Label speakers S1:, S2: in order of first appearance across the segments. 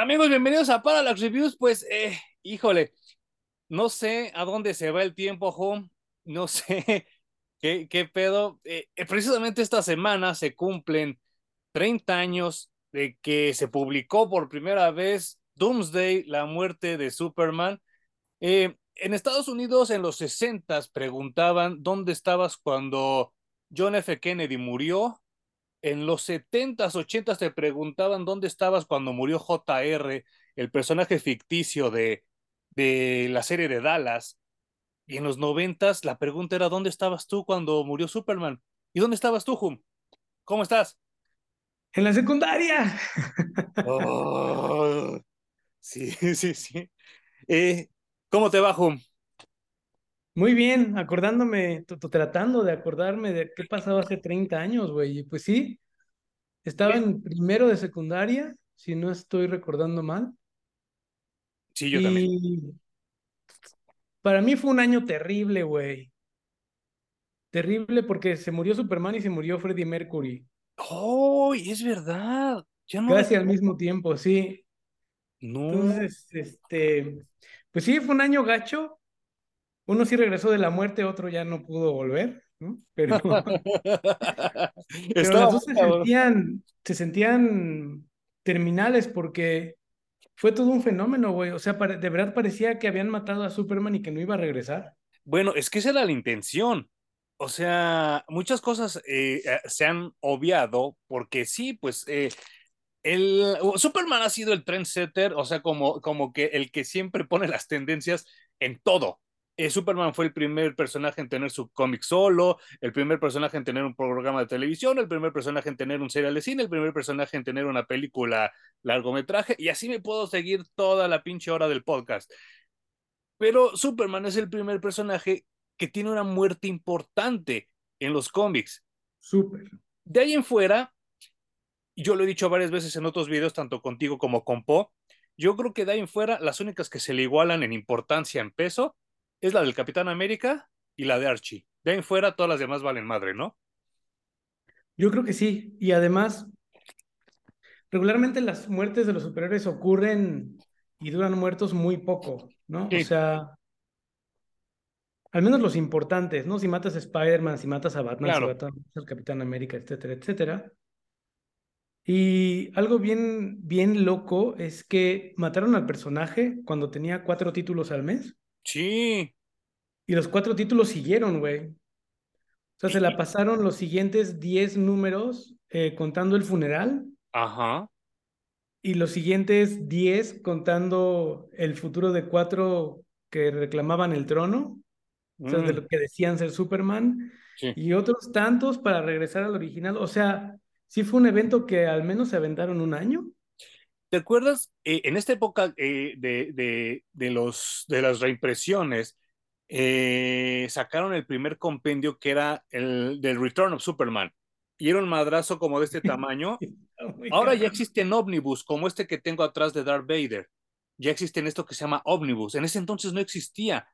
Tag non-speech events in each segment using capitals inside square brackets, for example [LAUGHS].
S1: Amigos, bienvenidos a Parallax Reviews. Pues, eh, híjole, no sé a dónde se va el tiempo, home. No [LAUGHS] sé qué, pedo. Eh, eh, precisamente esta semana se cumplen 30 años de que se publicó por primera vez Doomsday, la muerte de Superman. en Estados Unidos, en los 60 preguntaban dónde estabas cuando John F. Kennedy murió en los 70s, 80s te preguntaban dónde estabas cuando murió JR, el personaje ficticio de, de la serie de Dallas. Y en los 90s la pregunta era dónde estabas tú cuando murió Superman. ¿Y dónde estabas tú, Hum? ¿Cómo estás?
S2: En la secundaria.
S1: Oh, sí, [LAUGHS] sí, sí. Eh, ¿Cómo te va, Hum?
S2: Muy bien, acordándome, tratando de acordarme de qué pasaba hace 30 años, güey. Pues sí, estaba en primero de secundaria, si no estoy recordando mal.
S1: Sí, yo también.
S2: Para mí fue un año terrible, güey. Terrible porque se murió Superman y se murió Freddie Mercury.
S1: ¡Oh, es verdad!
S2: Ya no Casi al mismo tiempo, sí.
S1: No.
S2: Entonces, este, pues sí, fue un año gacho, uno sí regresó de la muerte, otro ya no pudo volver, ¿no? Pero, [LAUGHS] pero las dos se sentían, se sentían terminales porque fue todo un fenómeno, güey. O sea, de verdad parecía que habían matado a Superman y que no iba a regresar.
S1: Bueno, es que esa era la intención. O sea, muchas cosas eh, eh, se han obviado porque sí, pues eh, el Superman ha sido el trendsetter, o sea, como, como que el que siempre pone las tendencias en todo. Eh, Superman fue el primer personaje en tener su cómic solo, el primer personaje en tener un programa de televisión, el primer personaje en tener un serial de cine, el primer personaje en tener una película largometraje, y así me puedo seguir toda la pinche hora del podcast. Pero Superman es el primer personaje que tiene una muerte importante en los cómics. De ahí en fuera, yo lo he dicho varias veces en otros videos, tanto contigo como con Po, yo creo que de ahí en fuera, las únicas que se le igualan en importancia, en peso, es la del Capitán América y la de Archie. De ahí fuera, todas las demás valen madre, ¿no?
S2: Yo creo que sí. Y además, regularmente las muertes de los superhéroes ocurren y duran muertos muy poco, ¿no? O sea, al menos los importantes, ¿no? Si matas a Spider-Man, si matas a Batman, si matas al Capitán América, etcétera, etcétera. Y algo bien, bien loco es que mataron al personaje cuando tenía cuatro títulos al mes.
S1: Sí.
S2: Y los cuatro títulos siguieron, güey. O sea, se la pasaron los siguientes diez números eh, contando el funeral.
S1: Ajá.
S2: Y los siguientes diez contando el futuro de cuatro que reclamaban el trono. O sea, de mm. lo que decían ser Superman. Y otros tantos para regresar al original. O sea, sí fue un evento que al menos se aventaron un año.
S1: ¿Te acuerdas? Eh, en esta época eh, de, de, los, de las reimpresiones, eh, sacaron el primer compendio que era el del Return of Superman. Y era un madrazo como de este [LAUGHS] tamaño. Ahora ya existen ómnibus, como este que tengo atrás de Darth Vader. Ya existen esto que se llama ómnibus. En ese entonces no existía.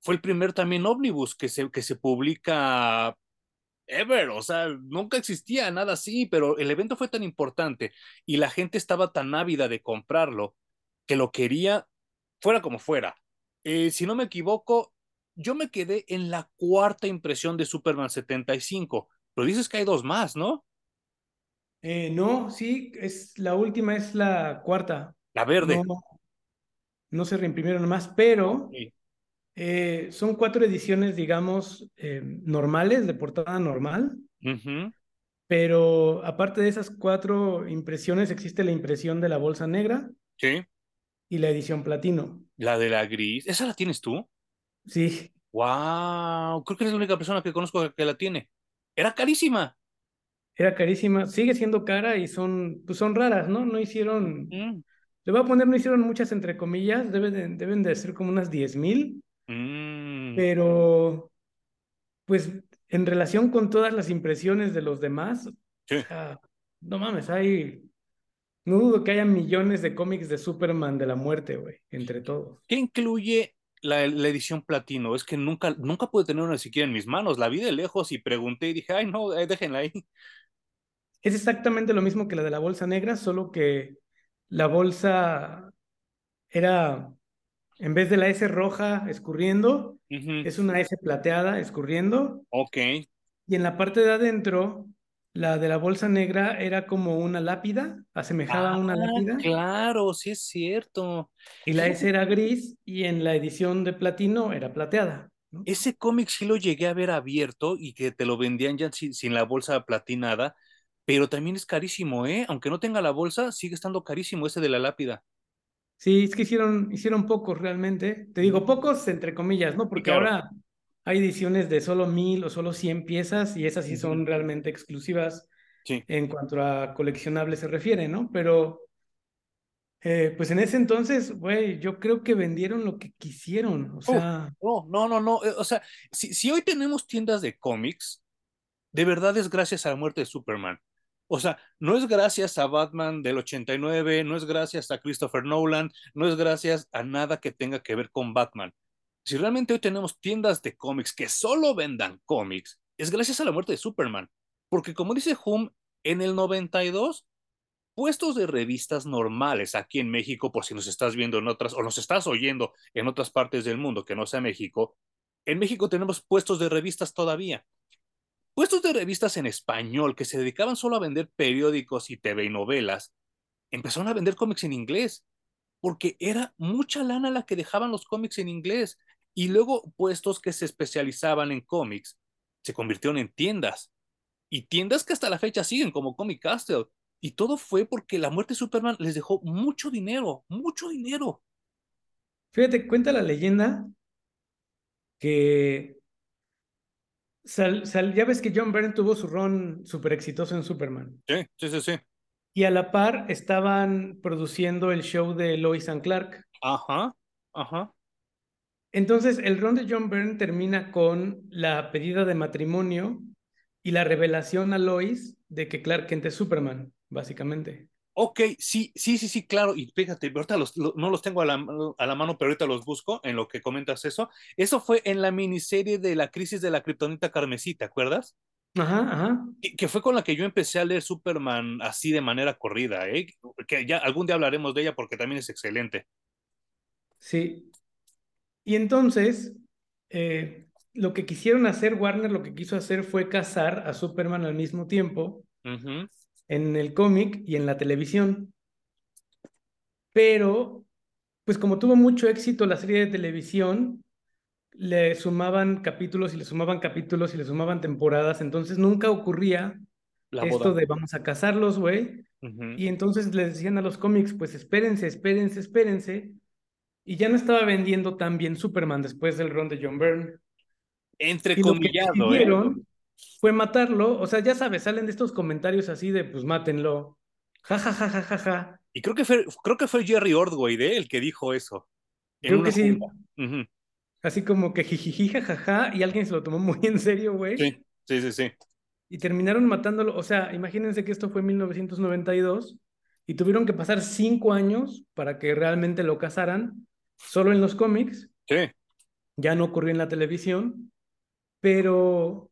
S1: Fue el primer también ómnibus que se, que se publica ever, o sea, nunca existía nada así, pero el evento fue tan importante y la gente estaba tan ávida de comprarlo que lo quería fuera como fuera. Eh, si no me equivoco, yo me quedé en la cuarta impresión de Superman 75, pero dices que hay dos más, ¿no?
S2: Eh, no, sí, es la última, es la cuarta.
S1: La verde.
S2: No, se reimprimieron más, pero eh, son cuatro ediciones, digamos, eh, normales, de portada normal. Pero aparte de esas cuatro impresiones, existe la impresión de la bolsa negra.
S1: Sí.
S2: Y la edición platino.
S1: La de la gris. ¿Esa la tienes tú?
S2: Sí.
S1: Wow. Creo que eres la única persona que conozco que la tiene. Era carísima.
S2: Era carísima. Sigue siendo cara y son, pues son raras, ¿no? No hicieron. Le voy a poner, no hicieron muchas entre comillas. Deben de, deben de ser como unas 10 mil.
S1: Mm.
S2: Pero, pues, en relación con todas las impresiones de los demás, no mames, hay. No dudo que haya millones de cómics de Superman de la muerte, güey, entre todos.
S1: ¿Qué incluye la, edición platino? Es que nunca, nunca pude tener una siquiera en mis manos. La vi de lejos y pregunté y dije, ay, no, eh, déjenla ahí.
S2: Es exactamente lo mismo que la de la bolsa negra, solo que la bolsa era, en vez de la S roja escurriendo, es una S plateada escurriendo.
S1: Ok.
S2: Y en la parte de adentro, la de la bolsa negra era como una lápida, asemejaba a una
S1: Ah,
S2: lápida.
S1: Claro, sí es cierto.
S2: Y la S era gris y en la edición de platino era plateada. ¿no?
S1: Ese cómic sí lo llegué a ver abierto y que te lo vendían ya sin, sin la bolsa platinada, pero también es carísimo, ¿eh? Aunque no tenga la bolsa, sigue estando carísimo ese de la lápida.
S2: Sí, es que hicieron, hicieron pocos realmente. Te digo, pocos entre comillas, ¿no? Porque
S1: claro.
S2: ahora hay ediciones de solo mil o solo 100 piezas y esas sí son realmente exclusivas
S1: Sí.
S2: en cuanto a coleccionables se refiere, ¿no? Pero, eh, pues en ese entonces, güey, yo creo que vendieron lo que quisieron. O sea,
S1: No, no, no, no. eh, O sea, si, si hoy tenemos tiendas de cómics, de verdad es gracias a la muerte de Superman. O sea, no es gracias a Batman del 89, no es gracias a Christopher Nolan, no es gracias a nada que tenga que ver con Batman. Si realmente hoy tenemos tiendas de cómics que solo vendan cómics, es gracias a la muerte de Superman. Porque como dice Hum, en el 92, puestos de revistas normales aquí en México, por si nos estás viendo en otras, o nos estás oyendo en otras partes del mundo que no sea México, en México tenemos puestos de revistas todavía puestos de revistas en español que se dedicaban solo a vender periódicos y TV y novelas, empezaron a vender cómics en inglés, porque era mucha lana la que dejaban los cómics en inglés. Y luego puestos que se especializaban en cómics se convirtieron en tiendas. Y tiendas que hasta la fecha siguen, como Comic Castle. Y todo fue porque la muerte de Superman les dejó mucho dinero, mucho dinero.
S2: fíjate, cuenta la leyenda que sal, sal, ya ves que John Byrne tuvo su run súper exitoso en Superman.
S1: Sí, sí, sí, sí.
S2: Y a la par estaban produciendo el show de Lois and Clark.
S1: Ajá, ajá.
S2: Entonces, el run de John Byrne termina con la pedida de matrimonio y la revelación a Lois de que Clark Kent es Superman, básicamente.
S1: Ok, sí, sí, sí, sí, claro. Y fíjate, ahorita los, lo, no los tengo a la, a la, mano, pero ahorita los busco en lo que comentas eso. Eso fue en la miniserie de la crisis de la kriptonita carmesí, ¿te acuerdas?
S2: Ajá, ajá.
S1: Que, que, fue con la que yo empecé a leer Superman así de manera corrida, ¿eh? Que ya algún día hablaremos de ella porque también es excelente.
S2: Sí. Y entonces, eh, lo que quisieron hacer, Warner lo que quiso hacer fue casar a Superman al mismo tiempo. Uh -huh en el cómic y en la televisión. Pero, pues como tuvo mucho éxito la serie de televisión, le sumaban capítulos y le sumaban capítulos y le sumaban temporadas, entonces nunca ocurría la esto de vamos a casarlos, güey. Uh -huh. Y entonces le decían a los cómics, pues espérense, espérense, espérense. Y ya no estaba vendiendo tan bien Superman después del run de John Byrne.
S1: Entre comillado,
S2: ¿eh? Fue matarlo. O sea, ya sabes, salen de estos comentarios así de pues mátenlo. Ja, ja, ja, ja, ja, ja.
S1: Y creo que fue, creo que fue Jerry Ordway de el que dijo eso.
S2: Creo que sí. Uh -huh. Así como que jijiji, ja, ja, ja, y alguien se lo tomó muy en serio, güey.
S1: Sí, sí, sí, sí.
S2: Y terminaron matándolo. O sea, imagínense que esto fue en 1992 y tuvieron que pasar cinco años para que realmente lo casaran, solo en los cómics.
S1: Sí.
S2: Ya no ocurrió en la televisión, pero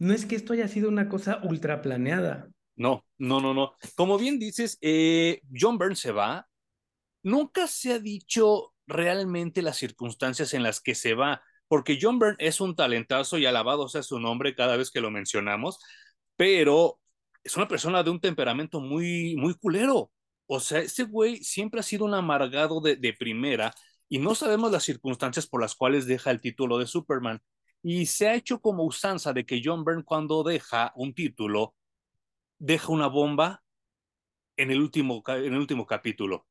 S2: no es que esto haya sido una cosa ultra planeada.
S1: No, no, no, no. Como bien dices, eh, John Byrne se va. Nunca se ha dicho realmente las circunstancias en las que se va, porque John Byrne es un talentazo y alabado sea su nombre cada vez que lo mencionamos, pero es una persona de un temperamento muy, muy culero. O sea, ese güey siempre ha sido un amargado de, de primera y no sabemos las circunstancias por las cuales deja el título de Superman. Y se ha hecho como usanza de que John Byrne cuando deja un título, deja una bomba en el último, en el último capítulo.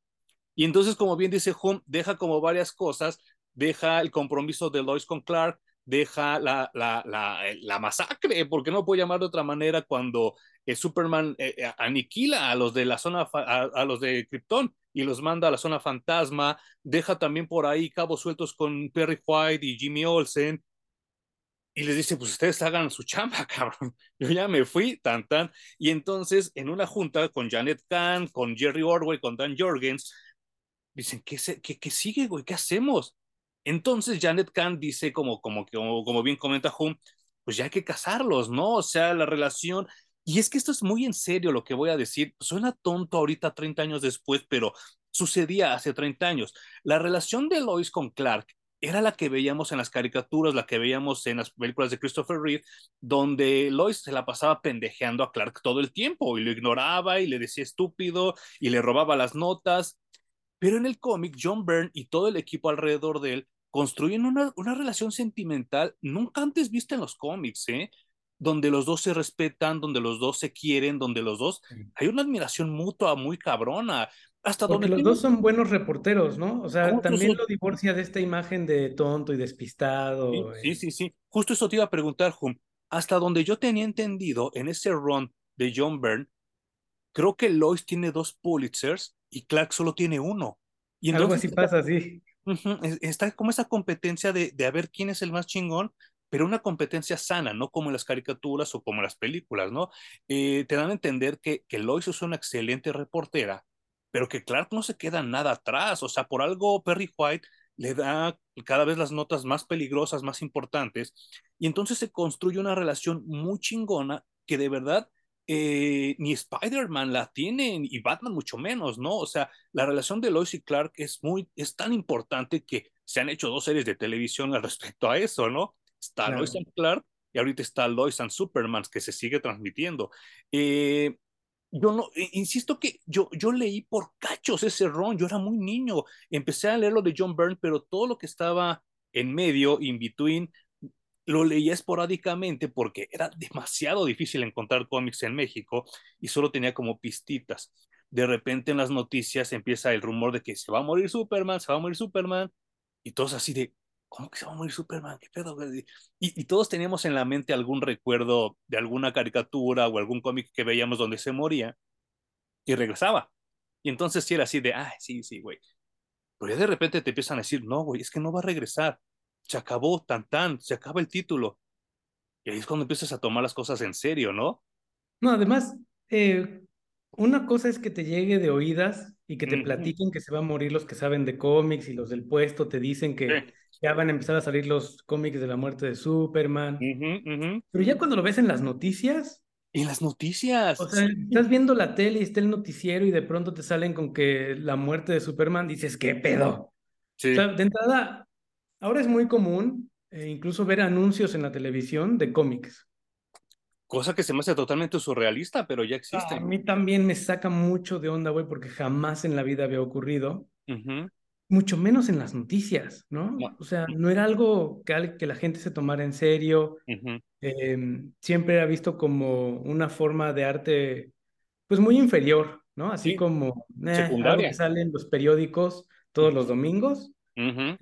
S1: Y entonces, como bien dice Hum, deja como varias cosas, deja el compromiso de Lois con Clark, deja la, la, la, la masacre, porque no puedo llamar de otra manera cuando eh, Superman eh, aniquila a los de la zona, a los de Krypton y los manda a la zona fantasma, deja también por ahí cabos sueltos con Perry White y Jimmy Olsen, y les dice, pues ustedes hagan su chamba, [LAUGHS] cabrón. Yo ya me fui, tan, tan. Y entonces, en una junta con Janet Kahn, con Jerry Orwell, con Dan Jorgens, dicen, ¿qué, se, qué, qué sigue, güey? ¿Qué hacemos? Entonces, Janet Kahn dice, como, como, como, como bien comenta Hum, pues ya hay que casarlos, ¿no? O sea, la relación. y es que esto es muy en serio lo que voy a decir. Suena tonto ahorita 30 años después, pero sucedía hace 30 años. La relación de Lois con Clark era la que veíamos en las caricaturas, la que veíamos en las películas de Christopher Reeve, donde Lois se la pasaba pendejeando a Clark todo el tiempo y lo ignoraba y le decía estúpido y le robaba las notas. Pero en el cómic, John Byrne y todo el equipo alrededor de él construyen una, una relación sentimental nunca antes vista en los cómics, ¿eh? donde los dos se respetan, donde los dos se quieren, donde los dos hay una admiración mutua muy cabrona. Hasta
S2: Porque
S1: donde
S2: los dos son buenos reporteros, ¿no? O sea, también lo divorcia de esta imagen de tonto y despistado.
S1: Sí, sí, sí, Justo eso te iba a preguntar, Hum. Hasta donde yo tenía entendido, en ese run de John Byrne, creo que Lois tiene dos Pulitzers y Clark solo tiene uno.
S2: Y entonces, Algo así pasa, sí.
S1: está como esa competencia de, de a ver quién es el más chingón, pero una competencia sana, no como en las caricaturas o como en las películas, ¿no? Eh, te dan a entender que, que Lois es una excelente reportera, pero que Clark no se queda nada atrás, o sea, por algo Perry White le da cada vez las notas más peligrosas, más importantes, y entonces se construye una relación muy chingona que de verdad eh, ni Spider-Man la tiene y Batman mucho menos, ¿no? O sea, la relación de Lois y Clark es muy, es tan importante que se han hecho dos series de televisión al respecto a eso, ¿no? Está Lois and Clark y ahorita está Lois and Superman que se sigue transmitiendo. Eh, yo no, insisto que yo, yo leí por cachos ese ron, yo era muy niño, empecé a leer lo de John Byrne, pero todo lo que estaba en medio, in between, lo leía esporádicamente porque era demasiado difícil encontrar cómics en México y solo tenía como pistitas. De repente en las noticias empieza el rumor de que se va a morir Superman, se va a morir Superman, y todos así de, ¿cómo que se va a morir Superman? ¿Qué pedo? Y, y, todos teníamos en la mente algún recuerdo de alguna caricatura o algún cómic que veíamos donde se moría y regresaba. Y entonces sí era así de, ah, sí, sí, güey. Pero ya de repente te empiezan a decir, no, güey, es que no va a regresar. Se acabó, tan, tan, se acaba el título. Y ahí es cuando empiezas a tomar las cosas en serio, ¿no?
S2: No, además, eh, una cosa es que te llegue de oídas y que te platiquen que se van a morir los que saben de cómics y los del puesto te dicen que ya van a empezar a salir los cómics de la muerte de Superman. Pero ya cuando lo ves en las noticias.
S1: En las noticias.
S2: O sea, estás viendo la tele y está el noticiero y de pronto te salen con que la muerte de Superman, dices, ¿qué pedo? Sí. O sea, de entrada, ahora es muy común eh, incluso ver anuncios en la televisión de cómics.
S1: Cosa que se me hace totalmente surrealista, pero ya existe.
S2: A mí también me saca mucho de onda, güey, porque jamás en la vida había ocurrido mucho menos en las noticias, ¿no? O sea, no era algo que, que, la gente se tomara en serio. Em, siempre era visto como una forma de arte, pues muy inferior, ¿no? Así como eh, algo que sale en los periódicos todos los domingos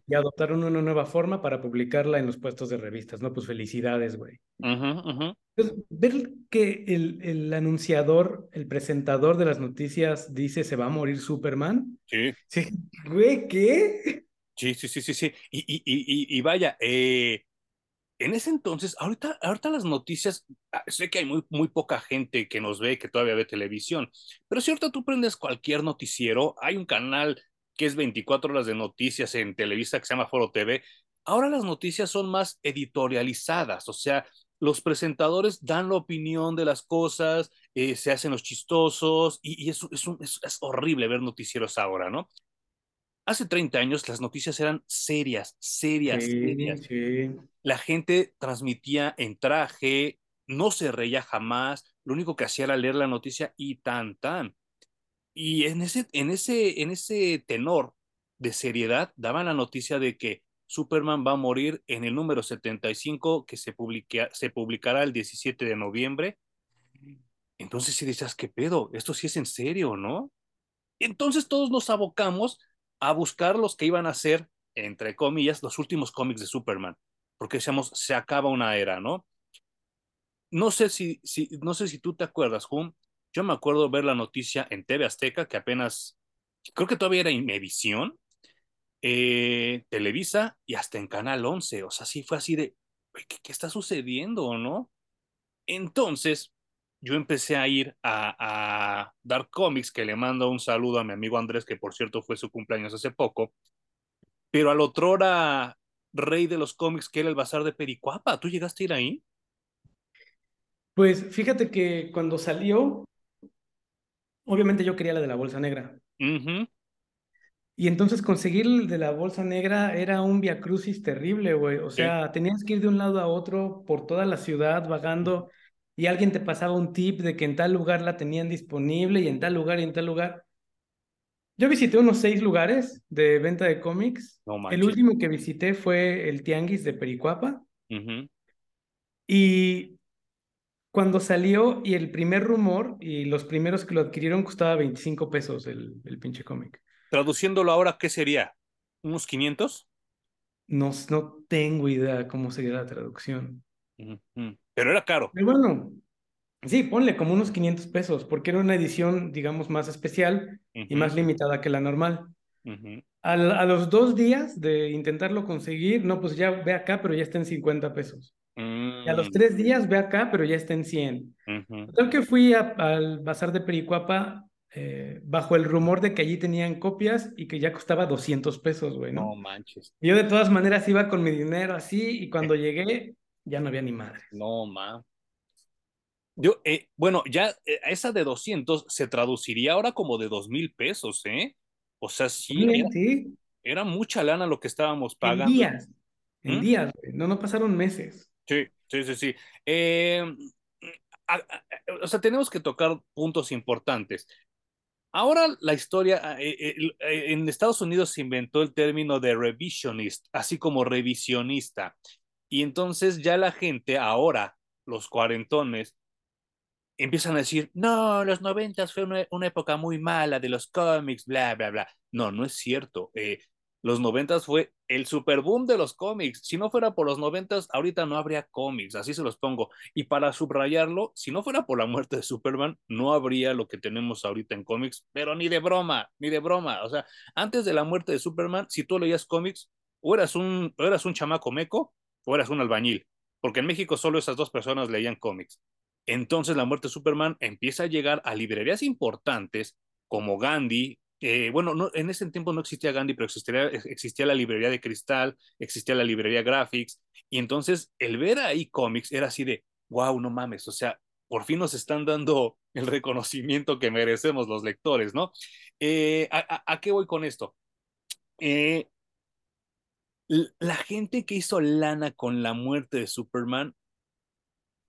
S2: y adoptaron una nueva forma para publicarla en los puestos de revistas, ¿no? Pues felicidades, güey. Entonces, ver que el, el, anunciador, el presentador de las noticias dice se va a morir Superman.
S1: Sí.
S2: Sí, güey, ¿qué?
S1: Sí, sí, sí, sí, sí. Y, y, y, y vaya, eh, en ese entonces, ahorita, ahorita las noticias, ah, sé que hay muy, muy poca gente que nos ve, que todavía ve televisión, pero si ahorita tú prendes cualquier noticiero, hay un canal que es 24 horas de noticias en Televisa que se llama Foro TV, ahora las noticias son más editorializadas, o sea, los presentadores dan la opinión de las cosas, eh, se hacen los chistosos y, es, es, horrible ver noticieros ahora, ¿no? Hace 30 años las noticias eran serias, serias, serias. La gente transmitía en traje, no se reía jamás, lo único que hacía era leer la noticia y tan, tan. Y en ese, en ese, en ese tenor de seriedad daban la noticia de que Superman va a morir en el número 75 que se, se publicará el 17 de noviembre. Entonces si decías, ¿qué pedo? Esto sí es en serio, ¿no? Entonces todos nos abocamos a buscar los que iban a ser, entre comillas, los últimos cómics de Superman, porque decíamos, se acaba una era, ¿no? No sé si, si, no sé si tú te acuerdas, Jun, yo me acuerdo ver la noticia en TV Azteca, que apenas, creo que todavía era Inmevisión, eh, Televisa y hasta en Canal 11. O sea, sí fue así de, ¿qué, está sucediendo, no? Entonces, yo empecé a ir a, a dar cómics, que le mando un saludo a mi amigo Andrés, que por cierto fue su cumpleaños hace poco, pero al otro era rey de los cómics, que era el Bazar de Pericuapa. ¿Tú llegaste a ir ahí?
S2: Pues fíjate que cuando salió, obviamente yo quería la de la bolsa negra. Y entonces conseguir el de la bolsa negra era un viacrucis terrible, güey. O sea, tenías que ir de un lado a otro por toda la ciudad vagando y alguien te pasaba un tip de que en tal lugar la tenían disponible y en tal lugar y en tal lugar. Yo visité unos seis lugares de venta de cómics. el último que visité fue el Tianguis de Pericuapa. Y cuando salió y el primer rumor y los primeros que lo adquirieron costaba 25 pesos el, el pinche cómic.
S1: Traduciéndolo ahora, ¿qué sería? ¿Unos 500?
S2: No, no tengo idea cómo sería la traducción.
S1: Pero era caro.
S2: Pero bueno, sí, ponle como unos 500 pesos, porque era una edición, digamos, más especial y más limitada que la normal. a, los dos días de intentarlo conseguir, no, pues ya ve acá, pero ya está en 50 pesos. Y a los mm. tres días ve acá, pero ya está en 100. Uh que fui al bazar de Pericuapa eh, bajo el rumor de que allí tenían copias y que ya costaba 200 pesos, güey, ¿no?
S1: No manches.
S2: Yo de todas maneras iba con mi dinero así y cuando [LAUGHS] llegué ya no había ni madre.
S1: No, ma. Yo, eh, bueno, ya eh, esa de 200 se traduciría ahora como de 2 mil pesos, ¿eh? O sea, sí, era, mucha lana lo que estábamos pagando. En
S2: días, en ¿Mm? días, no, no pasaron meses.
S1: Sí, sí, sí, sí. o sea, tenemos que tocar puntos importantes. Ahora la historia, ah, eh, eh, eh, en Estados Unidos se inventó el término de revisionist, así como revisionista. Y entonces ya la gente, ahora, los cuarentones, empiezan a decir, no, los noventas fue una, época muy mala de los cómics, bla, bla, bla. No, no es cierto. Los noventas fue el super boom de los cómics. Si no fuera por los noventas, ahorita no habría cómics, así se los pongo. Y para subrayarlo, si no fuera por la muerte de Superman, no habría lo que tenemos ahorita en cómics, pero ni de broma, ni de broma. O sea, antes de la muerte de Superman, si tú leías cómics, o eras un, o eras un chamaco meco, o eras un albañil, porque en México solo esas dos personas leían cómics. Entonces la muerte de Superman empieza a llegar a librerías importantes como Gandhi, eh, bueno, no, en ese tiempo no existía Gandhi, pero existía, existía la librería de Cristal, existía la librería Graphics, y entonces el ver ahí cómics era así de, wow, no mames, o sea, por fin nos están dando el reconocimiento que merecemos los lectores, ¿no? Eh, ¿a, qué voy con esto? Eh, la gente que hizo lana con la muerte de Superman,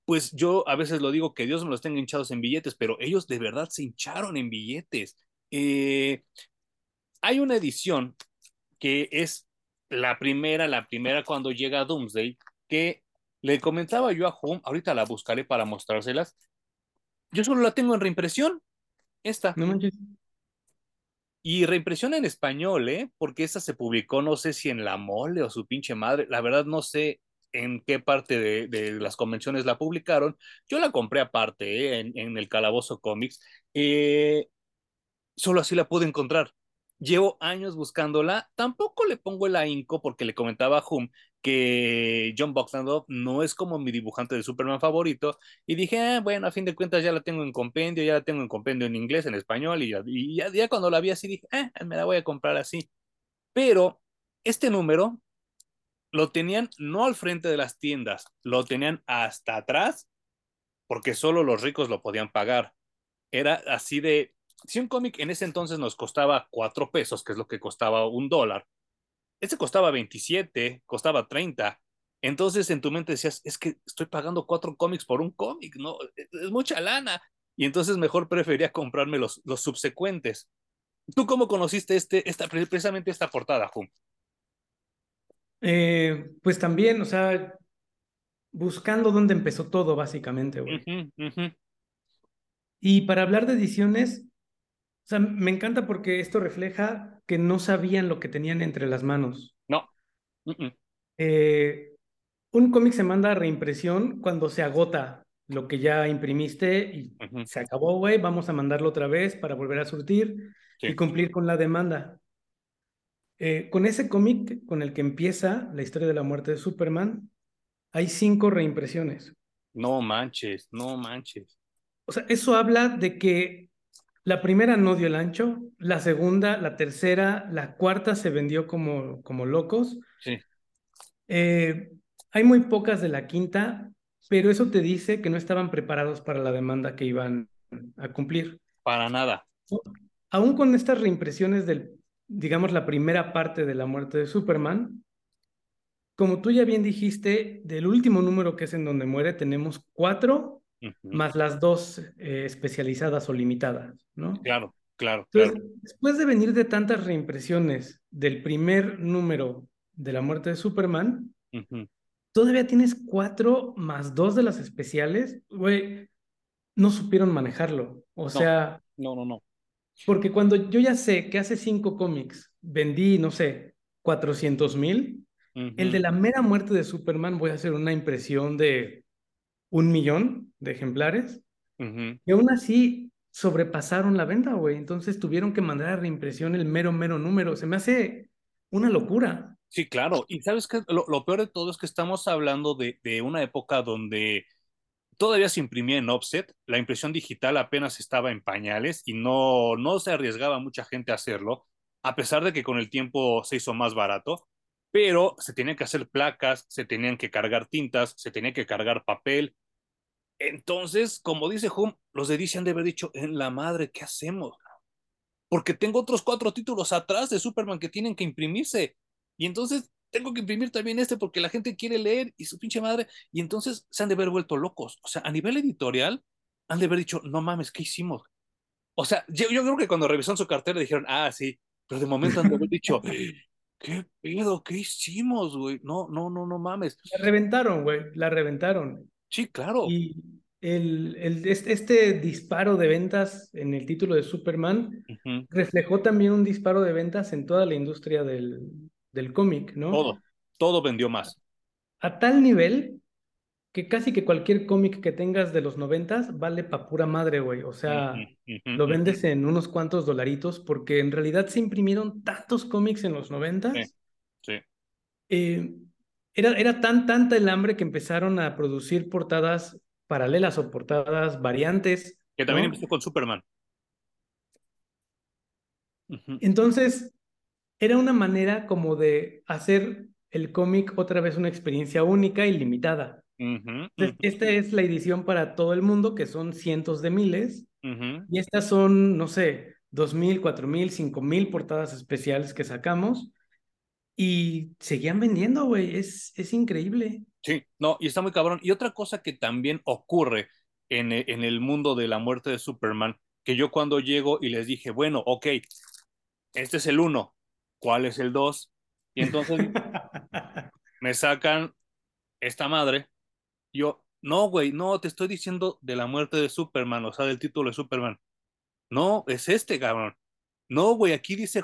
S1: pues yo a veces lo digo que Dios me los tenga hinchados en billetes, pero ellos de verdad se hincharon en billetes. Eh, hay una edición que es la primera, la primera cuando llega Doomsday, que le comentaba yo a Home, ahorita la buscaré para mostrárselas. Yo solo la tengo en reimpresión, esta. Y reimpresión en español, ¿eh? Porque esta se publicó, no sé si en La Mole o su pinche madre. La verdad, no sé en qué parte de, las convenciones la publicaron. Yo la compré aparte, ¿eh? en, en, el Calabozo Comics. Eh, solo así la pude encontrar. Llevo años buscándola, tampoco le pongo el ahínco porque le comentaba a Hum que John Boxlandov no es como mi dibujante de Superman favorito y dije, ah, bueno, a fin de cuentas ya la tengo en compendio, ya la tengo en compendio en inglés, en español y ya, ya, cuando la vi así dije, ah, me la voy a comprar así. Pero este número lo tenían no al frente de las tiendas, lo tenían hasta atrás porque solo los ricos lo podían pagar. Era así de, si un cómic en ese entonces nos costaba cuatro pesos, que es lo que costaba un dólar, ese costaba 27, costaba 30. Entonces en tu mente decías, es que estoy pagando cuatro cómics por un cómic, ¿no? Es mucha lana. Y entonces mejor prefería comprarme los, los subsecuentes. ¿Tú cómo conociste este, esta, precisamente esta portada, Jum?
S2: Eh, pues también, o sea, buscando dónde empezó todo, básicamente, güey. Y para hablar de ediciones, o sea, me encanta porque esto refleja que no sabían lo que tenían entre las manos.
S1: No.
S2: Eh, un cómic se manda a reimpresión cuando se agota lo que ya imprimiste y se acabó, güey, vamos a mandarlo otra vez para volver a surtir y cumplir con la demanda. Eh, con ese cómic con el que empieza la historia de la muerte de Superman, hay cinco reimpresiones.
S1: No manches, no manches.
S2: O sea, eso habla de que la primera no dio el ancho, la segunda, la tercera, la cuarta se vendió como, como locos.
S1: Sí.
S2: Eh, hay muy pocas de la quinta pero eso te dice que no estaban preparados para la demanda que iban a cumplir.
S1: Para nada.
S2: Aún con estas reimpresiones del, digamos, la primera parte de la muerte de Superman, como tú ya bien dijiste, del último número que es en donde muere, tenemos cuatro más las dos eh, especializadas o limitadas, ¿no?
S1: Claro, claro,
S2: Entonces, Después de venir de tantas reimpresiones del primer número de la muerte de Superman, todavía tienes cuatro más dos de las especiales, güey, no supieron manejarlo. O sea...
S1: No, no, no.
S2: Porque cuando yo ya sé que hace cinco cómics vendí, no sé, 400 mil, el de la mera muerte de Superman voy a hacer una impresión de un millón de ejemplares. Y aún así sobrepasaron la venta, güey. Entonces tuvieron que mandar a reimpresión el mero, mero número. Se me hace una locura.
S1: Sí, claro. Y sabes que lo, peor de todo es que estamos hablando de, de, una época donde todavía se imprimía en offset, la impresión digital apenas estaba en pañales y no, no se arriesgaba mucha gente a hacerlo, a pesar de que con el tiempo se hizo más barato, pero se tenían que hacer placas, se tenían que cargar tintas, se tenía que cargar papel. Entonces, como dice Hum, los de DC han de haber dicho, en la madre, ¿qué hacemos? Porque tengo otros cuatro títulos atrás de Superman que tienen que imprimirse. Y entonces tengo que imprimir también este porque la gente quiere leer y su pinche madre. Y entonces se han de haber vuelto locos. O sea, a nivel editorial, han de haber dicho, no mames, ¿qué hicimos? O sea, yo, creo que cuando revisaron su cartera dijeron, ah, sí, pero de momento han de haber dicho, [GASPS] ¿qué pedo? ¿Qué hicimos, güey? No, no, no, no mames.
S2: La reventaron, güey, la reventaron.
S1: Sí, claro.
S2: Y el, el, este, disparo de ventas en el título de Superman reflejó también un disparo de ventas en toda la industria del, del cómic, ¿no?
S1: Todo, todo vendió más.
S2: A tal nivel que casi que cualquier cómic que tengas de los noventas vale pa' pura madre, güey. O sea, lo vendes en unos cuantos dolaritos porque en realidad se imprimieron tantos cómics en los noventas.
S1: Sí.
S2: Eh, era, era tan tanta el hambre que empezaron a producir portadas paralelas o portadas variantes.
S1: Que también empezó con Superman.
S2: Entonces, era una manera como de hacer el cómic otra vez una experiencia única y limitada. Esta es la edición para todo el mundo, que son cientos de miles, y estas son, no sé, dos mil, cuatro mil, cinco mil portadas especiales que sacamos, y seguían vendiendo, güey, es, es increíble.
S1: Sí, no, y está muy cabrón. Y otra cosa que también ocurre en, en el mundo de la muerte de Superman, que yo cuando llego y les dije, bueno, ok, este es el uno, ¿cuál es el 2? Y entonces [LAUGHS] me sacan esta madre. Yo, no, güey, no, te estoy diciendo de la muerte de Superman, o sea, del título de Superman. No, es este, cabrón. No, güey, aquí dice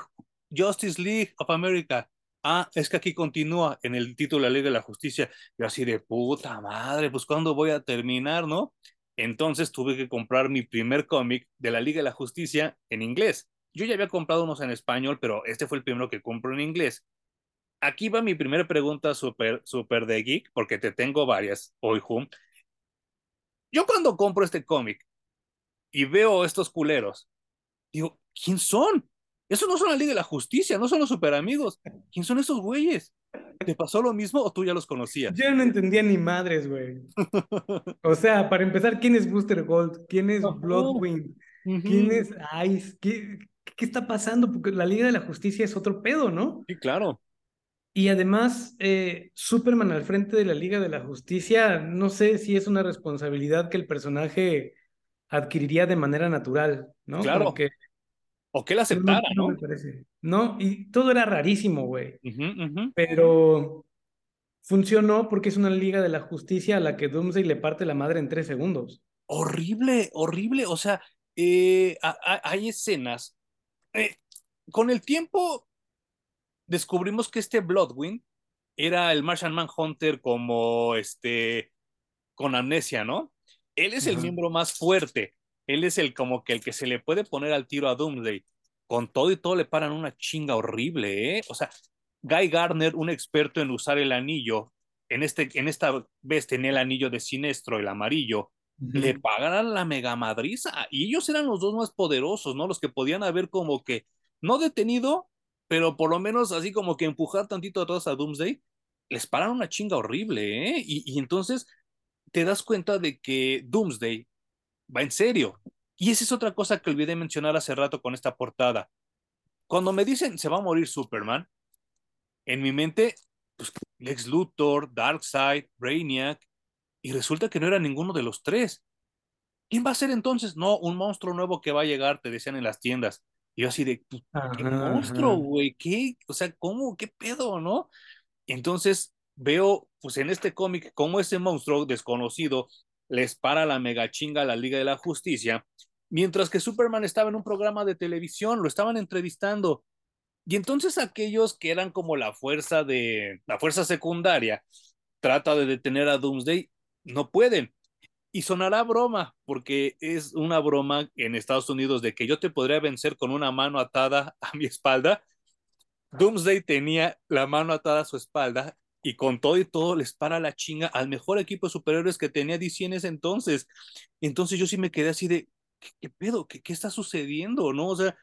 S1: Justice League of America. Ah, es que aquí continúa en el título de la Liga de la Justicia. Yo así de puta madre, pues ¿cuándo voy a terminar, no? Entonces tuve que comprar mi primer cómic de la Liga de la Justicia en inglés. Yo ya había comprado unos en español, pero este fue el primero que compro en inglés. Aquí va mi primera pregunta súper, súper de geek, porque te tengo varias hoy, Hum. Yo cuando compro este cómic y veo estos culeros, digo, ¿quién son? Esos no son la Liga de la Justicia, no son los super amigos. ¿Quién son esos güeyes? ¿Te pasó lo mismo o tú ya los conocías?
S2: Yo no entendía ni madres, güey. o sea, para empezar, ¿quién es Booster Gold? ¿Quién es Bloodwind? ¿Quién es Ice? ¿Qué, ¿qué está pasando? Porque la Liga de la Justicia es otro pedo, ¿no?
S1: Sí, claro.
S2: Y además, eh, Superman al frente de la Liga de la Justicia, no sé si es una responsabilidad que el personaje adquiriría de manera natural, ¿no?
S1: Claro. O que él aceptara, ¿no?
S2: ¿no? No, y todo era rarísimo, güey. Pero funcionó porque es una Liga de la Justicia a la que Doomsday le parte la madre en tres segundos.
S1: Horrible, horrible. O sea, eh, hay escenas eh, con el tiempo descubrimos que este Bloodwind era el Martian Manhunter como este con amnesia, ¿no? Él es el miembro más fuerte. Él es el como que el que se le puede poner al tiro a Doomsday. Con todo y todo le paran una chinga horrible, ¿eh? O sea, Guy Gardner, un experto en usar el anillo, en, este, en esta vez tenía el anillo de siniestro, el amarillo, le pagaran la mega madriza y ellos eran los dos más poderosos, ¿no? Los que podían haber como que, no detenido, pero por lo menos así como que empujar tantito atrás a Doomsday, les paran una chinga horrible, ¿eh? Y, y entonces te das cuenta de que Doomsday va en serio. Y esa es otra cosa que olvidé mencionar hace rato con esta portada. Cuando me dicen se va a morir Superman, en mi mente, pues Lex Luthor, Darkseid, Brainiac, y resulta que no era ninguno de los tres. ¿Quién va a ser entonces? No, un monstruo nuevo que va a llegar, te decían en las tiendas. Y yo así de, pues, ¿qué monstruo, güey? ¿Qué? O sea, ¿cómo? ¿Qué pedo, no? Entonces veo, pues en este cómic, cómo ese monstruo desconocido les para la mega chinga a la Liga de la Justicia, mientras que Superman estaba en un programa de televisión, lo estaban entrevistando. Y entonces aquellos que eran como la fuerza de la fuerza secundaria trata de detener a Doomsday, no pueden. Y sonará broma, porque es una broma en Estados Unidos de que yo te podría vencer con una mano atada a mi espalda. Doomsday tenía la mano atada a su espalda y con todo y todo les para la chinga al mejor equipo de superhéroes que tenía DC en ese entonces. Entonces yo sí me quedé así de, ¿qué, qué pedo? ¿Qué, ¿Qué, está sucediendo? ¿No? O sea,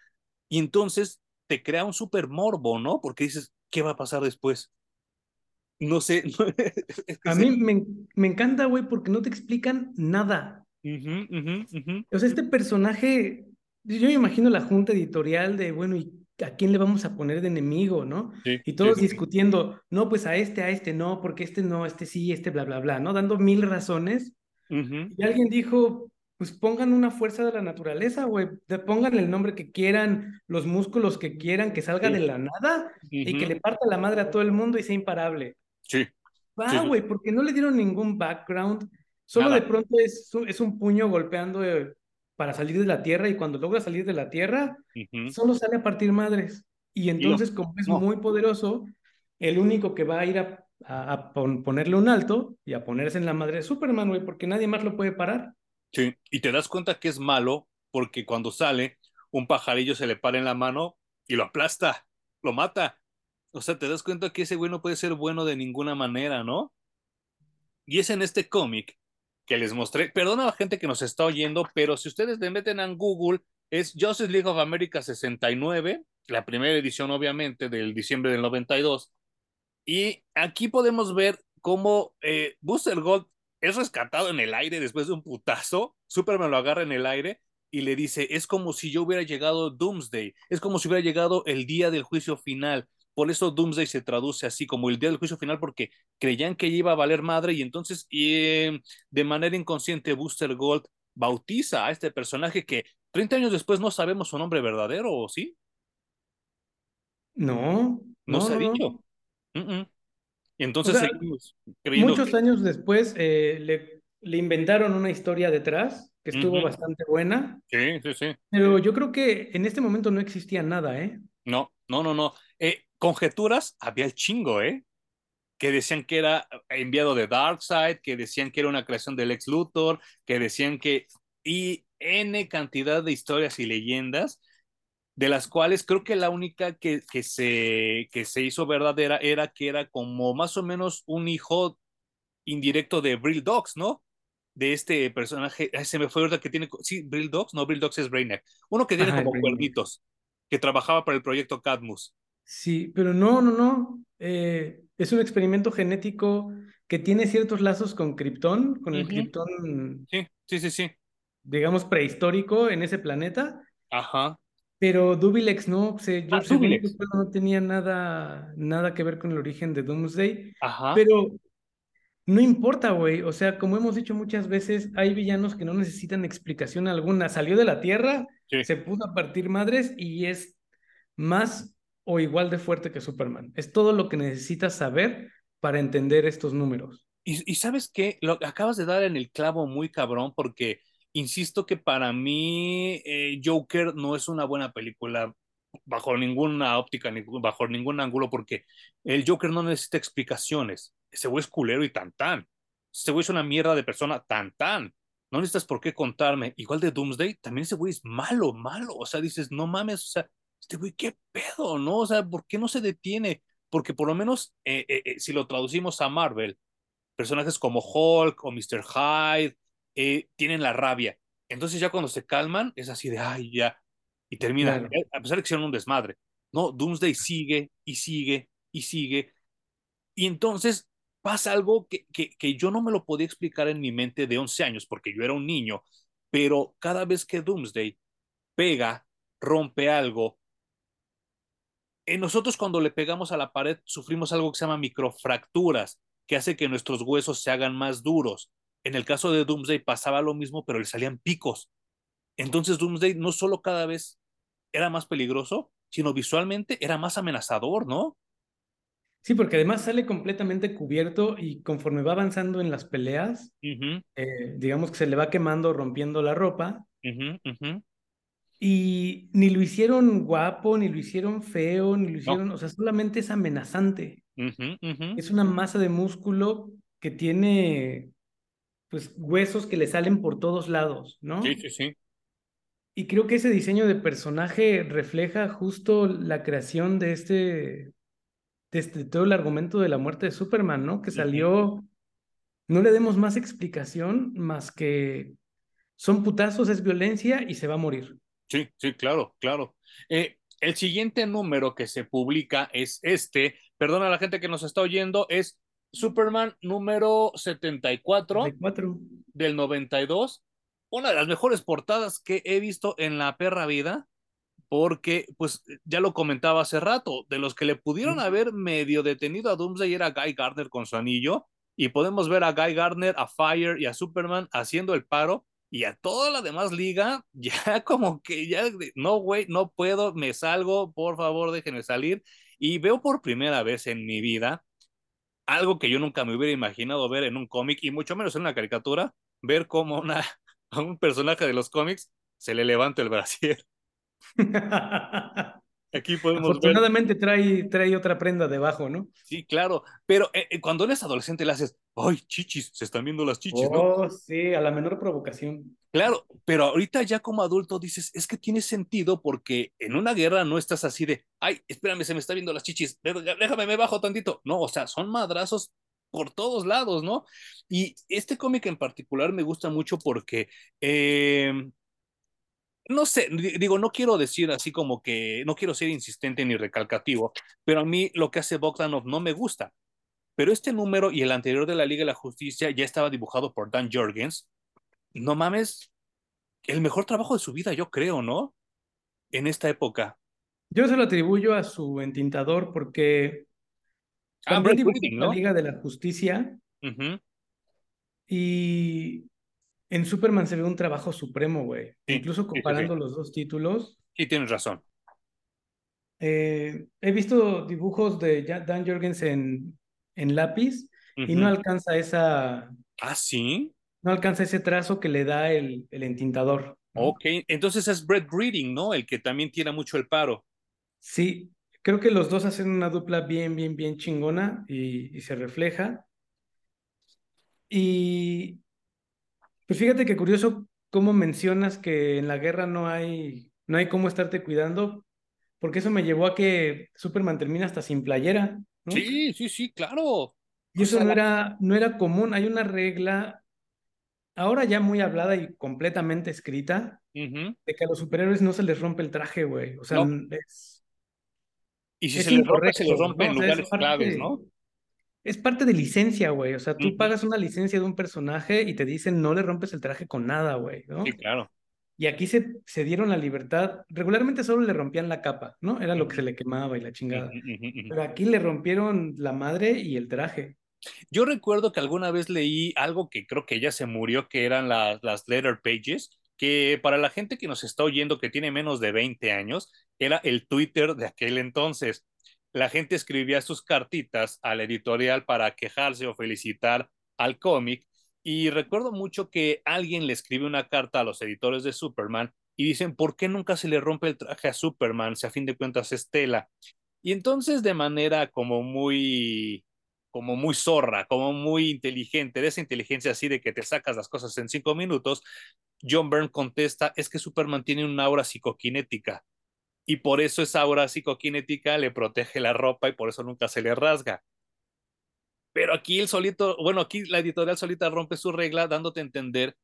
S1: y entonces te crea un super morbo, ¿no? Porque dices, ¿qué va a pasar después? No sé. [LAUGHS]
S2: es que a mí me, me, encanta, güey, porque no te explican nada.
S1: Uh -huh, uh -huh.
S2: O sea, este personaje, yo me imagino la junta editorial de, bueno, ¿y a quién le vamos a poner de enemigo, no?
S1: Sí,
S2: y todos
S1: sí,
S2: discutiendo, no, pues a este, a este no, porque este no, este sí, este bla, bla, bla, ¿no? Dando mil razones.
S1: Uh -huh.
S2: Y alguien dijo, pues pongan una fuerza de la naturaleza, güey. Pongan el nombre que quieran, los músculos que quieran, que salga
S1: Sí.
S2: de la nada
S1: Uh
S2: y que
S1: -huh.
S2: le parta la madre a todo el mundo y sea imparable.
S1: Sí.
S2: Va,
S1: Sí, sí.
S2: güey, porque no le dieron ningún background. Solo
S1: Nada.
S2: de pronto es, un- es un puño golpeando eh, para salir de la tierra y cuando logra salir de la tierra, solo sale a partir madres. Y entonces, como es
S1: no.
S2: muy poderoso, el único que va a ir a, a- a pon- ponerle un alto y a ponerse en la madre es Superman, güey, porque nadie más lo puede parar.
S1: Sí, y te das cuenta que es malo porque cuando sale, un pajarillo se le para en la mano y lo aplasta, lo mata. O sea, te das cuenta que ese güey no puede ser bueno de ninguna manera, ¿no? Y es en este cómic que les mostré. Perdona a la gente que nos está oyendo, pero si ustedes le meten en Google, es Justice League of America 69, la primera edición, obviamente, del diciembre del 92. Y aquí podemos ver cómo eh, Booster Gold es rescatado en el aire después de un putazo. Superman lo agarra en el aire y le dice, es como si yo hubiera llegado Doomsday, es como si hubiera llegado el día del juicio final. Por eso Doomsday se traduce así como el día del juicio final porque creían que iba a valer madre y entonces eh, de manera inconsciente Booster Gold bautiza a este personaje que 30 años después no sabemos su nombre verdadero, ¿o sí?
S2: No,
S1: No,
S2: no,
S1: se ha
S2: no.
S1: dicho. Uh -uh. Entonces
S2: O sea,
S1: seguimos creyendo
S2: Muchos
S1: que...
S2: años después eh, le, le inventaron una historia detrás que estuvo bastante buena,
S1: Sí, sí, sí.
S2: pero yo creo que en este momento no existía nada, ¿eh?
S1: No, no, no, no. Eh, conjeturas había el chingo, ¿eh? Que decían que era enviado de Darkseid, que decían que era una creación del ex Luthor, que decían que. Y N cantidad de historias y leyendas, de las cuales creo que la única que, que, se, que se hizo verdadera era que era como más o menos un hijo indirecto de Brill Dogs, ¿no? De este personaje, ay, se me fue ahorita que tiene, sí, Brill Dogs, no, Brill Dogs es Brainiac, uno que tiene
S2: Ajá,
S1: como cuernitos, que trabajaba para el proyecto Cadmus.
S2: Sí, pero no, no, no. Eh, es un experimento genético que tiene ciertos lazos con Krypton, con el
S1: Ujú.
S2: Krypton,
S1: Sí, sí, sí, sí.
S2: digamos, prehistórico en ese planeta.
S1: Ajá.
S2: Pero Dubilex no, se, yo,
S1: Ah, Dubilex.
S2: no tenía nada, nada que ver con el origen de Doomsday.
S1: Ajá.
S2: Pero no importa, güey. O sea, como hemos dicho muchas veces, hay villanos que no necesitan explicación alguna. Salió de la Tierra,
S1: Sí.
S2: se puso a partir madres y es más o igual de fuerte que Superman. Es todo lo que necesitas saber para entender estos números.
S1: Y, y sabes qué, lo acabas de dar en el clavo muy cabrón porque insisto que para mí eh, Joker no es una buena película bajo ninguna óptica, bajo ningún ángulo, porque el Joker no necesita explicaciones. Ese güey es culero y tan tan. Ese güey es una mierda de persona tan tan. No necesitas por qué contarme. Igual de Doomsday, también ese güey es malo, malo. O sea, dices, no mames, o sea, este güey, qué pedo, ¿no? O sea, ¿por qué no se detiene? Porque por lo menos, eh, eh, eh, si lo traducimos a Marvel, personajes como Hulk o Mr. Hyde eh, tienen la rabia. Entonces ya cuando se calman, es así de, ay, ya. Y termina,
S2: Claro.
S1: a pesar de que hicieron un desmadre. No, Doomsday sigue y sigue y sigue. Y entonces pasa algo que, que, que, yo no me lo podía explicar en mi mente de 11 años, porque yo era un niño, pero cada vez que Doomsday pega, rompe algo, en nosotros cuando le pegamos a la pared sufrimos algo que se llama microfracturas, que hace que nuestros huesos se hagan más duros. En el caso de Doomsday pasaba lo mismo, pero le salían picos. Entonces Doomsday no solo cada vez era más peligroso, sino visualmente era más amenazador, ¿no?
S2: Sí, porque además sale completamente cubierto y conforme va avanzando en las peleas, uh -huh. eh, digamos que se le va quemando, rompiendo la ropa.
S1: Uh -huh, uh -huh.
S2: Y ni lo hicieron guapo, ni lo hicieron feo, ni lo hicieron, no. o sea, solamente es amenazante. Es una masa de músculo que tiene, pues, huesos que le salen por todos lados, ¿no?
S1: Sí, sí, sí.
S2: Y creo que ese diseño de personaje refleja justo la creación de este, de este, todo el argumento de la muerte de Superman, ¿no? Que salió, no le demos más explicación más que son putazos, es violencia y se va a morir.
S1: Sí, sí, claro, claro. Eh, el siguiente número que se publica es este, perdona a la gente que nos está oyendo, es Superman número 74
S2: 74.
S1: del 92 una de las mejores portadas que he visto en la perra vida, porque, pues, ya lo comentaba hace rato, de los que le pudieron haber medio detenido a Doomsday era Guy Gardner con su anillo, y podemos ver a Guy Gardner, a Fire y a Superman haciendo el paro, y a toda la demás liga, [LAUGHS] ya como que ya, no, güey, no puedo, me salgo, por favor, déjenme salir, y veo por primera vez en mi vida algo que yo nunca me hubiera imaginado ver en un cómic, y mucho menos en una caricatura, ver como una [LAUGHS] a un personaje de los cómics se le levanta el brasier. [LAUGHS]
S2: Aquí podemos Afortunadamente ver... trae, trae otra prenda debajo, ¿no?
S1: Sí, claro, pero eh, cuando eres adolescente le haces, ¡ay, chichis! Se están viendo las chichis,
S2: oh,
S1: ¿no?
S2: sí, a la menor provocación.
S1: Claro, pero ahorita ya como adulto dices, es que tiene sentido porque en una guerra no estás así de, ¡ay, espérame, se me está viendo las chichis! Déjame, me bajo tantito. No, o sea, son madrazos por todos lados, ¿no? Y este cómic en particular me gusta mucho porque, eh, no sé, digo, no quiero decir así como que, no quiero ser insistente ni recalcativo, pero a mí lo que hace Bogdanov no me gusta. Pero este número y el anterior de la Liga de la Justicia ya estaba dibujado por Dan Jorgens. No mames, el mejor trabajo de su vida, yo creo, ¿no? En esta época.
S2: Yo se lo atribuyo a su entintador porque dibujó ¿no? la Liga de la Justicia.
S1: Uh -huh.
S2: Y en Superman se ve un trabajo supremo, güey. Sí, Incluso comparando sí, sí, los dos títulos.
S1: Sí, tienes razón.
S2: Eh, he visto dibujos de Dan Jorgens en, en lápiz uh -huh. y no alcanza esa.
S1: Ah, sí.
S2: No alcanza ese trazo que le da el, el entintador.
S1: ¿no? Ok, entonces es Brett Breeding, ¿no? El que también tira mucho el paro.
S2: Sí, creo que los dos hacen una dupla bien, bien, bien chingona y, y, se refleja. Y pues fíjate que curioso cómo mencionas que en la guerra no hay, no hay cómo estarte cuidando, porque eso me llevó a que Superman termina hasta sin playera. ¿no?
S1: Sí, sí, sí, claro.
S2: Y eso o sea, no, era, no era común. Hay una regla, ahora ya muy hablada y completamente escrita,
S1: uh -huh.
S2: de que a los superhéroes no se les rompe el traje, güey. O sea, no. es,
S1: y si es se les rompe, se les rompe ¿no? en lugares claves, ¿no?
S2: Es parte de licencia, güey. O sea, tú uh -huh. pagas una licencia de un personaje y te dicen no le rompes el traje con nada, güey, ¿no?
S1: Sí, claro.
S2: Y aquí se, se dieron la libertad. Regularmente solo le rompían la capa, ¿no? Era lo que se le quemaba y la chingada.
S1: Uh -huh.
S2: Pero aquí le rompieron la madre y el traje.
S1: Yo recuerdo que alguna vez leí algo que creo que ya se murió, que eran las, las letter pages, que para la gente que nos está oyendo que tiene menos de 20 años, era el Twitter de aquel entonces. La gente escribía sus cartitas a la editorial para quejarse o felicitar al cómic. Y recuerdo mucho que alguien le escribe una carta a los editores de Superman y dicen, ¿por qué nunca se le rompe el traje a Superman si a fin de cuentas es tela? Y entonces de manera como muy, como muy zorra, como muy inteligente, de esa inteligencia así de que te sacas las cosas en cinco minutos, John Byrne contesta, es que Superman tiene una aura psicoquinética y por eso esa aura psicoquinética le protege la ropa y por eso nunca se le rasga. Pero aquí el solito, bueno, aquí la editorial solita rompe su regla dándote a entender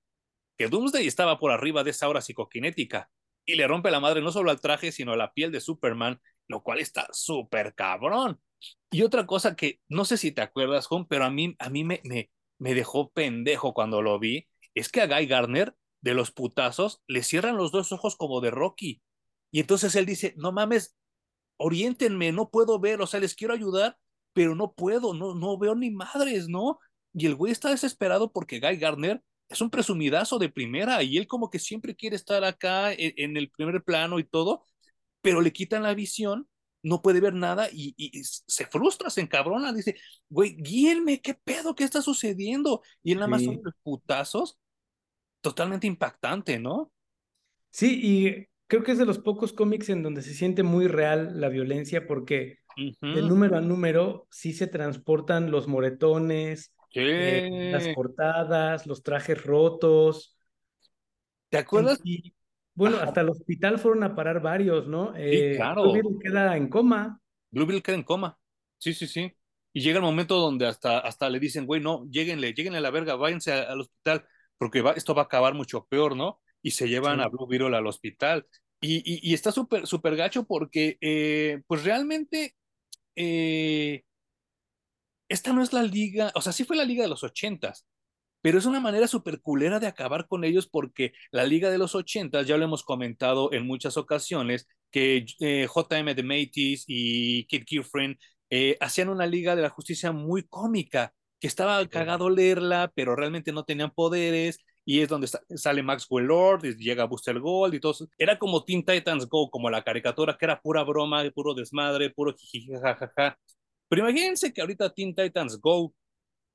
S1: que Doomsday estaba por arriba de esa aura psicoquinética y le rompe la madre no solo al traje, sino a la piel de Superman, lo cual está súper cabrón. Y otra cosa que no sé si te acuerdas, Juan, pero a mí, a mí me, me, me dejó pendejo cuando lo vi, es que a Guy Garner, de los putazos, le cierran los dos ojos como de Rocky. Y entonces él dice, no mames, oriéntenme, no puedo ver, o sea, les quiero ayudar, pero no puedo, no, no veo ni madres, ¿no? Y el güey está desesperado porque Guy Gardner es un presumidazo de primera y él como que siempre quiere estar acá en, en el primer plano y todo, pero le quitan la visión, no puede ver nada y, y, y se frustra, se encabrona, dice, güey, guíenme, ¿qué pedo? ¿Qué está sucediendo? Y él nada más sí. son los putazos, totalmente impactante, ¿no?
S2: Sí, y creo que es de los pocos cómics en donde se siente muy real la violencia porque uh -huh. de número a número sí se transportan los moretones,
S1: sí.
S2: eh, las cortadas, los trajes rotos.
S1: ¿Te acuerdas?
S2: Y, bueno, Ajá. hasta el hospital fueron a parar varios, ¿no?
S1: Sí, eh, claro.
S2: Bluebeard queda en coma.
S1: Bluebeard queda en coma. Sí, sí, sí. Y llega el momento donde hasta, hasta le dicen, güey, no, lleguenle, lleguenle a la verga, váyanse al hospital, porque va, esto va a acabar mucho peor, ¿no? Y se llevan sí. a Blue Beetle al hospital. Y, y, y está súper, súper gacho porque, eh, pues realmente, eh, esta no es la liga, o sea, sí fue la liga de los ochentas, pero es una manera súper culera de acabar con ellos porque la liga de los ochentas, ya lo hemos comentado en muchas ocasiones, que eh, JM de Matis y Kid Kifrin eh, hacían una liga de la justicia muy cómica, que estaba cagado leerla, pero realmente no tenían poderes, y es donde sale Maxwell Lord, y llega Booster Gold y todo. Era como Teen Titans Go, como la caricatura que era pura broma, puro desmadre, puro jijijajaja. Pero imagínense que ahorita Teen Titans Go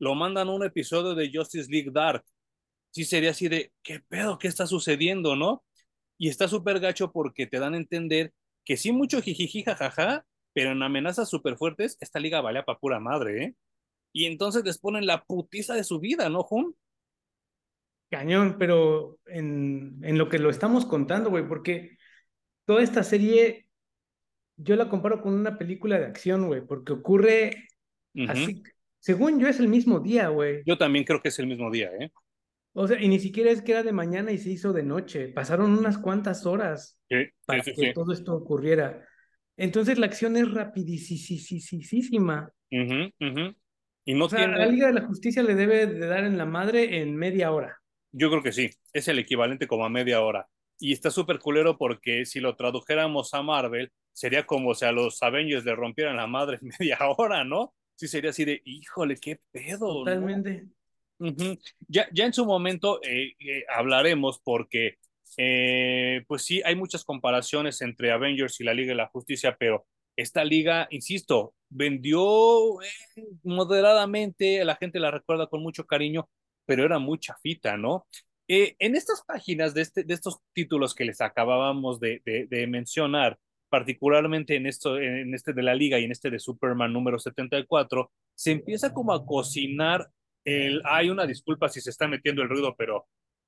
S1: lo mandan a un episodio de Justice League Dark. Sí sería así de, ¿qué pedo? ¿Qué está sucediendo, no? Y está súper gacho porque te dan a entender que sí mucho jijijijajaja, pero en amenazas súper fuertes, esta liga vale para pura madre, ¿eh? Y entonces les ponen la putiza de su vida, ¿no, Jun?
S2: Cañón, pero en, en lo que lo estamos contando, güey, porque toda esta serie yo la comparo con una película de acción, güey, porque ocurre uh -huh. así. Según yo, es el mismo día, güey.
S1: Yo también creo que es el mismo día, ¿eh?
S2: O sea, y ni siquiera es que era de mañana y se hizo de noche. Pasaron unas cuantas horas
S1: sí,
S2: para
S1: sí,
S2: que
S1: sí.
S2: todo esto ocurriera. Entonces la acción es rapidísima.
S1: Uh -huh, uh -huh. Y no
S2: o sea,
S1: tiene...
S2: la Liga de la Justicia le debe de dar en la madre en media hora.
S1: Yo creo que sí, es el equivalente como a media hora. Y está súper culero porque si lo tradujéramos a Marvel, sería como si a los Avengers le rompieran la madre en [LAUGHS] media hora, ¿no? Sí, sería así de, híjole, qué pedo.
S2: Totalmente.
S1: ¿no? Uh -huh. ya, ya en su momento eh, eh, hablaremos porque, eh, pues sí, hay muchas comparaciones entre Avengers y la Liga de la Justicia, pero esta liga, insisto, vendió eh, moderadamente, la gente la recuerda con mucho cariño, pero era muy chafita, ¿no? Eh, en estas páginas de, este, de, estos títulos que les acabábamos de, mencionar, particularmente en, esto, en este de la liga y en este de Superman número 74, se empieza como a cocinar el... Hay una disculpa si se está metiendo el ruido, pero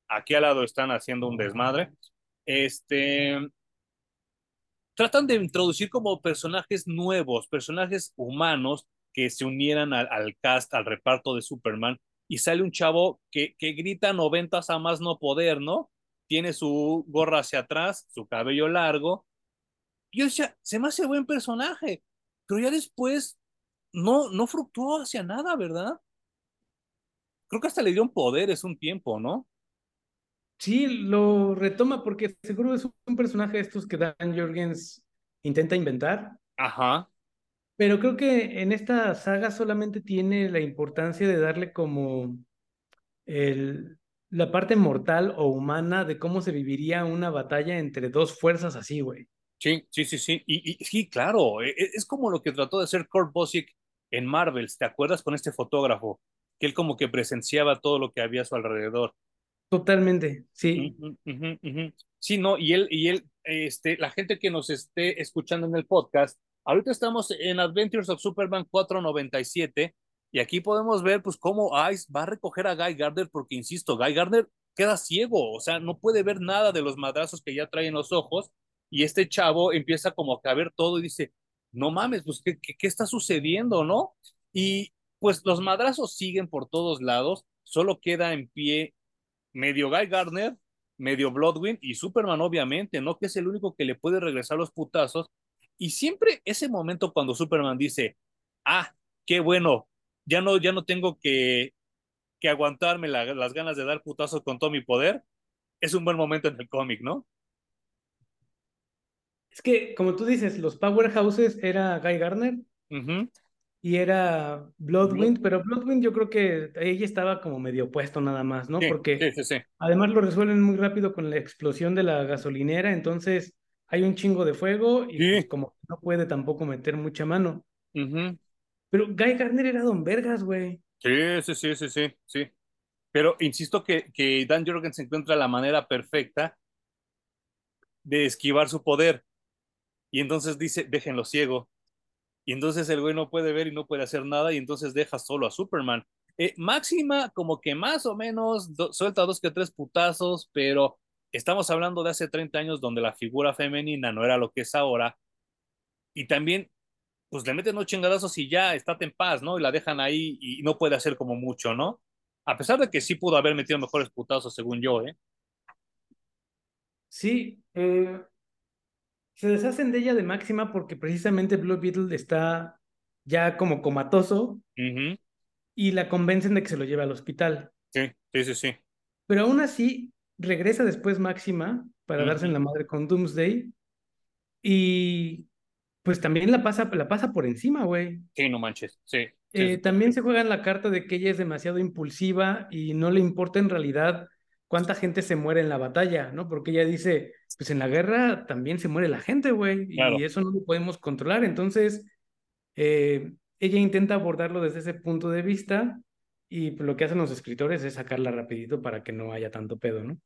S1: aquí al lado están haciendo un desmadre. Este... Tratan de introducir como personajes nuevos, personajes humanos que se unieran al cast, al reparto de Superman, y sale un chavo que, que grita noventas a más no poder, ¿no? Tiene su gorra hacia atrás, su cabello largo. Y yo decía, se me hace buen personaje, pero ya después no, no fructuó hacia nada, ¿verdad? Creo que hasta le dieron poderes un tiempo, ¿no?
S2: Sí, lo retoma porque seguro es un personaje de estos que Dan Jorgens intenta inventar.
S1: Ajá
S2: pero creo que en esta saga solamente tiene la importancia de darle como el, la parte mortal o humana de cómo se viviría una batalla entre dos fuerzas así, güey.
S1: Sí, sí, sí, sí. Y, y, sí, claro, es, e, es, como lo que trató de hacer Kurt Busiek en Marvels, ¿te acuerdas con este fotógrafo? Que él como que presenciaba todo lo que había a su alrededor.
S2: Totalmente, sí.
S1: Uh -huh, uh -huh, uh -huh. Sí, no, y él, y él, este, la gente que nos esté escuchando en el podcast, Ahorita estamos en Adventures of Superman 497 y aquí podemos ver pues cómo Ice va a recoger a Guy Gardner porque, insisto, Guy Gardner queda ciego, o sea, no puede ver nada de los madrazos que ya trae en los ojos y este chavo empieza como a ver todo y dice, no mames, pues, ¿qué, qué, qué está sucediendo, no? Y pues los madrazos siguen por todos lados, solo queda en pie medio Guy Gardner, medio Bloodwind y Superman, obviamente, ¿no? Que es el único que le puede regresar los putazos y siempre ese momento cuando Superman dice, ah, qué bueno, ya no, ya no tengo que, que aguantarme la, las ganas de dar putazos con todo mi poder, es un buen momento en el cómic, ¿no?
S2: Es que, como tú dices, los powerhouses era Guy Garner
S1: Uh -huh.
S2: y era Bloodwind, pero Bloodwind yo creo que ella estaba como medio puesto nada más, ¿no?
S1: Sí,
S2: Porque
S1: sí, sí, sí.
S2: además lo resuelven muy rápido con la explosión de la gasolinera, entonces hay un chingo de fuego y
S1: Sí.
S2: pues como no puede tampoco meter mucha mano.
S1: Uh -huh.
S2: Pero Guy Garner era Don Vergas, güey.
S1: Sí, sí, sí, sí, sí, sí. Pero insisto que, que Dan Jorgens encuentra la manera perfecta de esquivar su poder. Y entonces dice, déjenlo ciego. Y entonces el güey no puede ver y no puede hacer nada y entonces deja solo a Superman. Eh, Máxima como que más o menos do, suelta dos que tres putazos, pero estamos hablando de hace 30 años donde la figura femenina no era lo que es ahora. Y también, pues le meten unos chingadazos y ya, estate en paz, ¿no? Y la dejan ahí y no puede hacer como mucho, ¿no? A pesar de que sí pudo haber metido mejores putazos, según yo, ¿eh?
S2: Sí, eh, se deshacen de ella de máxima porque precisamente Blue Beetle está ya como comatoso
S1: uh -huh.
S2: y la convencen de que se lo lleve al hospital.
S1: Sí, sí, sí, sí.
S2: Pero aún así regresa después máxima para darse en la madre con Doomsday y pues también la pasa, la pasa por encima, güey.
S1: Sí, no manches, sí. sí,
S2: eh. También se juega en la carta de que ella es demasiado impulsiva y no le importa en realidad cuánta gente se muere en la batalla, ¿no? Porque ella dice, pues en la guerra también se muere la gente, güey,
S1: Claro.
S2: y eso no lo podemos controlar. Entonces, eh, ella intenta abordarlo desde ese punto de vista y pues, lo que hacen los escritores es sacarla rapidito para que no haya tanto pedo, ¿no?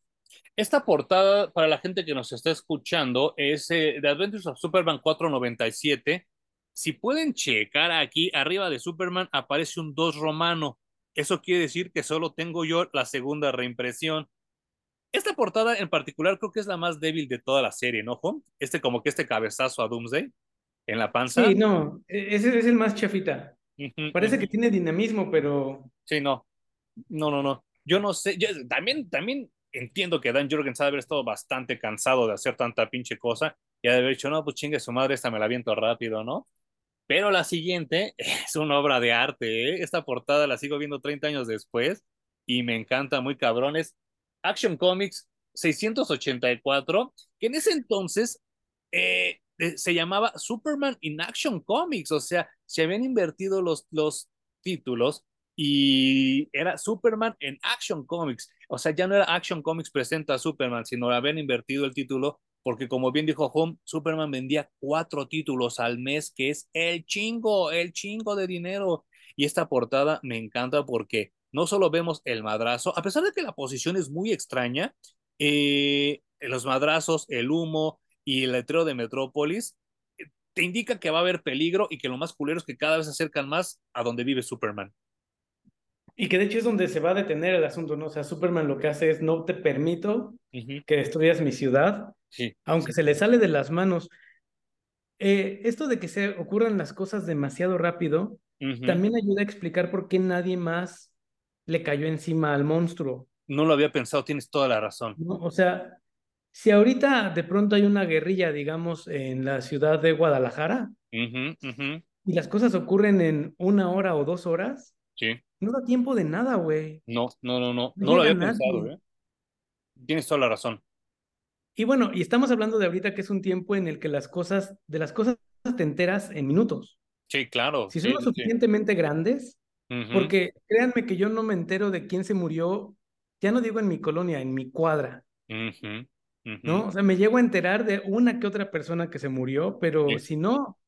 S1: Esta portada, para la gente que nos está escuchando, es eh, The Adventures of Superman 497. Si pueden checar aquí, arriba de Superman aparece un 2 romano. Eso quiere decir que solo tengo yo la segunda reimpresión. Esta portada en particular creo que es la más débil de toda la serie, ¿no, Juan? Este como que este cabezazo a Doomsday en la panza.
S2: Sí, no, ese es el más chafita. Parece que tiene dinamismo, pero...
S1: Sí, no. No, no, no. Yo no sé. También, también entiendo que Dan Jorgens ha de haber estado bastante cansado de hacer tanta pinche cosa y ha de haber dicho, no, pues chingue su madre, esta me la viento rápido, ¿no? Pero la siguiente [LAUGHS] es una obra de arte, ¿eh? Esta portada la sigo viendo 30 años después y me encanta, muy cabrones. Action Comics 684, que en ese entonces eh, se llamaba Superman in Action Comics, o sea, se habían invertido los, los títulos y era Superman en Action Comics, o sea, ya no era Action Comics presenta a Superman, sino habían invertido el título porque como bien dijo Home, Superman vendía cuatro títulos al mes, que es el chingo, el chingo de dinero. Y esta portada me encanta porque no solo vemos el madrazo, a pesar de que la posición es muy extraña, eh, los madrazos, el humo y el letrero de Metrópolis, eh, te indica que va a haber peligro y que lo más culero es que cada vez se acercan más a donde vive Superman.
S2: Y que de hecho es donde se va a detener el asunto, ¿no? O sea, Superman lo que hace es no te permito uh -huh. que destruyas mi ciudad,
S1: sí,
S2: aunque
S1: sí.
S2: se le sale de las manos. Eh, esto de que se ocurran las cosas demasiado rápido uh -huh. también ayuda a explicar por qué nadie más le cayó encima al monstruo.
S1: No lo había pensado, tienes toda la razón.
S2: ¿no? O sea, si ahorita de pronto hay una guerrilla, digamos, en la ciudad de Guadalajara
S1: uh -huh,
S2: y las cosas ocurren en una hora o dos horas,
S1: sí.
S2: No da tiempo de nada, güey.
S1: No, no, no, no, no, no lo había nadie. pensado, ¿eh? Tienes toda la razón.
S2: Y bueno, y estamos hablando de ahorita que es un tiempo en el que las cosas, de las cosas te enteras en minutos.
S1: Sí, claro.
S2: Si son
S1: sí,
S2: lo suficientemente
S1: sí.
S2: grandes, uh -huh. porque créanme que yo no me entero de quién se murió, ya no digo en mi colonia, en mi cuadra.
S1: Uh -huh. Uh -huh.
S2: ¿No? O sea, me llego a enterar de una que otra persona que se murió, pero sí. si no,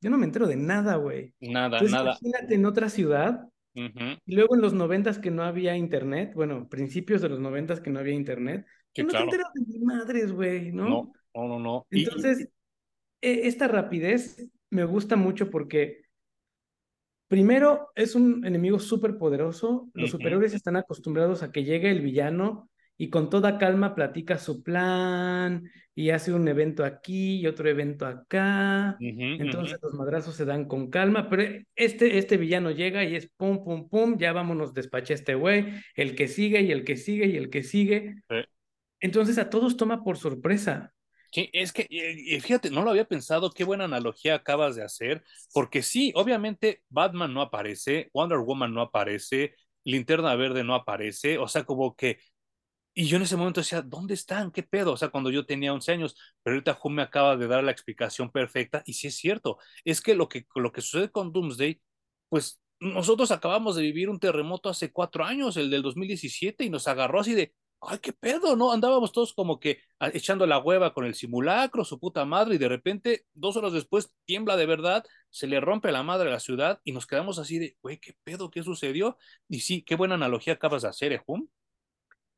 S2: yo no me entero de nada, güey.
S1: Nada,
S2: Entonces,
S1: nada.
S2: Imagínate en otra ciudad,
S1: Uh -huh.
S2: y luego en los noventas que no había internet, bueno, principios de los noventas que no había internet,
S1: sí,
S2: no
S1: claro.
S2: te enteras de mi madres, güey, ¿no?
S1: No, no, no, no.
S2: Entonces, y... esta rapidez me gusta mucho porque primero es un enemigo súper poderoso, los uh -huh. superiores están acostumbrados a que llegue el villano y con toda calma platica su plan y hace un evento aquí y otro evento acá.
S1: Uh -huh,
S2: Entonces
S1: uh -huh.
S2: los madrazos se dan con calma, pero este, este villano llega y es pum, pum, pum, ya vámonos, despaché este güey, el que sigue y el que sigue y el que sigue.
S1: Sí.
S2: Entonces a todos toma por sorpresa.
S1: Sí, es que, fíjate, no lo había pensado, qué buena analogía acabas de hacer, porque sí, obviamente Batman no aparece, Wonder Woman no aparece, Linterna Verde no aparece, o sea, como que, y yo en ese momento decía, ¿dónde están? ¿Qué pedo? O sea, cuando yo tenía 11 años, pero ahorita me acaba de dar la explicación perfecta, y sí es cierto, es que lo que, lo que sucede con Doomsday, pues nosotros acabamos de vivir un terremoto hace cuatro años, el del 2017, y nos agarró así de, ay, qué pedo, ¿no? Andábamos todos como que ah, echando la hueva con el simulacro, su puta madre, y de repente, dos horas después, tiembla de verdad, se le rompe la madre a la ciudad y nos quedamos así de, güey, qué pedo, qué sucedió. Y sí, qué buena analogía acabas de hacer, ¿eh,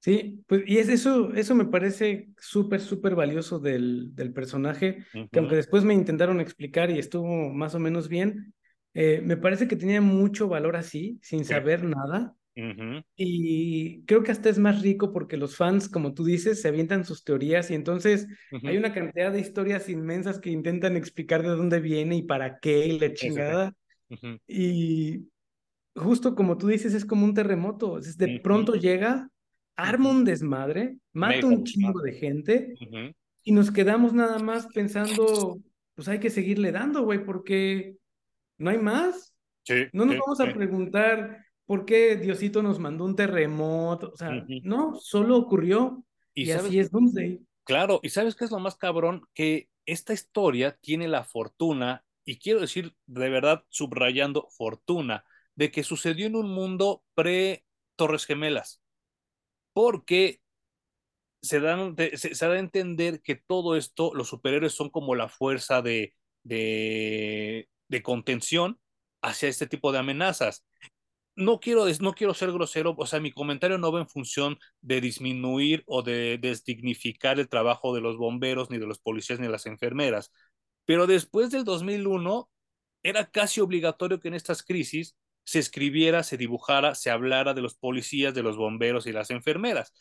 S2: Sí, pues y es eso, eso me parece súper, súper valioso del, del personaje, que aunque después me intentaron explicar y estuvo más o menos bien, eh, me parece que tenía mucho valor así, sin saber nada. Y creo que hasta es más rico porque los fans, como tú dices, se avientan sus teorías y entonces hay una cantidad de historias inmensas que intentan explicar de dónde viene y para qué y la chingada. Y justo como tú dices, es como un terremoto. de pronto llega, arma un desmadre, mata un chingo de gente y nos quedamos nada más pensando, pues hay que seguirle dando, güey, porque no hay más. no nos vamos a preguntar ¿por qué Diosito nos mandó un terremoto? O sea, no, solo ocurrió y, así es Doomsday.
S1: Claro, y ¿sabes qué es lo más cabrón? Que esta historia tiene la fortuna, y quiero decir de verdad, subrayando fortuna, de que sucedió en un mundo pre-Torres Gemelas. Porque se, dan, se, da a entender que todo esto, los superhéroes son como la fuerza de, de, de contención hacia este tipo de amenazas no quiero, no quiero ser grosero, o sea, mi comentario no va en función de disminuir o de desdignificar el trabajo de los bomberos, ni de los policías, ni de las enfermeras. Pero después del 2001, era casi obligatorio que en estas crisis se escribiera, se dibujara, se hablara de los policías, de los bomberos y las enfermeras.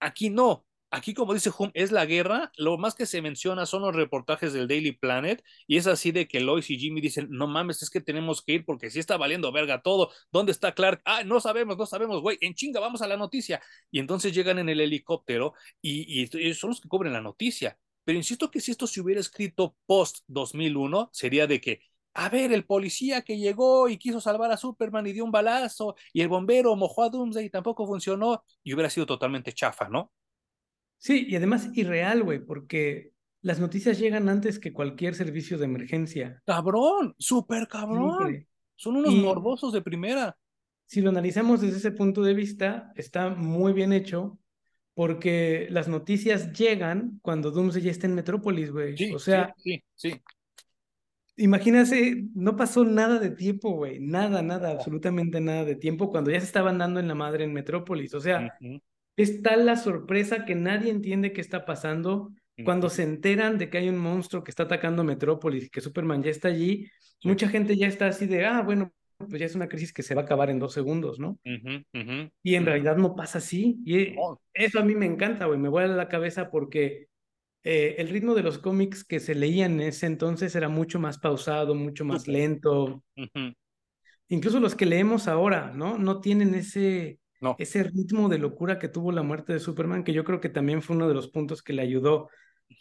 S1: Aquí no. Aquí, como dice Hum, es la guerra. Lo más que se menciona son los reportajes del Daily Planet. Y es así de que Lois y Jimmy dicen: No mames, es que tenemos que ir porque si está valiendo verga todo. ¿Dónde está Clark? Ah, no sabemos, no sabemos, güey. En chinga, vamos a la noticia. Y entonces llegan en el helicóptero y, y, son los que cubren la noticia. Pero insisto que si esto se hubiera escrito post 2001, sería de que a ver, el policía que llegó y quiso salvar a Superman y dio un balazo, y el bombero mojó a Doomsday y tampoco funcionó, y hubiera sido totalmente chafa, ¿no?
S2: Sí, y además irreal, güey, porque las noticias llegan antes que cualquier servicio de emergencia.
S1: Cabrón, súper cabrón. Son unos morbosos de primera.
S2: Si lo analizamos desde ese punto de vista, está muy bien hecho porque las noticias llegan cuando Doomsday ya está en Metrópolis, güey. o sea,
S1: sí, sí,
S2: Imagínate, no pasó nada de tiempo, güey. Nada, nada, absolutamente nada de tiempo cuando ya se estaban dando en la madre en Metrópolis. O sea, es tal la sorpresa que nadie entiende qué está pasando. Cuando se enteran de que hay un monstruo que está atacando Metrópolis y que Superman ya está allí, mucha gente ya está así de, ah, bueno, pues ya es una crisis que se va a acabar en dos segundos, ¿no? Y en realidad no pasa así. Y eso a mí me encanta, güey, me vuela la cabeza porque eh, el ritmo de los cómics que se leían en ese entonces era mucho más pausado, mucho más lento. Incluso los que leemos ahora, ¿no? No tienen ese ese ritmo de locura que tuvo la muerte de Superman, que yo creo que también fue uno de los puntos que le ayudó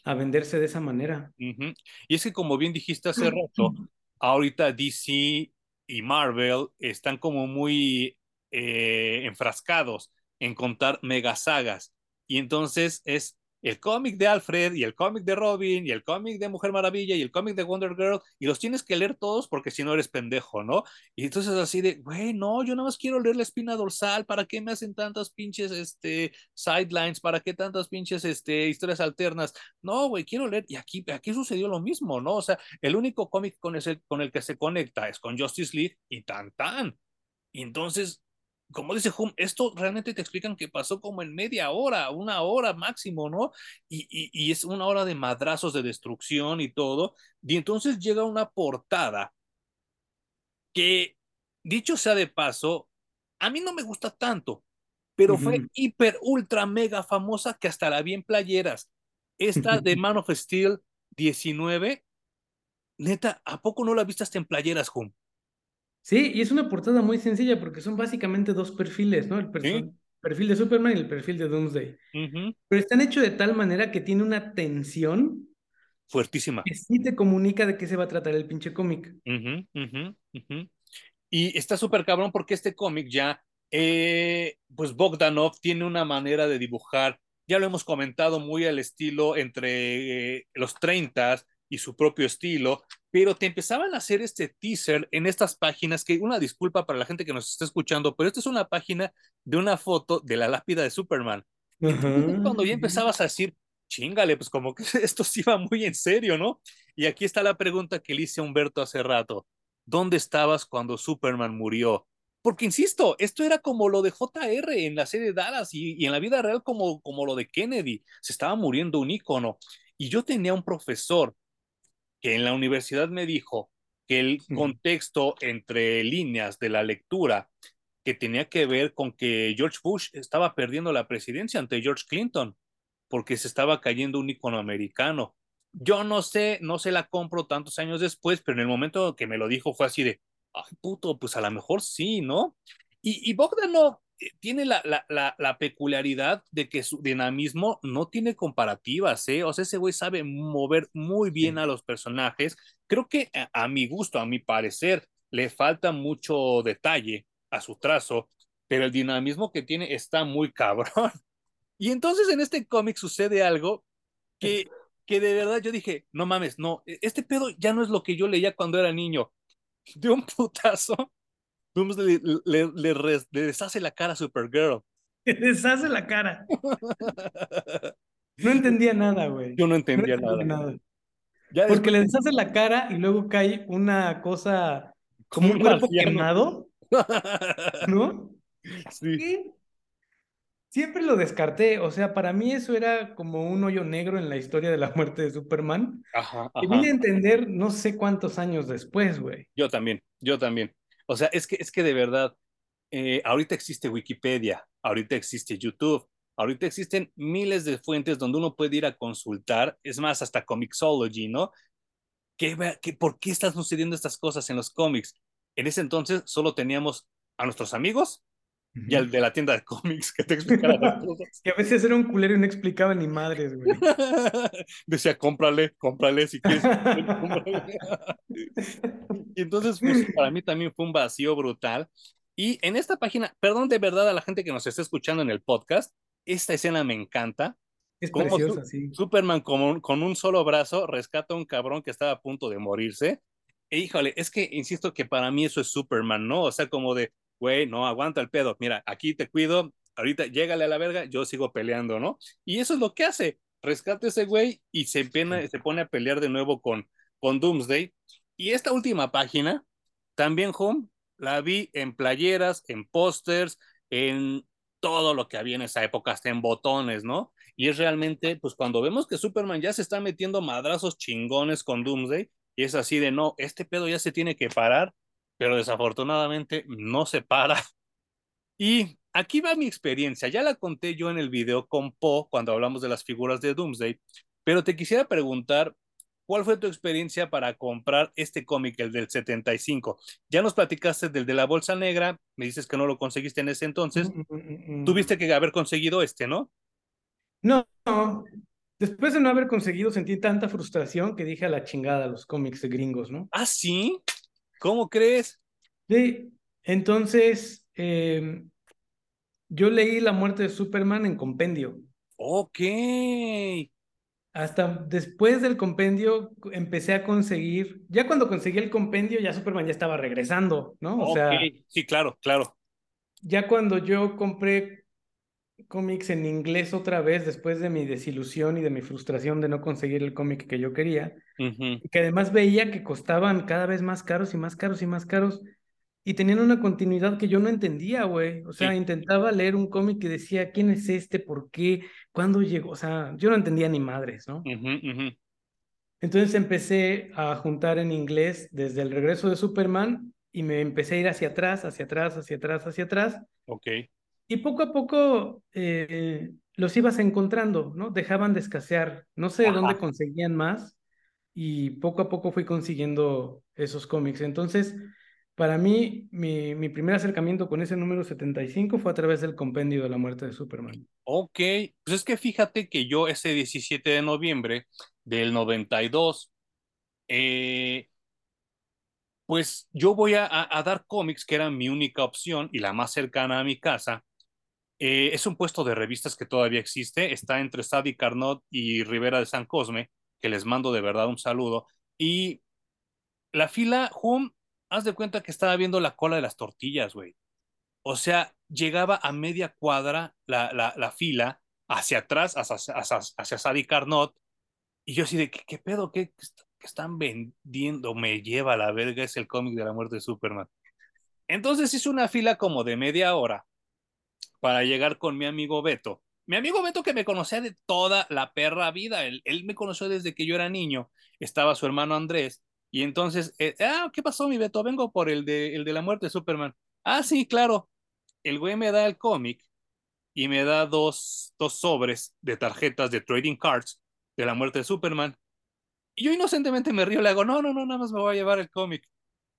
S2: a venderse de esa manera.
S1: Y es que como bien dijiste hace rato, [CLEARS THROAT] ahorita DC y Marvel están como muy eh, enfrascados en contar megasagas. Y entonces es el cómic de Alfred y el cómic de Robin y el cómic de Mujer Maravilla y el cómic de Wonder Girl y los tienes que leer todos porque si no eres pendejo, ¿no? Y entonces así de, güey, no, yo nada más quiero leer la espina dorsal, ¿para qué me hacen tantas pinches, este, sidelines? ¿Para qué tantas pinches, este, historias alternas? No, güey, quiero leer. Y aquí, aquí sucedió lo mismo, ¿no? O sea, el único cómic con, con el que se conecta es con Justice League y tan tan. Y entonces como dice Hum, esto realmente te explican que pasó como en media hora, una hora máximo, ¿no? Y, y, es una hora de madrazos de destrucción y todo. Y entonces llega una portada que, dicho sea de paso, a mí no me gusta tanto, pero fue hiper, ultra, mega famosa que hasta la vi en playeras. Esta de [LAUGHS] Man of Steel 19, neta, ¿a poco no la viste hasta en playeras, Hum?
S2: Sí, y es una portada muy sencilla porque son básicamente dos perfiles, ¿no? El, perfil de Superman y el perfil de Doomsday. Pero están hechos de tal manera que tiene una tensión
S1: fuertísima.
S2: Que sí te comunica de qué se va a tratar el pinche cómic.
S1: y está súper cabrón porque este cómic ya, eh, pues Bogdanov tiene una manera de dibujar, ya lo hemos comentado, muy al estilo entre eh, los 30 y su propio estilo, pero te empezaban a hacer este teaser en estas páginas, que una disculpa para la gente que nos está escuchando, pero esta es una página de una foto de la lápida de Superman. cuando ya empezabas a decir, chingale, pues como que [LAUGHS] esto sí va muy en serio, ¿no? Y aquí está la pregunta que le hice a Humberto hace rato. ¿Dónde estabas cuando Superman murió? Porque, insisto, esto era como lo de JR en la serie Dallas y, y en la vida real como, como lo de Kennedy. Se estaba muriendo un ícono. Y yo tenía un profesor que en la universidad me dijo que el contexto entre líneas de la lectura que tenía que ver con que George Bush estaba perdiendo la presidencia ante George Clinton porque se estaba cayendo un icono americano. Yo no sé, no se la compro tantos años después, pero en el momento que me lo dijo fue así de, ay puto, pues a lo mejor sí, ¿no? Y, y Bogdanov tiene la, la, la, peculiaridad de que su dinamismo no tiene comparativas, ¿eh? O sea, ese güey sabe mover muy bien a los personajes. Creo que a, a, mi gusto, a mi parecer, le falta mucho detalle a su trazo, pero el dinamismo que tiene está muy cabrón. [LAUGHS] Y entonces en este cómic sucede algo que, que de verdad yo dije, no mames, no, e, este pedo ya no es lo que yo leía cuando era niño. [LAUGHS] De un putazo, le, le, le, deshace la cara a Supergirl. [LAUGHS]
S2: Le deshace la cara. [LAUGHS] No entendía nada, güey.
S1: Yo no entendía, nada. nada.
S2: Porque le deshace la cara y luego cae una cosa como un cuerpo quemado. [LAUGHS] ¿No? Sí. Siempre lo descarté, o sea, para mí eso era como un hoyo negro en la historia de la muerte de Superman. Ajá, Y vine a entender no sé cuántos años después, güey.
S1: Yo también, yo también. O sea, es que, es que de verdad, eh, ahorita existe Wikipedia, ahorita existe YouTube, ahorita existen miles de fuentes donde uno puede ir a consultar, es más, hasta Comixology, ¿no? ¿Qué, qué, ¿Por qué están sucediendo estas cosas en los cómics? En ese entonces solo teníamos a nuestros amigos y al de la tienda de cómics que te explicara las cosas. [LAUGHS]
S2: que a veces era un culero y no explicaba ni madres, güey. [LAUGHS]
S1: Decía, cómprale, cómprale si quieres. [LAUGHS] y entonces, pues, para mí también fue un vacío brutal. Y en esta página, perdón de verdad a la gente que nos está escuchando en el podcast, esta escena me encanta.
S2: Es preciosa, sí.
S1: Superman con un, con un solo brazo rescata a un cabrón que estaba a punto de morirse. E híjole, es que insisto que para mí eso es Superman, ¿no? O sea, como de, güey, no aguanta el pedo, mira, aquí te cuido, ahorita llégale a la verga, yo sigo peleando, ¿no? Y eso es lo que hace, rescate ese güey y se, se pone a pelear de nuevo con, con Doomsday. Y esta última página, también, Home, la vi en playeras, en pósters, en todo lo que había en esa época, hasta en botones, ¿no? Y es realmente, pues cuando vemos que Superman ya se está metiendo madrazos chingones con Doomsday, y es así de, no, este pedo ya se tiene que parar, pero desafortunadamente no se para. Y aquí va mi experiencia. Ya la conté yo en el video con Po cuando hablamos de las figuras de Doomsday, pero te quisiera preguntar, ¿cuál fue tu experiencia para comprar este cómic, el del 75? Ya nos platicaste del de la bolsa negra, me dices que no lo conseguiste en ese entonces. Mm, mm, mm, Tuviste que haber conseguido este, ¿no?
S2: No, no. Después de no haber conseguido, sentí tanta frustración que dije a la chingada los cómics de gringos, ¿no?
S1: Ah, sí. ¿Cómo crees?
S2: Sí, entonces em, yo leí La muerte de Superman en compendio.
S1: Ok.
S2: Hasta después del compendio empecé a conseguir, ya cuando conseguí el compendio ya Superman ya estaba regresando, ¿no? O sea,
S1: sí, claro, claro.
S2: Ya cuando yo compré cómics en inglés otra vez después de mi desilusión y de mi frustración de no conseguir el cómic que yo quería, que además veía que costaban cada vez más caros y más caros y más caros y tenían una continuidad que yo no entendía, güey. O sea, intentaba leer un cómic que decía, ¿quién es este? ¿Por qué? ¿Cuándo llegó? O sea, yo no entendía ni madres, ¿no? Entonces empecé a juntar en inglés desde el regreso de Superman y me empecé a ir hacia atrás, hacia atrás, hacia atrás, hacia atrás.
S1: Ok.
S2: Y poco a poco eh, los ibas encontrando, ¿no? Dejaban de escasear. No sé de dónde conseguían más y poco a poco fui consiguiendo esos cómics. Entonces, Para mí, mi, mi, primer acercamiento con ese número 75 fue a través del compendio de la muerte de Superman.
S1: Ok, pues es que fíjate que yo ese 17 de noviembre del 92, eh, pues yo voy a, a, dar cómics, que era mi única opción y la más cercana a mi casa. Eh, es un puesto de revistas que todavía existe, está entre Sadi Carnot y Rivera de San Cosme, que les mando de verdad un saludo. Y la fila, Hum, haz de cuenta que estaba viendo la cola de las tortillas, güey. O sea, llegaba a media cuadra la, la, la fila, hacia atrás, hacia, hacia, hacia Sadi Carnot, y yo así de, ¿qué, pedo? ¿Qué, ¿Qué, están vendiendo? Me lleva la verga, es el cómic de la muerte de Superman. Entonces hice una fila como de media hora para llegar con mi amigo Beto. Mi amigo Beto que me conocía de toda la perra vida, él, él me conoció desde que yo era niño, estaba su hermano Andrés, y entonces, eh, ah, ¿qué pasó, mi Beto? Vengo por el de, el de la muerte de Superman. Ah, sí, claro. El güey me da el cómic y me da dos, dos sobres de tarjetas de trading cards de la muerte de Superman. Y yo inocentemente me río, le hago, no, no, no, nada más me voy a llevar el cómic.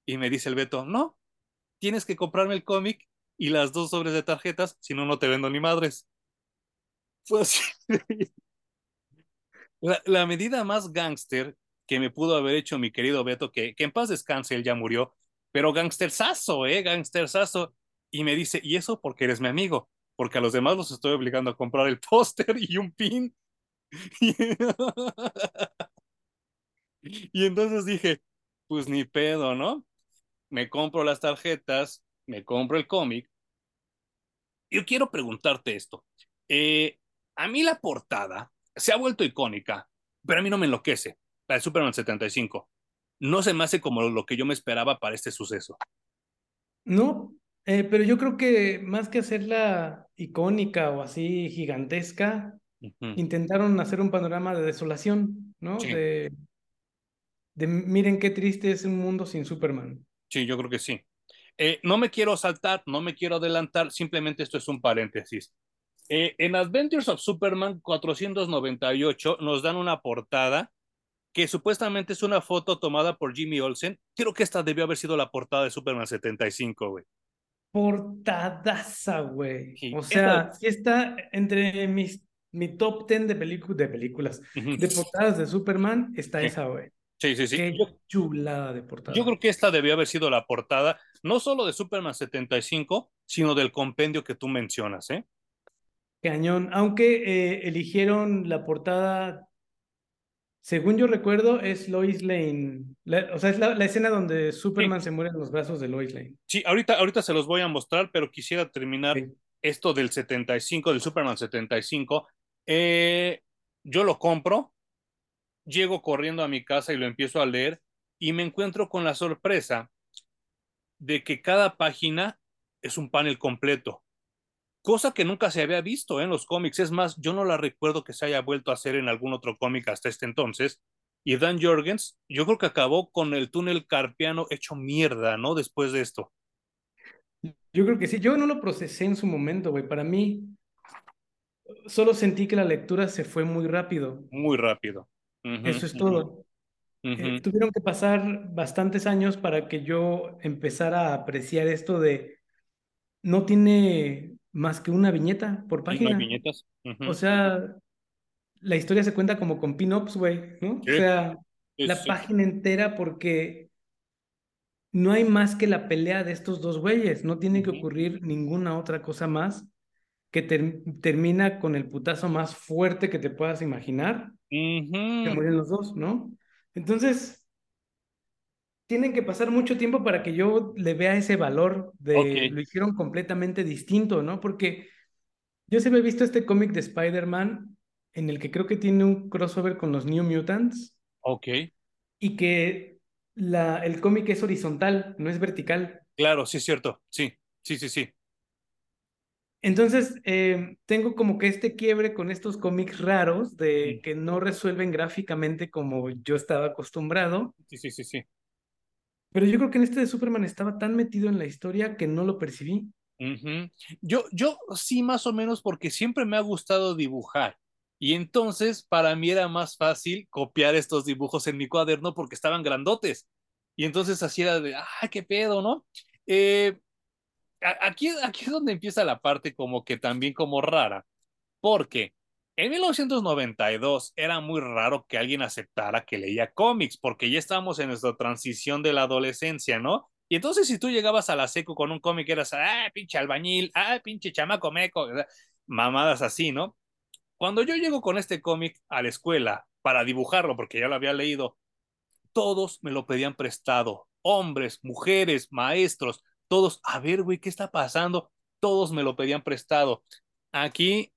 S1: Y me dice el Beto, no, tienes que comprarme el cómic y las dos sobres de tarjetas, si no, no te vendo ni madres. Fue así. [LAUGHS] La, la medida más gángster que me pudo haber hecho mi querido Beto, que, que en paz descanse, él ya murió, pero gangstersazo, ¿eh? Gangstersazo. Y me dice, y eso porque eres mi amigo, porque a los demás los estoy obligando a comprar el póster y un pin. [LAUGHS] y entonces dije, pues ni pedo, ¿no? Me compro las tarjetas, me compro el cómic. Yo quiero preguntarte esto. Eh, a mí la portada se ha vuelto icónica, pero a mí no me enloquece la de Superman 75. No se me hace como lo que yo me esperaba para este suceso.
S2: No, eh, pero yo creo que más que hacerla icónica o así gigantesca, uh -huh. intentaron hacer un panorama de desolación, ¿no? Sí. De, de miren qué triste es un mundo sin Superman.
S1: Sí, yo creo que sí. Eh, no me quiero saltar, no me quiero adelantar, simplemente esto es un paréntesis. Eh, en Adventures of Superman 498 nos dan una portada que supuestamente es una foto tomada por Jimmy Olsen. Creo que esta debió haber sido la portada de Superman 75, güey.
S2: Portadaza, güey. Sí. O sea, sí está entre mis, mi top 10 de, de películas, de portadas de Superman, está esa, güey.
S1: Sí, sí, sí.
S2: Qué
S1: yo,
S2: chulada de portada.
S1: Yo creo que esta debió haber sido la portada, no solo de Superman 75, sino del compendio que tú mencionas, ¿eh?
S2: Cañón. Aunque eh, eligieron la portada según yo recuerdo, es Lois Lane. La, o sea, es la, la escena donde Superman sí. se muere en los brazos de Lois Lane.
S1: Sí, ahorita, ahorita se los voy a mostrar, pero quisiera terminar sí. esto del 75, del Superman 75. Eh, yo lo compro, llego corriendo a mi casa y lo empiezo a leer y me encuentro con la sorpresa de que cada página es un panel completo cosa que nunca se había visto en los cómics. Es más, yo no la recuerdo que se haya vuelto a hacer en algún otro cómic hasta este entonces. Y Dan Jorgens, yo creo que acabó con el túnel carpiano hecho mierda, ¿no? Después de esto.
S2: Yo creo que sí. Yo no lo procesé en su momento, güey. Para mí, solo sentí que la lectura se fue muy rápido.
S1: Muy rápido.
S2: Uh -huh, Eso es todo. Uh -huh. eh, tuvieron que pasar bastantes años para que yo empezara a apreciar esto de no tiene más que una viñeta por página.
S1: No viñetas. Uh -huh.
S2: O sea, la historia se cuenta como con pin-ups, güey, ¿no? O sea, la página entera porque no hay más que la pelea de estos dos güeyes, no tiene que ocurrir ninguna otra cosa más que ter termina con el putazo más fuerte que te puedas imaginar, -huh. que mueren los dos, ¿no? Entonces, tienen que pasar mucho tiempo para que yo le vea ese valor de okay. lo hicieron completamente distinto, ¿no? Porque yo se me he visto este cómic de Spider-Man en el que creo que tiene un crossover con los New Mutants.
S1: Ok.
S2: Y que la, el cómic es horizontal, no es vertical.
S1: Claro, sí es cierto. Sí, sí, sí, sí.
S2: Entonces, eh, tengo como que este quiebre con estos cómics raros de que no resuelven gráficamente como yo estaba acostumbrado.
S1: Sí, sí, sí, sí.
S2: Pero yo creo que en este de Superman estaba tan metido en la historia que no lo percibí.
S1: Uh -huh. Yo, yo sí, más o menos, porque siempre me ha gustado dibujar. Y entonces para mí era más fácil copiar estos dibujos en mi cuaderno porque estaban grandotes. Y entonces así era de, ah, qué pedo, ¿no? Eh, aquí, aquí es donde empieza la parte como que también como rara, porque en 1992 era muy raro que alguien aceptara que leía cómics, porque ya estábamos en nuestra transición de la adolescencia, ¿no? Y entonces si tú llegabas a la seco con un cómic eras, ah, pinche albañil, ah, pinche chamaco meco, mamadas así, ¿no? Cuando yo llego con este cómic a la escuela para dibujarlo, porque ya lo había leído, todos me lo pedían prestado, hombres, mujeres, maestros, todos, a ver, güey, ¿qué está pasando? Todos me lo pedían prestado. Aquí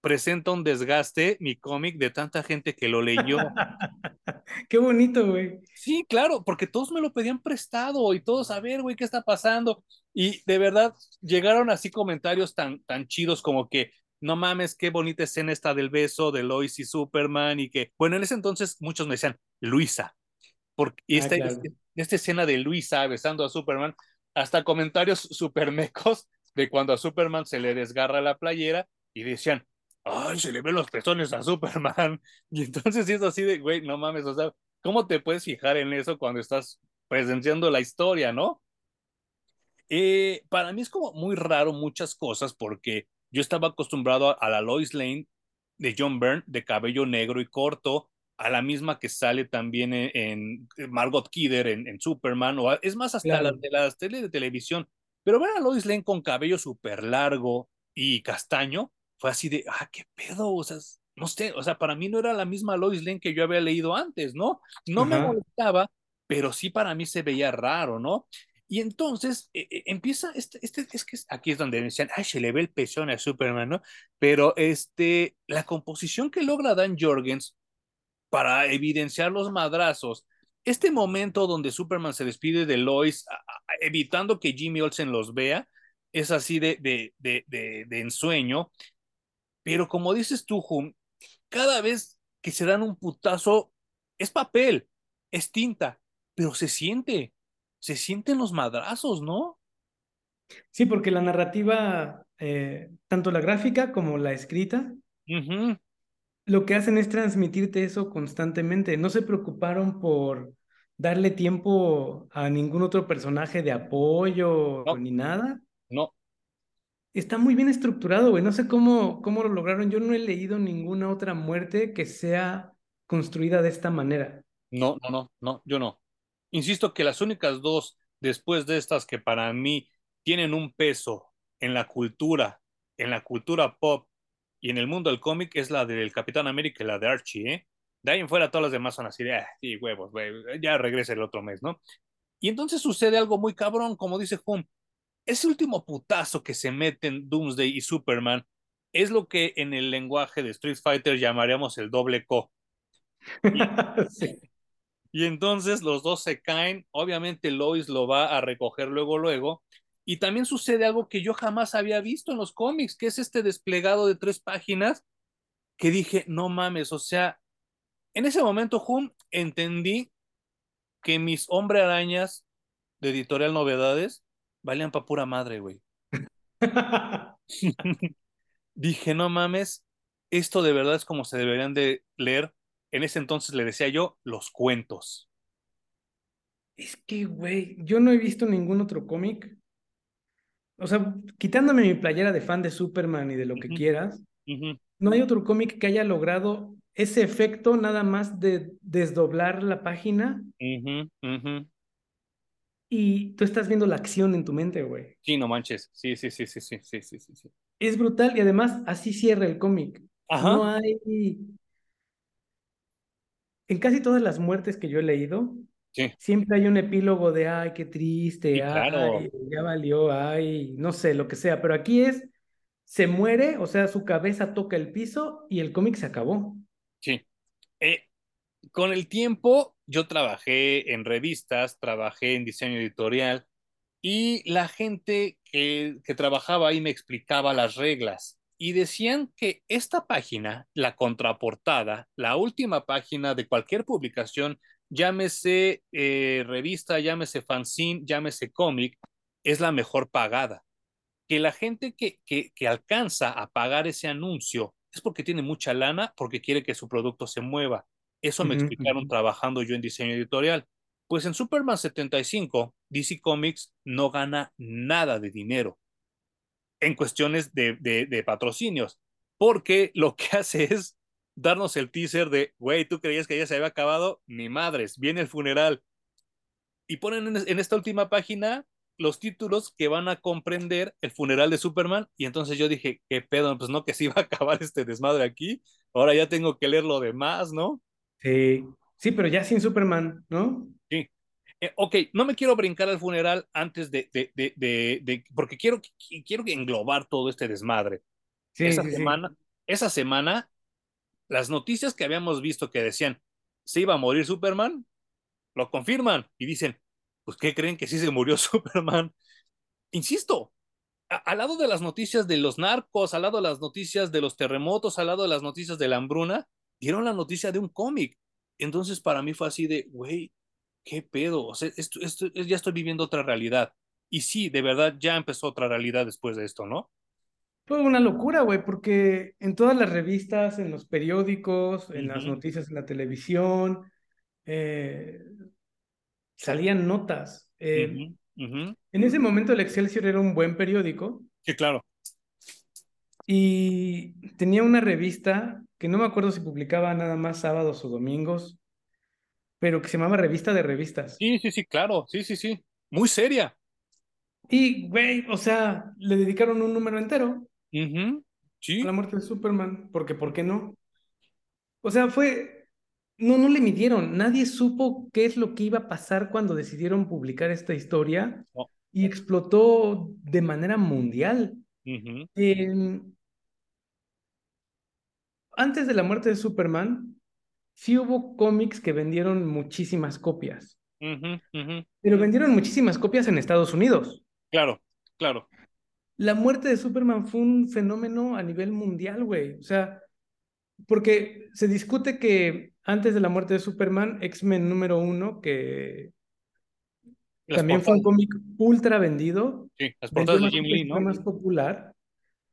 S1: presenta un desgaste mi cómic de tanta gente que lo leyó. [LAUGHS]
S2: Qué bonito, güey.
S1: Sí, claro, porque todos me lo pedían prestado y todos, a ver, güey, ¿qué está pasando? Y de verdad llegaron así comentarios tan, tan chidos como que, no mames, qué bonita escena esta del beso de Lois y Superman y que, bueno, en ese entonces muchos me decían, Luisa, porque ah, esta, este, esta escena de Luisa besando a Superman, hasta comentarios super mecos de cuando a Superman se le desgarra la playera y decían, ay, se le ven los pezones a Superman. [LAUGHS] Y entonces es así de, güey, no mames, o sea, ¿cómo te puedes fijar en eso cuando estás presenciando la historia, no? Eh, para mí es como muy raro muchas cosas porque yo estaba acostumbrado a, la Lois Lane de John Byrne de cabello negro y corto, a la misma que sale también en, Margot Kidder en, Superman, o es más, hasta la, de las tele de televisión. Pero ver a Lois Lane con cabello súper largo y castaño, fue así de, ah, qué pedo, o sea, no sé, o sea, para mí no era la misma Lois Lane que yo había leído antes, ¿no? No me molestaba, pero sí para mí se veía raro, ¿no? Y entonces eh, eh, empieza, este, este, es que aquí es donde decían, ay, se le ve el pezón a Superman, ¿no? Pero este, la composición que logra Dan Jorgens para evidenciar los madrazos, este momento donde Superman se despide de Lois, evitando que Jimmy Olsen los vea, es así de, de, de, de, ensueño, pero como dices tú, Hum, cada vez que se dan un putazo, es papel, es tinta, pero se siente, se sienten los madrazos, ¿no?
S2: Sí, porque la narrativa, eh, tanto la gráfica como la escrita, lo que hacen es transmitirte eso constantemente. No se preocuparon por darle tiempo a ningún otro personaje de apoyo ni nada.
S1: No.
S2: Está muy bien estructurado, güey. No sé cómo, cómo lo lograron. Yo no he leído ninguna otra muerte que sea construida de esta manera.
S1: No, no, no, no, yo no. Insisto que las únicas dos después de estas que para mí tienen un peso en la cultura, en la cultura pop y en el mundo del cómic es la del Capitán América y la de Archie, ¿eh? De ahí en fuera todas las demás son así de, ah, sí, huevos, ya regresa el otro mes, ¿no? Y entonces sucede algo muy cabrón, como dice Hum, ese último putazo que se meten Doomsday y Superman es lo que en el lenguaje de Street Fighter llamaríamos el doble co. [LAUGHS] Y, entonces los dos se caen, obviamente Lois lo va a recoger luego, luego, y también sucede algo que yo jamás había visto en los cómics, que es este desplegado de tres páginas que dije, no mames, o sea, en ese momento, Hum, entendí que mis hombre arañas de editorial novedades valían para pura madre, güey. [LAUGHS] dije, no mames, esto de verdad es como se deberían de leer. En ese entonces le decía yo, los cuentos.
S2: Es que, güey, yo no he visto ningún otro cómic o sea, quitándome mi playera de fan de Superman y de lo que quieras, no hay otro cómic que haya logrado ese efecto nada más de desdoblar la página y tú estás viendo la acción en tu mente, güey.
S1: Sí, no manches. Sí, sí, sí, sí, sí, sí, sí, sí.
S2: Es brutal y además así cierra el cómic. No hay... En casi todas las muertes que yo he leído, Siempre hay un epílogo de, ay, qué triste, ay, ya valió, ay, no sé, lo que sea, pero aquí es, se muere, o sea, su cabeza toca el piso y el cómic se acabó.
S1: Sí. Eh, con el tiempo, yo trabajé en revistas, trabajé en diseño editorial y la gente que, que trabajaba ahí me explicaba las reglas y decían que esta página, la contraportada, la última página de cualquier publicación, llámese eh, revista, llámese fanzine, llámese cómic, es la mejor pagada. Que la gente que, que, que alcanza a pagar ese anuncio es porque tiene mucha lana, porque quiere que su producto se mueva. Eso me explicaron trabajando yo en diseño editorial. Pues en Superman 75, DC Comics no gana nada de dinero en cuestiones de, de, de patrocinios, porque lo que [LAUGHS] hace es darnos el teaser de, güey, ¿tú creías que ya se había acabado? Ni madres, viene el funeral. Y ponen en, en, esta última página los títulos que van a comprender el funeral de Superman. Y entonces yo dije, ¿qué pedo? Pues no, que se iba [LAUGHS] a acabar este desmadre aquí. Ahora ya tengo que leer lo demás, ¿no?
S2: Sí, sí, pero ya sin Superman, ¿no?
S1: Sí. Eh, ok, no me quiero brincar al funeral antes de, de, de, de porque quiero, quiero englobar todo este desmadre. Sí, esa sí, semana, sí. esa semana las noticias que habíamos visto que decían se iba a morir Superman, lo confirman y dicen, pues ¿qué creen que sí se murió [LAUGHS] Superman? Insisto, al lado de las noticias de los narcos, al lado de las noticias de los terremotos, al lado de las noticias de la hambruna, dieron la noticia de un cómic. Entonces para mí fue así de, güey, ¿qué pedo? O sea, esto, esto, ya estoy viviendo otra realidad. Y sí, de verdad ya empezó otra realidad después de esto, ¿no?
S2: Fue una locura, güey, porque en todas las revistas, en los periódicos, en uh -huh. las noticias en la televisión, eh, salían notas. Eh, uh -huh. Uh -huh. En ese momento el Excelsior era un buen periódico.
S1: Sí, claro.
S2: Y tenía una revista que no me acuerdo si publicaba nada más sábados o domingos, pero que se llamaba Revista de Revistas.
S1: Sí, sí, sí, claro, sí, sí, sí. Muy seria.
S2: Y, güey, o sea, le dedicaron un número entero.
S1: Uh -huh. Sí.
S2: La muerte de Superman, porque ¿por qué no? O sea, fue, no, no le midieron, nadie supo qué es lo que iba a pasar cuando decidieron publicar esta historia
S1: oh.
S2: y explotó de manera mundial.
S1: Uh -huh.
S2: eh, antes de la muerte de Superman, sí hubo cómics que vendieron muchísimas copias.
S1: Uh -huh, uh -huh.
S2: Pero vendieron muchísimas copias en Estados Unidos.
S1: Claro, claro.
S2: La muerte de Superman fue un fenómeno a nivel mundial, güey. O sea, porque se discute que antes de la muerte de Superman, X-Men número uno, que las también portadas. fue un cómic ultra vendido.
S1: Sí, las portadas de Jim Lee, ¿no?
S2: Fue más popular,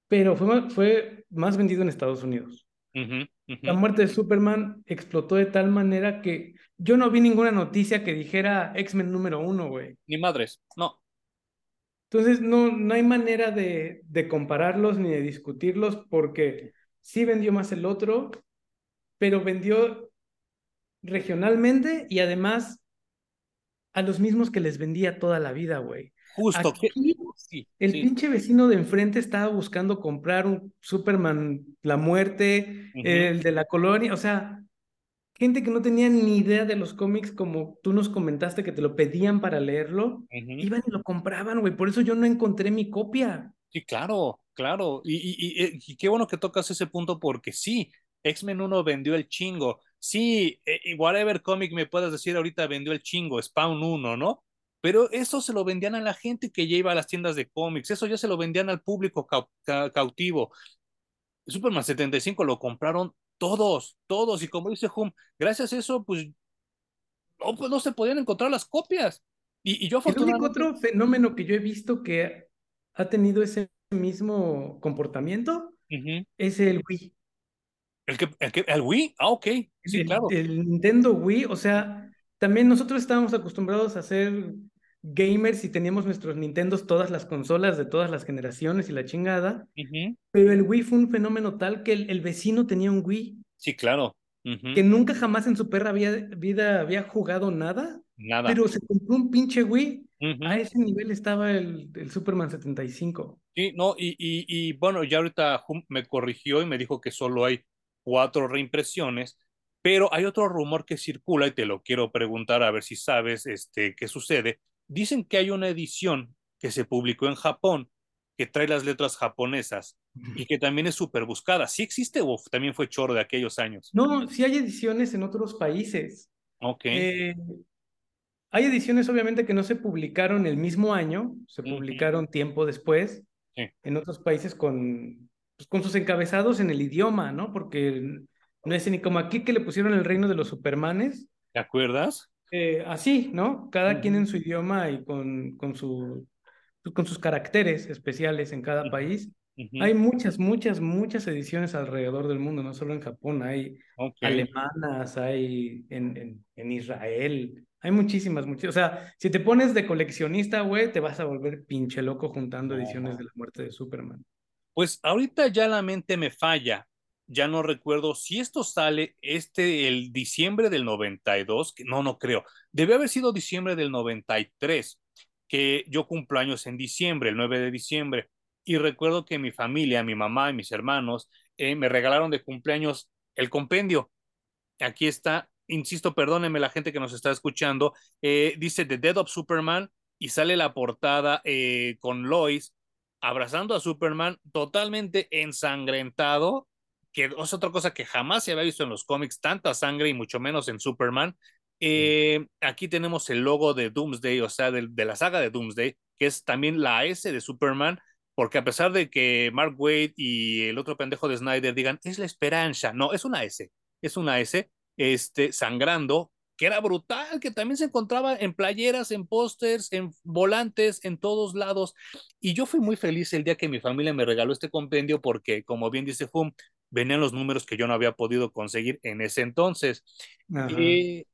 S2: pero fue, fue más vendido en Estados Unidos.
S1: Uh -huh, uh -huh.
S2: La muerte de Superman explotó de tal manera que yo no vi ninguna noticia que dijera X-Men número uno, güey.
S1: Ni madres, no.
S2: Entonces, no, no hay manera de, de, compararlos ni de discutirlos porque sí vendió más el otro, pero vendió regionalmente y además a los mismos que les vendía toda la vida, güey.
S1: Justo.
S2: Aquí, sí, el sí. pinche vecino de enfrente estaba buscando comprar un Superman, la muerte, uh -huh. el de la colonia, o sea, gente que no tenía ni idea de los cómics, como tú nos comentaste que te lo pedían para leerlo, uh -huh. iban y lo compraban, güey. Por eso yo no encontré mi copia.
S1: Sí, claro, claro. Y, y, y, y qué bueno que tocas ese punto porque sí, X-Men 1 vendió el chingo. Sí, eh, whatever cómic me puedas decir ahorita vendió el chingo, Spawn 1, ¿no? Pero eso se lo vendían a la gente que ya iba a las tiendas de cómics, eso ya se lo vendían al público cau cautivo. Superman 75 lo compraron todos, todos, y como dice Hum, gracias a eso, pues no, pues no se podían encontrar las copias. Y, y yo
S2: afortunadamente... El único otro fenómeno que yo he visto que ha tenido ese mismo comportamiento uh -huh. es el Wii.
S1: ¿El, que, el, que, ¿El Wii? Ah, ok, sí,
S2: el,
S1: claro.
S2: El Nintendo Wii, o sea, también nosotros estábamos acostumbrados a ser gamers y teníamos nuestros Nintendos, todas las consolas de todas las generaciones y la chingada.
S1: Uh -huh.
S2: Pero el Wii fue un fenómeno tal que el, el vecino tenía un Wii.
S1: Sí, claro.
S2: Uh -huh. Que nunca jamás en su perra había, vida había jugado nada.
S1: Nada.
S2: Pero se compró un pinche Wii. Uh -huh. A ese nivel estaba el, el Superman 75.
S1: Sí, no, y, y, y bueno, ya ahorita me corrigió y me dijo que solo hay cuatro reimpresiones, pero hay otro rumor que circula y te lo quiero preguntar a ver si sabes este, qué sucede Dicen que hay una edición que se publicó en Japón que trae las letras japonesas y que también es súper buscada. ¿Sí existe o también fue choro de aquellos años?
S2: No, sí hay ediciones en otros países.
S1: Ok.
S2: Eh, hay ediciones obviamente que no se publicaron el mismo año, se uh -huh. publicaron tiempo después
S1: sí.
S2: en otros países con, pues, con sus encabezados en el idioma, ¿no? Porque no es ni como aquí que le pusieron el reino de los supermanes.
S1: ¿Te acuerdas?
S2: Eh, así, ¿no? Cada uh -huh. quien en su idioma y con, con, su, con sus caracteres especiales en cada país. Uh -huh. Hay muchas, muchas, muchas ediciones alrededor del mundo, no solo en Japón, hay okay. alemanas, hay en, en, en, Israel, Hay muchísimas, muchísimas. O sea, si te pones de coleccionista, güey, te vas a volver pinche loco juntando ediciones de la muerte de Superman.
S1: Pues ahorita ya la mente me falla. Ya no recuerdo si esto sale este el diciembre del 92, que no, no creo. Debe haber sido diciembre del 93, que yo cumplo años en diciembre, el 9 de diciembre. Y recuerdo que mi familia, mi mamá y mis hermanos eh, me regalaron de cumpleaños el compendio. Aquí está, insisto, perdónenme la gente que nos está escuchando, eh, dice The Dead of Superman y sale la portada eh, con Lois abrazando a Superman totalmente ensangrentado, que es otra cosa que jamás se había visto en los cómics, tanta sangre y mucho menos en Superman. Eh, aquí tenemos el logo de Doomsday, o sea, de, de, la saga de Doomsday, que es también la S de Superman, porque a pesar de que Mark Wade y el otro pendejo de Snyder digan, es la esperanza, no, es una S, es una S, este, sangrando, que era brutal, que también se encontraba en playeras, en pósters, en volantes, en todos lados. Y yo fui muy feliz el día que mi familia me regaló este compendio porque, como bien dice Fum, venían los números que yo no había podido conseguir en ese entonces. Eh,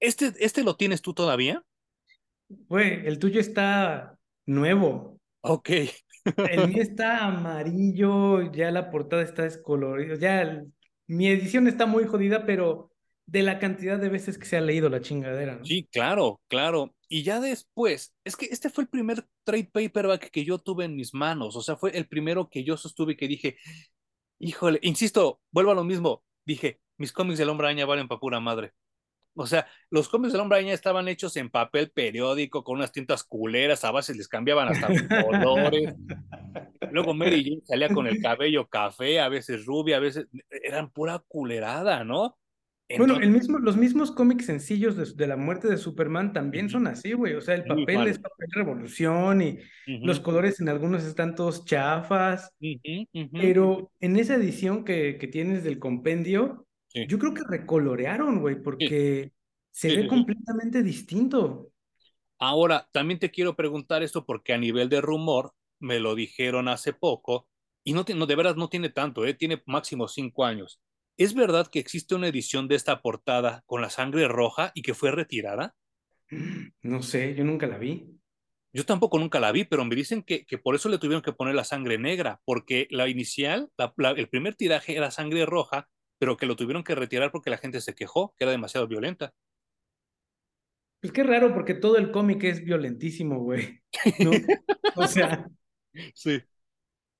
S1: ¿este, ¿Este lo tienes tú todavía?
S2: Güey, el tuyo está nuevo.
S1: Ok.
S2: el mío [LAUGHS] está amarillo, ya la portada está descolorida, ya mi edición está muy jodida, pero de la cantidad de veces que se ha leído la chingadera, ¿no?
S1: Sí, claro, claro. Y ya después, es que este fue el primer trade paperback que yo tuve en mis manos, o sea, fue el primero que yo sostuve que dije, híjole, insisto, vuelvo a lo mismo, dije, mis cómics del hombre araña valen para pura madre. O sea, los cómics del hombre araña estaban hechos en papel periódico, con unas tintas culeras, a veces les cambiaban hasta los colores. Luego Mary Jane salía con el cabello café, a veces rubia, a veces eran pura culerada, ¿no?
S2: Bueno, el mismo, los mismos cómics sencillos de, la muerte de Superman también son así, güey. O sea, el papel es papel revolución y los colores en algunos están todos chafas. Pero en esa edición que, que tienes del compendio, yo creo que recolorearon, güey, porque se ve completamente distinto.
S1: Ahora, también te quiero preguntar esto porque a nivel de rumor, me lo dijeron hace poco, y no, no de verdad no tiene tanto, ¿eh? tiene máximo cinco años ¿Es verdad que existe una edición de esta portada con la sangre roja y que fue retirada?
S2: No sé, yo nunca la vi.
S1: Yo tampoco nunca la vi, pero me dicen que, que por eso le tuvieron que poner la sangre negra, porque la inicial, el primer tiraje era sangre roja, pero que lo tuvieron que retirar porque la gente se quejó, que era demasiado violenta.
S2: Pues qué raro, porque todo el cómic es violentísimo, güey. ¿No? [LAUGHS] o sea.
S1: Sí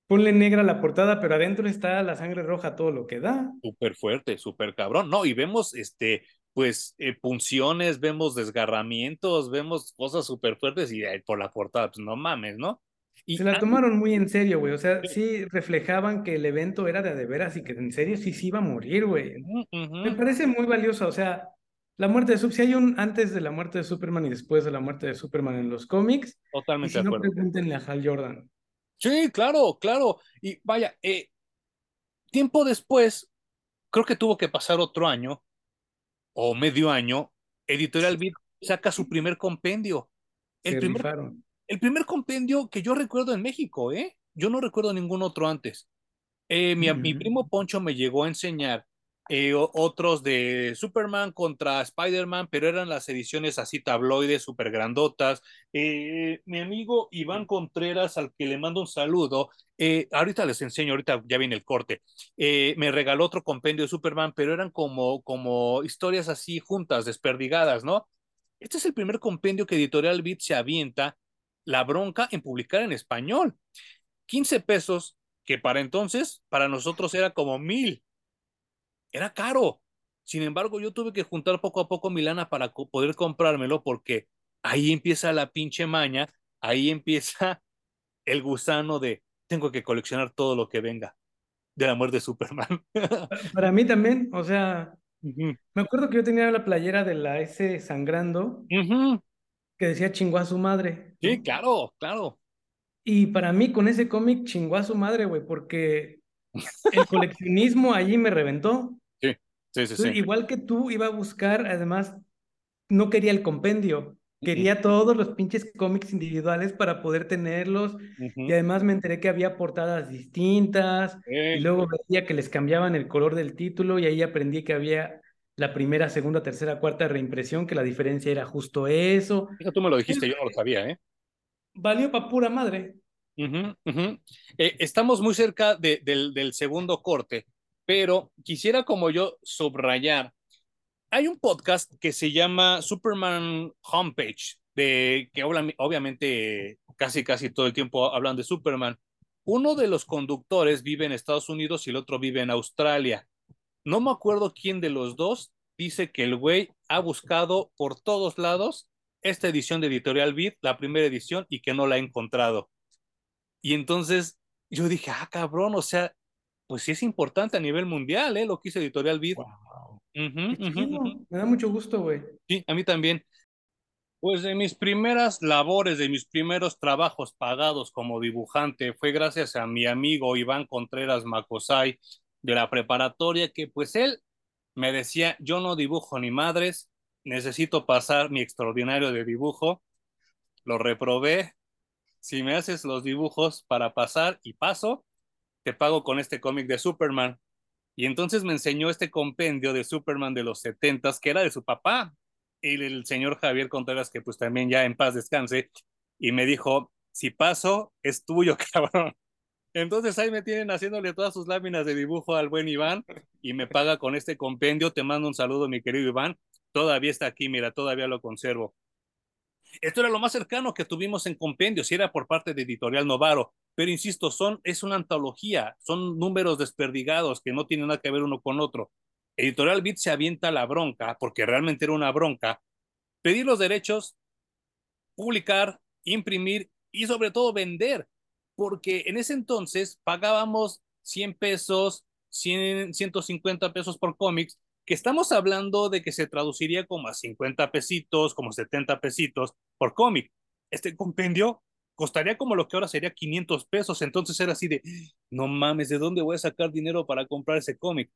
S2: ponle negra la portada, pero adentro está la sangre roja, todo lo que da.
S1: Súper fuerte, súper cabrón. No, y vemos este, pues, eh, punciones, vemos desgarramientos, vemos cosas súper fuertes y por la portada, pues no mames, ¿no?
S2: Y Se la tomaron muy en serio, güey. O sea, sí. reflejaban que el evento era de de veras y que en serio sí se iba a morir, güey. Me parece muy valioso. O sea, la muerte de Superman, si hay un antes de la muerte de Superman y después de la muerte de Superman en los cómics.
S1: Totalmente y si
S2: no, pregúntenle a Hal Jordan.
S1: Sí, claro, claro. Y vaya, eh, tiempo después, creo que tuvo que pasar otro año o medio año, Editorial Beat saca su primer compendio. El primer, el primer compendio que yo recuerdo en México, ¿eh? Yo no recuerdo ningún otro antes. Eh, mi, mi, primo Poncho me llegó a enseñar eh, otros de Superman contra Spider-Man, pero eran las ediciones así tabloides, súper grandotas. Eh, mi amigo Iván Contreras, al que le mando un saludo, eh, ahorita les enseño, ahorita ya viene el corte, me regaló otro compendio de Superman, pero eran como, como historias así juntas, desperdigadas, ¿no? Este es el primer compendio que Editorial Beat se avienta la bronca en publicar en español. 15 pesos, que para entonces, para nosotros era como mil era caro. Sin embargo, yo tuve que juntar poco a poco mi lana para poder comprármelo porque ahí empieza la pinche maña, ahí empieza [LAUGHS] el gusano de tengo que coleccionar todo lo que venga de la muerte de Superman.
S2: Para mí también, o sea, me acuerdo que yo tenía la playera de la S sangrando que decía chingó a su madre.
S1: Sí, claro, claro.
S2: Y para mí con ese cómic chingó a su madre, güey, porque el coleccionismo allí me reventó.
S1: Sí, sí, sí.
S2: Igual que tú iba a buscar, además, no quería el compendio, quería todos los pinches cómics individuales para poder tenerlos. Y además me enteré que había portadas distintas. Y luego veía que les cambiaban el color del título y ahí aprendí que había la primera, segunda, tercera, cuarta reimpresión, que la diferencia era justo eso.
S1: Eso tú me lo dijiste, yo no lo sabía, ¿eh?
S2: Valió para pura madre.
S1: Eh, estamos muy cerca del, del segundo corte, pero quisiera como yo subrayar. Hay un podcast que se llama Superman Homepage, de que obviamente casi casi todo el tiempo hablan de Superman. Uno de los conductores vive en Estados Unidos y el otro vive en Australia. No me acuerdo quién de los dos dice que el güey ha buscado por todos lados esta edición de Editorial Beat, la primera edición, y que no la ha encontrado. Y entonces yo dije, ah, cabrón, o sea, pues sí es importante a nivel mundial, ¿eh? Lo que hizo Editorial Beat.
S2: Me da mucho gusto, güey.
S1: Sí, a mí también. Pues de mis primeras labores, de mis primeros trabajos pagados como dibujante, fue gracias a mi amigo Iván Contreras Macosay de la preparatoria, que pues él me decía, yo no dibujo ni madres, necesito pasar mi extraordinario de dibujo, lo reprobé, si me haces los dibujos para pasar y paso, te pago con este cómic de Superman. Y entonces me enseñó este compendio de Superman de los setentas, que era de su papá, el, el señor Javier Contreras, que pues también ya en paz descanse, y me dijo, si paso, es tuyo, [LAUGHS] cabrón. Entonces ahí me tienen haciéndole todas sus láminas de dibujo al buen Iván y me paga con este compendio. Te mando un saludo, mi querido Iván. Todavía está aquí, mira, todavía lo conservo. Esto era lo más cercano que tuvimos en compendios y era por parte de Editorial Novaro. Pero insisto, son, es una antología, son números desperdigados que no tienen nada que ver uno con otro. Editorial Beat se avienta la bronca, porque realmente era una bronca, pedir los derechos, publicar, imprimir y sobre todo vender, porque en ese entonces pagábamos 100 pesos, 100, 150 pesos por cómics, que estamos hablando de que se traduciría como a 50 pesitos, como 70 pesitos por cómic. Este compendio costaría como lo que ahora sería 500 pesos, entonces era así de, no mames, ¿de dónde voy a sacar dinero para comprar ese cómic?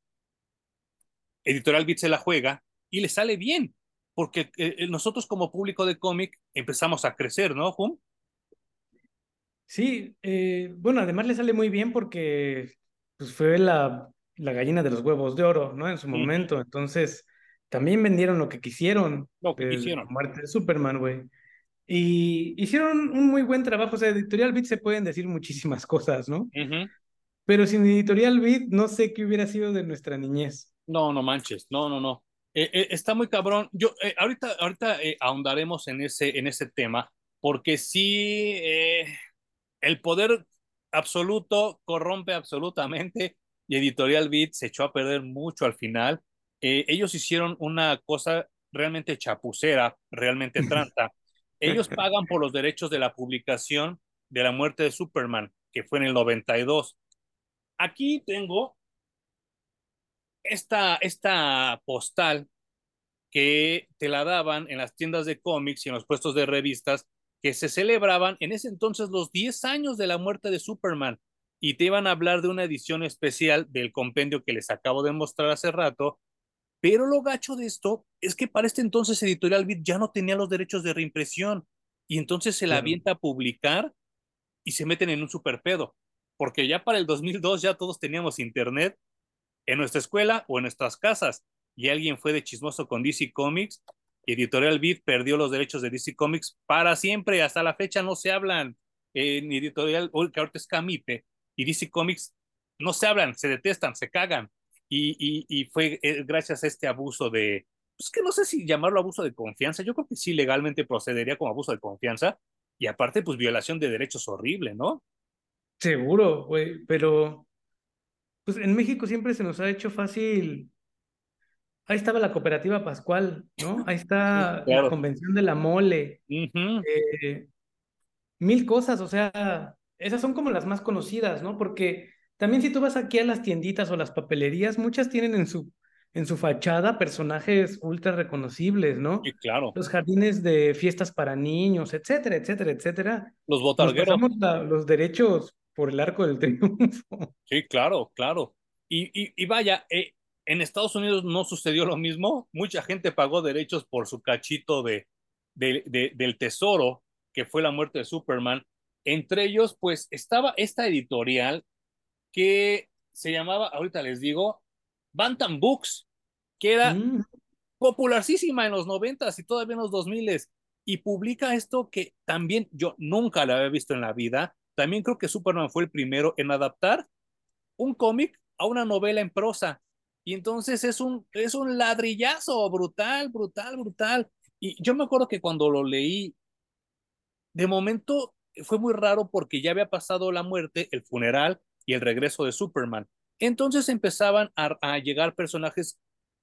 S1: Editorial Beat se la juega y le sale bien, porque eh, eh, nosotros como público de cómic empezamos a crecer, ¿no, Hum?
S2: Sí, eh, bueno, además le sale muy bien porque pues, fue la, la gallina de los huevos de oro, ¿no? En su momento, entonces también vendieron lo que quisieron.
S1: Lo que quisieron.
S2: muerte de Superman, güey. Y hicieron un muy buen trabajo. O sea, Editorial Beat se pueden decir muchísimas cosas, ¿no? Pero sin Editorial Beat, no sé qué hubiera sido de nuestra niñez.
S1: No, no manches, no, no, no. Eh, eh, está muy cabrón. Yo, ahorita, ahorita ahondaremos en ese, en ese tema, porque sí, el poder absoluto corrompe absolutamente y Editorial Beat se echó a perder mucho al final. Eh, ellos hicieron una cosa realmente chapucera, realmente [LAUGHS] tranta. Ellos pagan por los derechos de la publicación de la muerte de Superman, que fue en el 92. Aquí tengo esta, esta postal que te la daban en las tiendas de cómics y en los puestos de revistas que se celebraban en ese entonces los 10 años de la muerte de Superman y te iban a hablar de una edición especial del compendio que les acabo de mostrar hace rato, pero lo gacho de esto es que para este entonces Editorial Beat ya no tenía los derechos de reimpresión y entonces se la avienta a publicar y se meten en un super pedo, porque ya para el 2002 ya todos teníamos internet en nuestra escuela o en nuestras casas y alguien fue de chismoso con DC Comics Editorial Beat perdió los derechos de DC Comics para siempre, hasta la fecha no se hablan en Editorial, que ahorita es Camipe, y DC Comics no se hablan, se detestan, se cagan. Y, y, y fue eh, gracias a este abuso de, pues que no sé si llamarlo abuso de confianza, yo creo que sí legalmente procedería como abuso de confianza, y aparte, pues violación de derechos horrible, ¿no?
S2: Seguro, güey, pero pues en México siempre se nos ha hecho fácil Ahí estaba la cooperativa Pascual, ¿no? Ahí está la convención de la mole. Eh, mil cosas, o sea, esas son como las más conocidas, ¿no? Porque también si tú vas aquí a las tienditas o las papelerías, muchas tienen en su, en su fachada personajes ultra reconocibles, ¿no?
S1: Sí, claro.
S2: Los jardines de fiestas para niños, etcétera, etcétera, etcétera.
S1: Los botargueros.
S2: los derechos por el arco del triunfo. [LAUGHS]
S1: Sí, claro, claro. Y, y, y vaya, eh, en Estados Unidos no sucedió lo mismo. Mucha gente pagó derechos por su cachito de, del tesoro, que fue la muerte de Superman. Entre ellos, pues estaba esta editorial que se llamaba, ahorita les digo, Bantam Books, que era, mm. popularísima en los noventas y todavía en los dos miles y publica esto que también yo nunca la había visto en la vida. También creo que Superman fue el primero en adaptar un cómic a una novela en prosa. Y entonces es un, es un ladrillazo brutal, brutal, brutal. Y yo me acuerdo que cuando lo leí, de momento fue muy raro porque ya había pasado la muerte, el funeral y el regreso de Superman. Entonces empezaban a, a llegar personajes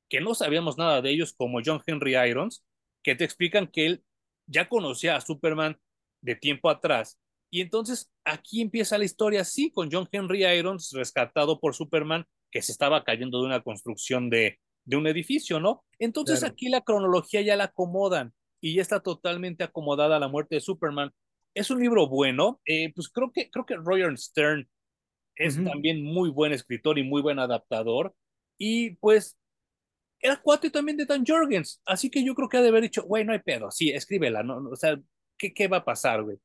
S1: que no sabíamos nada de ellos, como John Henry Irons, que te explican que él ya conocía a Superman de tiempo atrás. Y entonces aquí empieza la historia, sí, con John Henry Irons rescatado por Superman, que se estaba cayendo de una construcción de, de un edificio, ¿no? Entonces claro. aquí la cronología ya la acomodan y ya está totalmente acomodada la muerte de Superman. Es un libro bueno, eh, pues creo que, creo que Roger Stern es uh -huh. también muy buen escritor y muy buen adaptador. Y pues era cuate también de Dan Jorgens, así que yo creo que ha de haber dicho, güey, no hay pedo, sí, escríbela, ¿no? O sea, ¿qué, qué va a pasar, güey?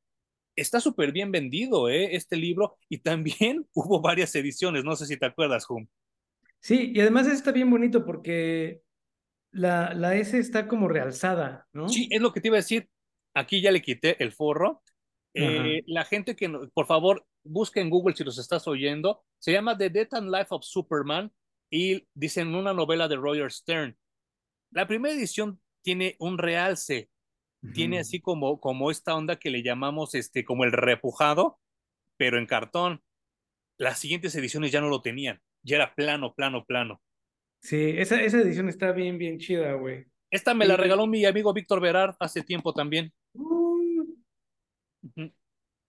S1: Está súper bien vendido, ¿eh? Este libro, y también [LAUGHS] hubo varias ediciones, no sé si te acuerdas, Hum.
S2: Sí, y además está bien bonito porque la, la S está como realzada, ¿no?
S1: Sí, es lo que te iba a decir. Aquí ya le quité el forro. Eh, la gente que, por favor, busque en Google si los estás oyendo. Se llama The Death and Life of Superman y dicen una novela de Roger Stern. La primera edición tiene un realce, uh -huh. tiene así como, como esta onda que le llamamos este, como el repujado, pero en cartón. Las siguientes ediciones ya no lo tenían, ya era plano, plano, plano.
S2: Sí, esa, esa edición está bien, bien chida, güey.
S1: Esta me la regaló mi amigo Víctor Verar hace tiempo también.
S2: Uh -huh.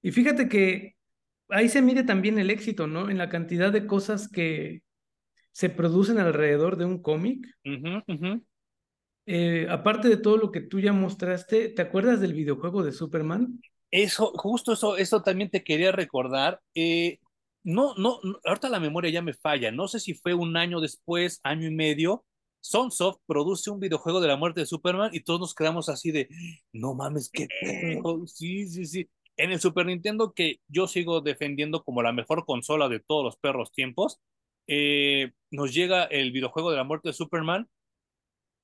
S2: Y fíjate que ahí se mide también el éxito, ¿no? En la cantidad de cosas que, se producen alrededor de un cómic.
S1: Uh -huh, uh -huh.
S2: eh, aparte de todo lo que tú ya mostraste, ¿te acuerdas del videojuego de Superman?
S1: Eso, justo eso, eso también te quería recordar. Eh, no, no, ahorita la memoria ya me falla. No sé si fue un año después, año y medio. Sunsoft produce un videojuego de la muerte de Superman y todos nos quedamos así de, no mames, qué pedo. Sí, sí, sí. En el Super Nintendo, que yo sigo defendiendo como la mejor consola de todos los perros tiempos, eh, nos llega el videojuego de la muerte de Superman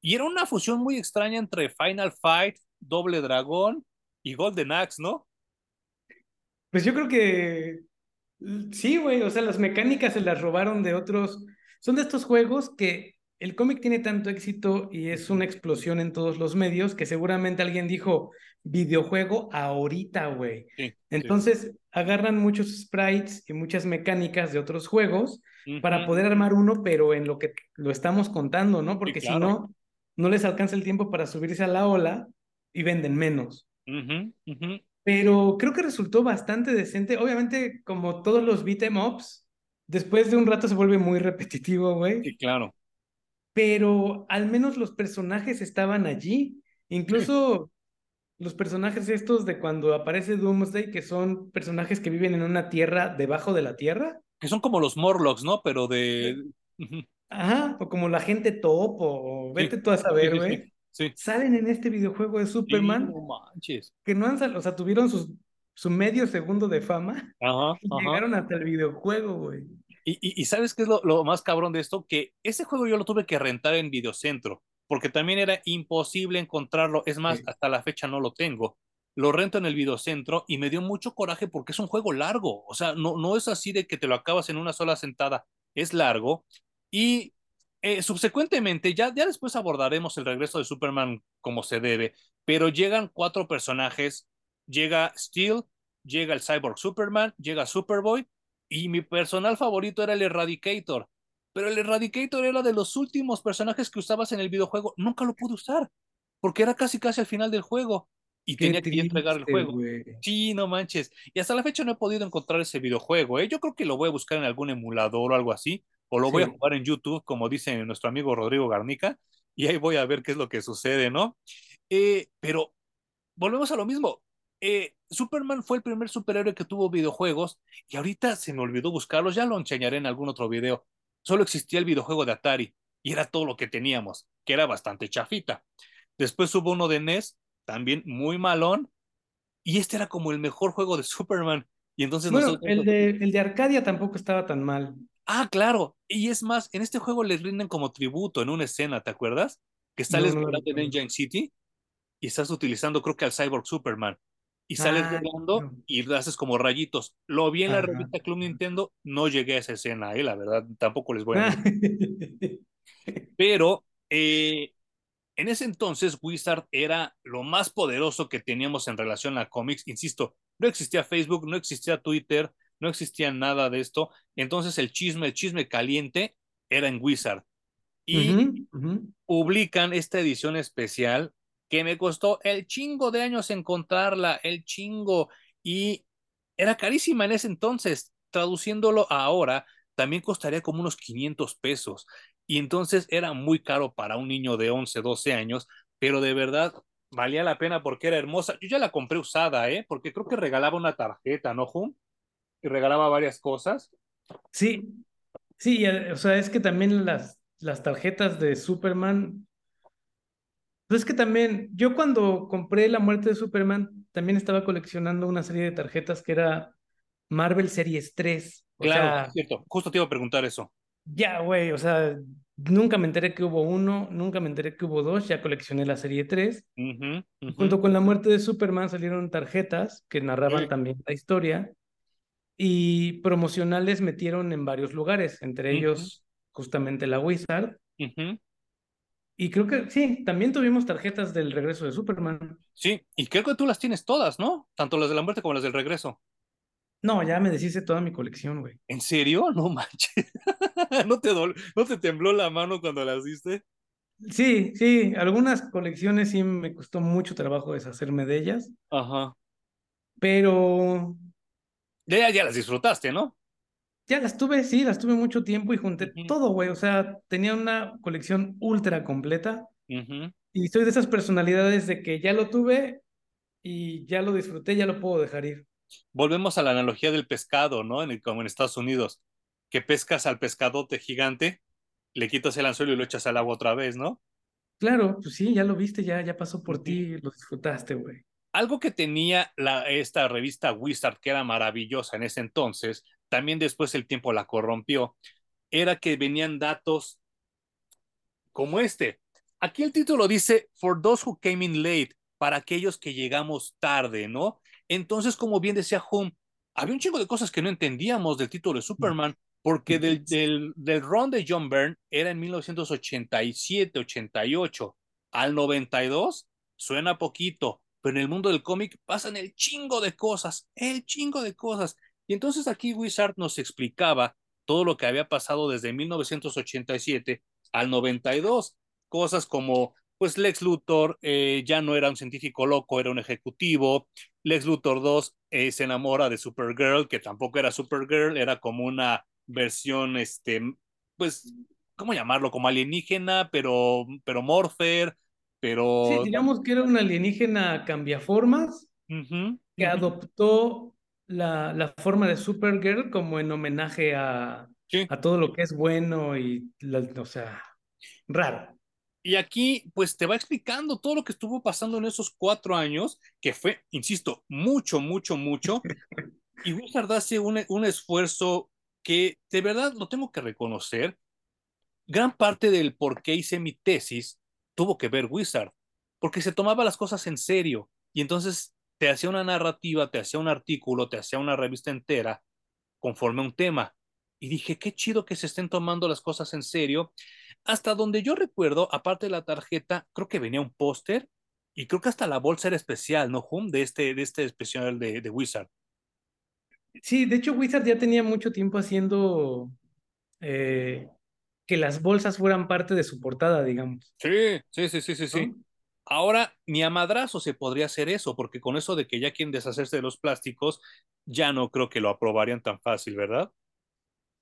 S1: y era una fusión muy extraña entre Final Fight, Doble Dragón y Golden Axe, ¿no?
S2: Pues yo creo que sí, güey, o sea, las mecánicas se las robaron de otros, son de estos juegos que el cómic tiene tanto éxito y es una explosión en todos los medios que seguramente alguien dijo videojuego ahorita, güey. Sí, Entonces sí. agarran muchos sprites y muchas mecánicas de otros juegos uh -huh. para poder armar uno, pero en lo que lo estamos contando, ¿no? Porque sí, claro. si no, no les alcanza el tiempo para subirse a la ola y venden menos.
S1: Uh -huh, uh -huh.
S2: Pero creo que resultó bastante decente. Obviamente, como todos los beat em ups, después de un rato se vuelve muy repetitivo, güey.
S1: Sí, claro
S2: pero al menos los personajes estaban allí. Incluso los personajes estos de cuando aparece Doomsday, que son personajes que viven en una tierra debajo de la tierra.
S1: Que son como los Morlocks, ¿no? Pero de... [LAUGHS]
S2: Ajá, o como la gente top, o vete sí. tú a saber, güey. Sí, sí, Salen en este videojuego de Superman.
S1: no manches.
S2: Que no han salido, o sea, tuvieron sus, su medio segundo de fama.
S1: Ajá,
S2: y ajá. Llegaron hasta el videojuego, güey.
S1: Y, y, y, ¿sabes qué es lo, lo, más cabrón de esto? Que ese juego yo lo tuve que rentar en Videocentro, porque también era imposible encontrarlo. Es más, sí. hasta la fecha no lo tengo. Lo rento en el Videocentro y me dio mucho coraje porque es un juego largo. O sea, no, no es así de que te lo acabas en una sola sentada. Es largo. Y eh, subsecuentemente, ya, ya después abordaremos el regreso de Superman como se debe, pero llegan cuatro personajes. Llega Steel, llega el Cyborg Superman, llega Superboy y mi personal favorito era el Eradicator. Pero el Eradicator era de los últimos personajes que usabas en el videojuego. Nunca lo pude usar, porque era casi casi al final del juego. Y tenía triste, que entregar el juego. Wey. Sí, no manches. Y hasta la fecha no he podido encontrar ese videojuego. ¿eh? Yo creo que lo voy a buscar en algún emulador o algo así. O lo sí. voy a jugar en YouTube, como dice nuestro amigo Rodrigo Garnica. Y ahí voy a ver qué es lo que sucede, ¿no? Eh, pero volvemos a lo mismo. Eh, Superman fue el primer superhéroe que tuvo videojuegos y ahorita se me olvidó buscarlos, ya lo enseñaré en algún otro video. Solo existía el videojuego de Atari y era todo lo que teníamos, que era bastante chafita. Después hubo uno de NES, también muy malón, y este era como el mejor juego de Superman. Y entonces
S2: bueno, nosotros... el, de, el de Arcadia tampoco estaba tan mal.
S1: Ah, claro. Y es más, en este juego les rinden como tributo en una escena, ¿te acuerdas? que sales no, no, en Engine City y estás utilizando, creo que al Cyborg Superman. Y sales ah, volando y haces como rayitos. Lo vi en la revista Club Nintendo, no llegué a esa escena, eh, la verdad, tampoco les voy a decir. [LAUGHS] Pero eh, en ese entonces Wizard era lo más poderoso que teníamos en relación a cómics. Insisto, no existía Facebook, no existía Twitter, no existía nada de esto. Entonces el chisme, el chisme caliente era en Wizard. Y publican esta edición especial que me costó el chingo de años encontrarla, el chingo. Y era carísima en ese entonces. Traduciéndolo ahora, también costaría como unos 500 pesos. Y entonces era muy caro para un niño de 11, 12 años, pero de verdad valía la pena porque era hermosa. Yo ya la compré usada, ¿eh? Porque creo que regalaba una tarjeta, ¿no, Jum? Y regalaba varias cosas.
S2: Sí, sí, o sea, es que también las, las tarjetas de Superman. Pues es que también, yo cuando compré La muerte de Superman, también estaba coleccionando una serie de tarjetas que era Marvel Series 3.
S1: claro, cierto. Justo te iba a preguntar eso.
S2: Ya, güey, o sea, nunca me enteré que hubo uno, nunca me enteré que hubo dos, ya coleccioné la serie 3. Junto con la muerte de Superman salieron tarjetas que narraban también la historia y promocionales metieron en varios lugares, entre ellos justamente la Wizard. Y creo que sí, también tuvimos tarjetas del regreso de Superman.
S1: Sí, y creo que tú las tienes todas, ¿no? Tanto las de la muerte como las del regreso.
S2: No, ya me deshice toda mi colección, güey.
S1: ¿En serio? No manches. [LAUGHS] ¿No te, ¿No te tembló la mano cuando las diste?
S2: Sí, sí, algunas colecciones sí me costó mucho trabajo deshacerme de ellas.
S1: Ajá.
S2: Pero
S1: ya, ya las disfrutaste, ¿no?
S2: Ya las tuve, sí, las tuve mucho tiempo y junté todo, güey. O sea, tenía una colección ultra completa. Y soy de esas personalidades de que ya lo tuve y ya lo disfruté, ya lo puedo dejar ir.
S1: Volvemos a la analogía del pescado, ¿no? En como en Estados Unidos, que pescas al pescadote gigante, le quitas el anzuelo y lo echas al agua otra vez, ¿no?
S2: Claro, pues sí, ya lo viste, ya, ya pasó por ti, lo disfrutaste, güey
S1: algo que tenía la, esta revista Wizard, que era maravillosa en ese entonces, también después el tiempo la corrompió, era que venían datos como este. Aquí el título dice, For those who came in late, para aquellos que llegamos tarde, ¿no? Entonces, como bien decía Hum, había un chingo de cosas que no entendíamos del título de Superman, porque del, del, del run de John Byrne era en 1987, 88, al 92, suena poquito, pero en el mundo del cómic pasan el chingo de cosas, el chingo de cosas. Y entonces aquí Wizard nos explicaba todo lo que había pasado desde 1987 al 92, cosas como pues Lex Luthor eh, ya no era un científico loco, era un ejecutivo. Lex Luthor 2 eh, se enamora de Supergirl, que tampoco era Supergirl, era como una versión, este, pues, ¿cómo llamarlo? Como alienígena, pero, pero Morpher. Pero...
S2: Sí, digamos que era una alienígena cambiaformas que adoptó la, la, forma de Supergirl como en homenaje a, a todo lo que es bueno y, o sea, raro.
S1: Y aquí, pues te va explicando todo lo que estuvo pasando en esos cuatro años, que fue, insisto, mucho, mucho, mucho. [LAUGHS] y Wizard hace un, un esfuerzo que de verdad lo tengo que reconocer. Gran parte del por qué hice mi tesis tuvo que ver Wizard, porque se tomaba las cosas en serio y entonces te hacía una narrativa, te hacía un artículo, te hacía una revista entera conforme a un tema. Y dije, qué chido que se estén tomando las cosas en serio. Hasta donde yo recuerdo, aparte de la tarjeta, creo que venía un póster y creo que hasta la bolsa era especial, ¿no, Hum? De este, de este especial de, de Wizard.
S2: Sí, de hecho Wizard ya tenía mucho tiempo haciendo eh, que las bolsas fueran parte de su portada, digamos.
S1: Sí, sí, sí, sí, sí, sí. Ahora, ni a madrazo se podría hacer eso, porque con eso de que ya quieren deshacerse de los plásticos, ya no creo que lo aprobarían tan fácil, ¿verdad?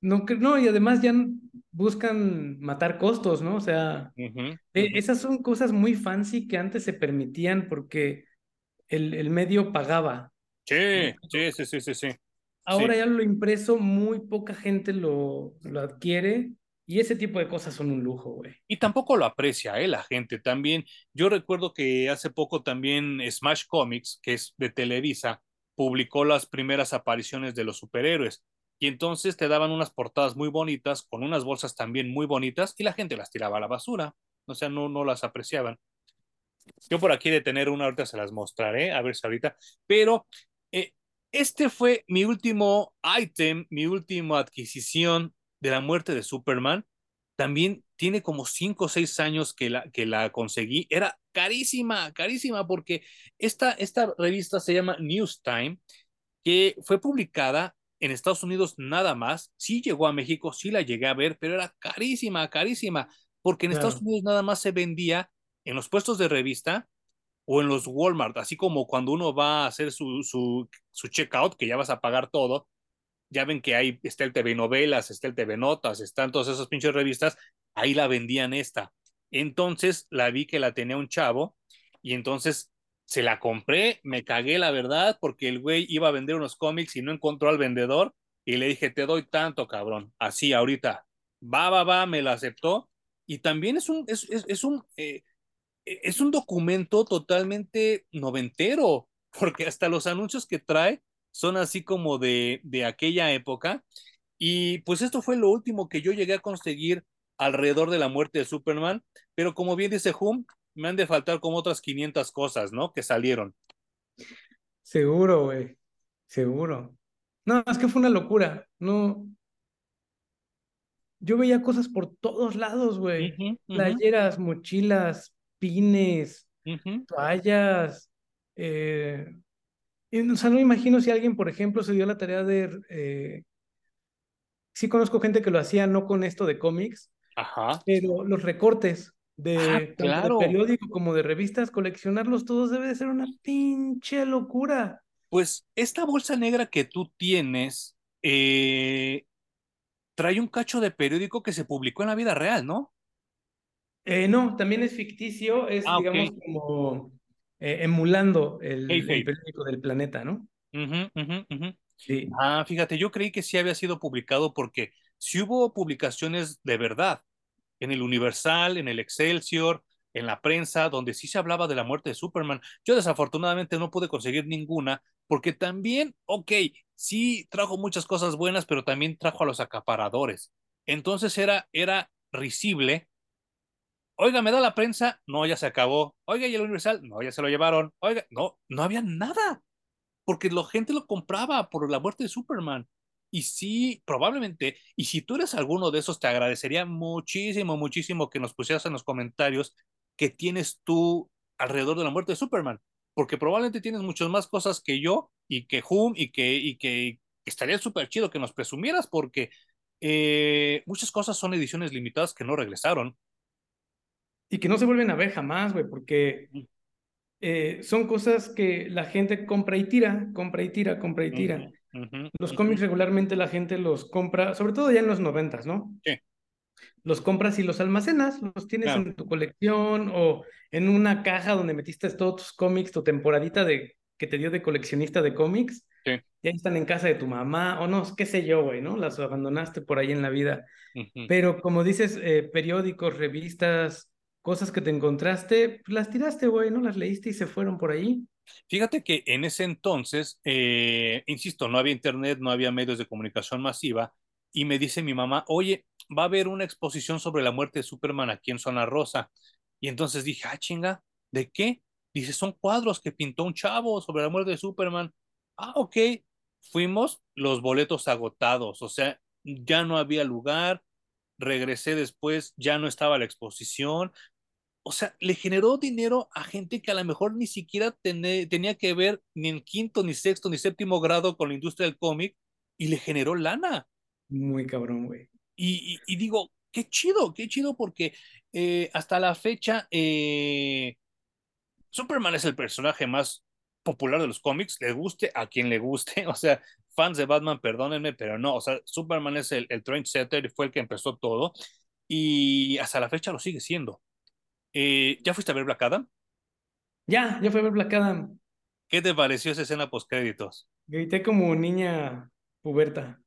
S2: No, no y además ya buscan matar costos, ¿no? O sea, e, esas son cosas muy fancy que antes se permitían porque el, el medio pagaba.
S1: Sí, sí, sí, sí, sí, sí.
S2: Ahora ya lo impreso, muy poca gente lo, lo adquiere y ese tipo de cosas son un lujo, güey.
S1: Y tampoco lo aprecia, ¿eh? La gente también. Yo recuerdo que hace poco también Smash Comics, que es de Televisa, publicó las primeras apariciones de los superhéroes. Y entonces te daban unas portadas muy bonitas, con unas bolsas también muy bonitas, y la gente las tiraba a la basura. o sea, no, no las apreciaban. Yo por aquí de tener una, ahorita se las mostraré, a ver si ahorita, pero eh, este fue mi último item, mi última adquisición de la muerte de Superman. También tiene como 5 o 6 años que la, que la conseguí. Era carísima, carísima, porque esta, esta revista se llama News Time, que fue publicada en Estados Unidos nada más. Sí llegó a México, sí la llegué a ver, pero era carísima, carísima, porque en claro. Estados Unidos nada más se vendía en los puestos de revista o en los Walmart, así como cuando uno va a hacer su, su, su checkout, que ya vas a pagar todo, ya ven que ahí está el TV Novelas, está el TV Notas, están todas esas pinches revistas, ahí la vendían esta. Entonces la vi que la tenía un chavo y entonces se la compré, me cagué la verdad, porque el güey iba a vender unos cómics y no encontró al vendedor y le dije, te doy tanto, cabrón, así ahorita. Va, va, va, me la aceptó. Y también es un, es, es, es un, eh, es un documento totalmente noventero, porque hasta los anuncios que trae son así como de, de aquella época. Y pues esto fue lo último que yo llegué a conseguir alrededor de la muerte de Superman, pero como bien dice Hum, me han de faltar como otras 500 cosas, ¿no? Que salieron.
S2: Seguro, güey, seguro. No, es que fue una locura, no. Yo veía cosas por todos lados, güey. Uh -huh, uh -huh. Playeras, mochilas, pines, uh -huh. toallas. Eh... O sea, no me imagino si alguien, por ejemplo, se dio la tarea de... Eh... Sí conozco gente que lo hacía, no con esto de cómics,
S1: Ajá.
S2: pero los recortes de,
S1: Ah, claro.
S2: de periódico como de revistas, coleccionarlos todos debe de ser una pinche locura.
S1: Pues esta bolsa negra que tú tienes eh, trae un cacho de periódico que se publicó en la vida real, ¿no?
S2: Eh, no, también es ficticio, es
S1: Ah,
S2: digamos como eh, emulando el, periódico del planeta, ¿no? Sí.
S1: Ah, fíjate, yo creí que sí había sido publicado porque sí hubo publicaciones de verdad en el Universal, en el Excelsior, en la prensa, donde sí se hablaba de la muerte de Superman. Yo desafortunadamente no pude conseguir ninguna porque también, ok, sí trajo muchas cosas buenas, pero también trajo a los acaparadores. Entonces era, era risible. Oiga, ¿me da la prensa? No, ya se acabó. Oiga, ¿y el Universal? No, ya se lo llevaron. Oiga, no, no había nada porque la gente lo compraba por la muerte de Superman. Y sí, probablemente, y si tú eres alguno de esos, te agradecería muchísimo, muchísimo que nos pusieras en los comentarios que tienes tú alrededor de la muerte de Superman, porque probablemente tienes muchas más cosas que yo y que Hum y que, y que, estaría súper chido que nos presumieras, porque eh, muchas cosas son ediciones limitadas que no regresaron.
S2: Y que no se vuelven a ver jamás, güey, porque eh, son cosas que la gente compra y tira, compra y tira, compra y tira.
S1: Uh -huh,
S2: los
S1: uh -huh.
S2: cómics regularmente la gente los compra, sobre todo ya en los noventas, ¿no?
S1: Sí.
S2: Los compras y los almacenas, los tienes claro. en tu colección o en una caja donde metiste todos tus cómics, tu temporadita de que te dio de coleccionista de cómics.
S1: Sí.
S2: Ya están en casa de tu mamá o no, qué sé yo, güey, ¿no? Las abandonaste por ahí en la vida. Pero como dices, eh, periódicos, revistas, cosas que te encontraste, pues las tiraste, güey, ¿no? Las leíste y se fueron por ahí.
S1: Fíjate que en ese entonces, eh, insisto, no había internet, no había medios de comunicación masiva, y me dice mi mamá, oye, va a haber una exposición sobre la muerte de Superman aquí en Zona Rosa. Y entonces dije, ah, chinga, ¿de qué? Dice, son cuadros que pintó un chavo sobre la muerte de Superman. Ah, ok. Fuimos, los boletos agotados, o sea, ya no había lugar. Regresé después, ya no estaba la exposición, o sea, le generó dinero a gente que a lo mejor ni siquiera tené, tenía que ver ni en quinto, ni sexto, ni séptimo grado con la industria del cómic y le generó lana.
S2: Muy cabrón, güey.
S1: Y, y, y, digo, qué chido, qué chido, porque eh, hasta la fecha eh, Superman es el personaje más popular de los cómics, le guste a quien le guste, [LAUGHS] o sea, fans de Batman, perdónenme, pero no, o sea, Superman es el, el trendsetter, fue el que empezó todo y hasta la fecha lo sigue siendo. Eh, ¿Ya fuiste a ver Black Adam?
S2: Ya, ya fui a ver Black Adam.
S1: ¿Qué te pareció esa escena post créditos?
S2: Grité como niña puberta.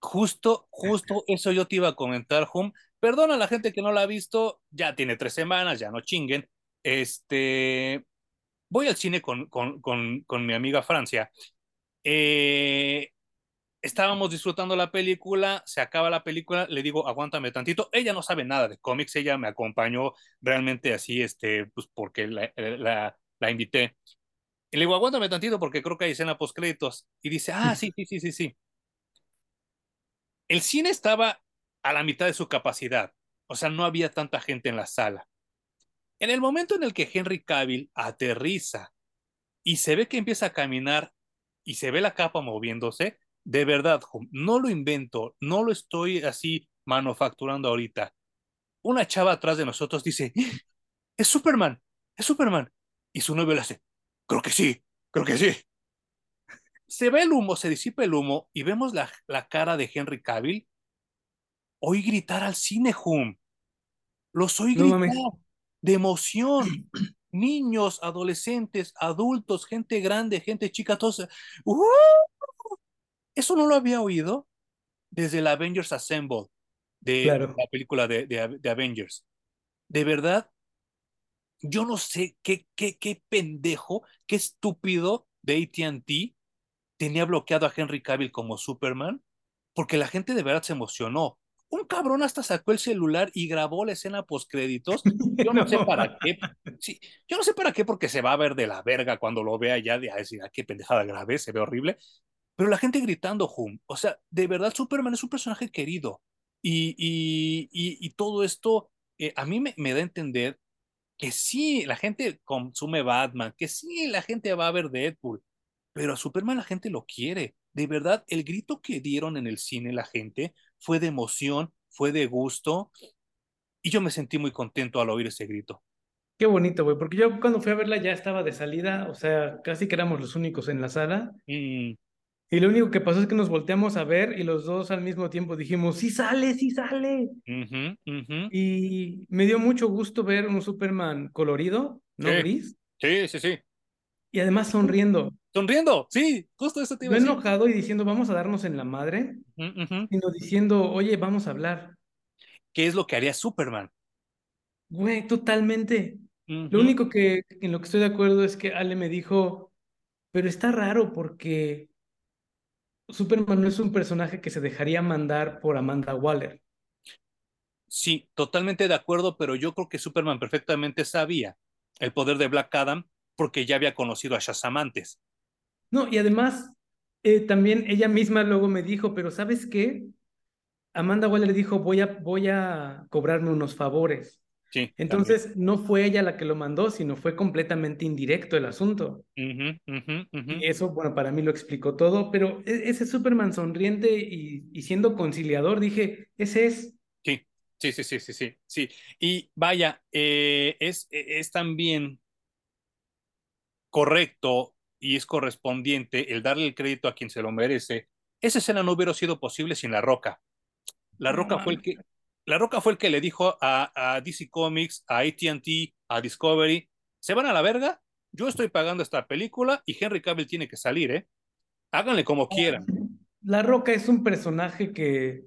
S1: Justo, justo eso yo te iba a comentar, Hum. Perdona a la gente que no la ha visto, ya tiene tres semanas, ya no chinguen. Este, voy al cine con, con, con, con mi amiga Francia. Eh, estábamos disfrutando la película, se acaba la película, le digo, aguántame tantito. Ella no sabe nada de cómics, ella me acompañó realmente así, este, pues porque la, la, la invité. Y le digo, aguántame tantito porque creo que hay escena post créditos. Y dice, ah, sí, sí, sí, sí, sí. El cine estaba a la mitad de su capacidad, o sea, no había tanta gente en la sala. En el momento en el que Henry Cavill aterriza y se ve que empieza a caminar y se ve la capa moviéndose, de verdad, no lo invento, no lo estoy así manufacturando ahorita. Una chava atrás de nosotros dice, es Superman, es Superman. Y su novio le hace, creo que sí, creo que sí. Se ve el humo, se disipa el humo y vemos la, la cara de Henry Cavill. Oí gritar al cine, Hum. Los oí gritar de emoción. Niños, adolescentes, adultos, gente grande, gente chica, todos. ¡Uh! Eso no lo había oído desde el Avengers Assemble, de la película de, de, Avengers. De verdad, yo no sé qué, qué, qué pendejo, qué estúpido de ATT tenía bloqueado a Henry Cavill como Superman, porque la gente de verdad se emocionó. Un cabrón hasta sacó el celular y grabó la escena post créditos. Yo no, sé [LAUGHS] para qué. Sí, yo no sé para qué, porque se va a ver de la verga cuando lo vea ya de a decir, ah, qué pendejada grabé, se ve horrible. Pero la gente gritando, Hum, o sea, de verdad Superman es un personaje querido. Y, y, y, todo esto eh, a mí me, me, da a entender que sí, la gente consume Batman, que sí, la gente va a ver Deadpool, pero a Superman la gente lo quiere. De verdad, el grito que dieron en el cine la gente fue de emoción, fue de gusto, y yo me sentí muy contento al oír ese grito.
S2: Qué bonito, güey, porque yo cuando fui a verla ya estaba de salida, o sea, casi que éramos los únicos en la sala. Mm. Y lo único que pasó es que nos volteamos a ver y los dos al mismo tiempo dijimos, sí sale, sí sale. Y me dio mucho gusto ver un Superman colorido, ¿no gris?
S1: Sí, sí, sí.
S2: Y además sonriendo.
S1: Sonriendo, sí, justo eso te iba
S2: No enojado y diciendo, vamos a darnos en la madre, sino diciendo, oye, vamos a hablar.
S1: ¿Qué es lo que haría Superman?
S2: Güey, totalmente. Lo único que en lo que estoy de acuerdo es que Ale me dijo, pero está raro porque Superman no es un personaje que se dejaría mandar por Amanda Waller.
S1: Sí, totalmente de acuerdo, pero yo creo que Superman perfectamente sabía el poder de Black Adam porque ya había conocido a Shazam antes.
S2: No, y además, eh, también ella misma luego me dijo, pero ¿sabes qué? Amanda Waller le dijo, voy a, voy a cobrarme unos favores. Entonces, no fue ella la que lo mandó, sino fue completamente indirecto el asunto. Y eso, bueno, para mí lo explicó todo, pero e, ese Superman sonriente y, siendo conciliador, dije, ese es.
S1: Sí, sí, sí, sí, sí, sí. sí. Y vaya, eh, es, e, es también correcto y es correspondiente el darle el crédito a quien se lo merece. Esa escena no hubiera sido posible sin La Roca. La Roca fue el que la Roca fue el que le dijo a, DC Comics, a ATT, a Discovery, se van a la verga, yo estoy pagando esta película y Henry Cavill tiene que salir, ¿eh? Háganle como quieran.
S2: La Roca es un personaje que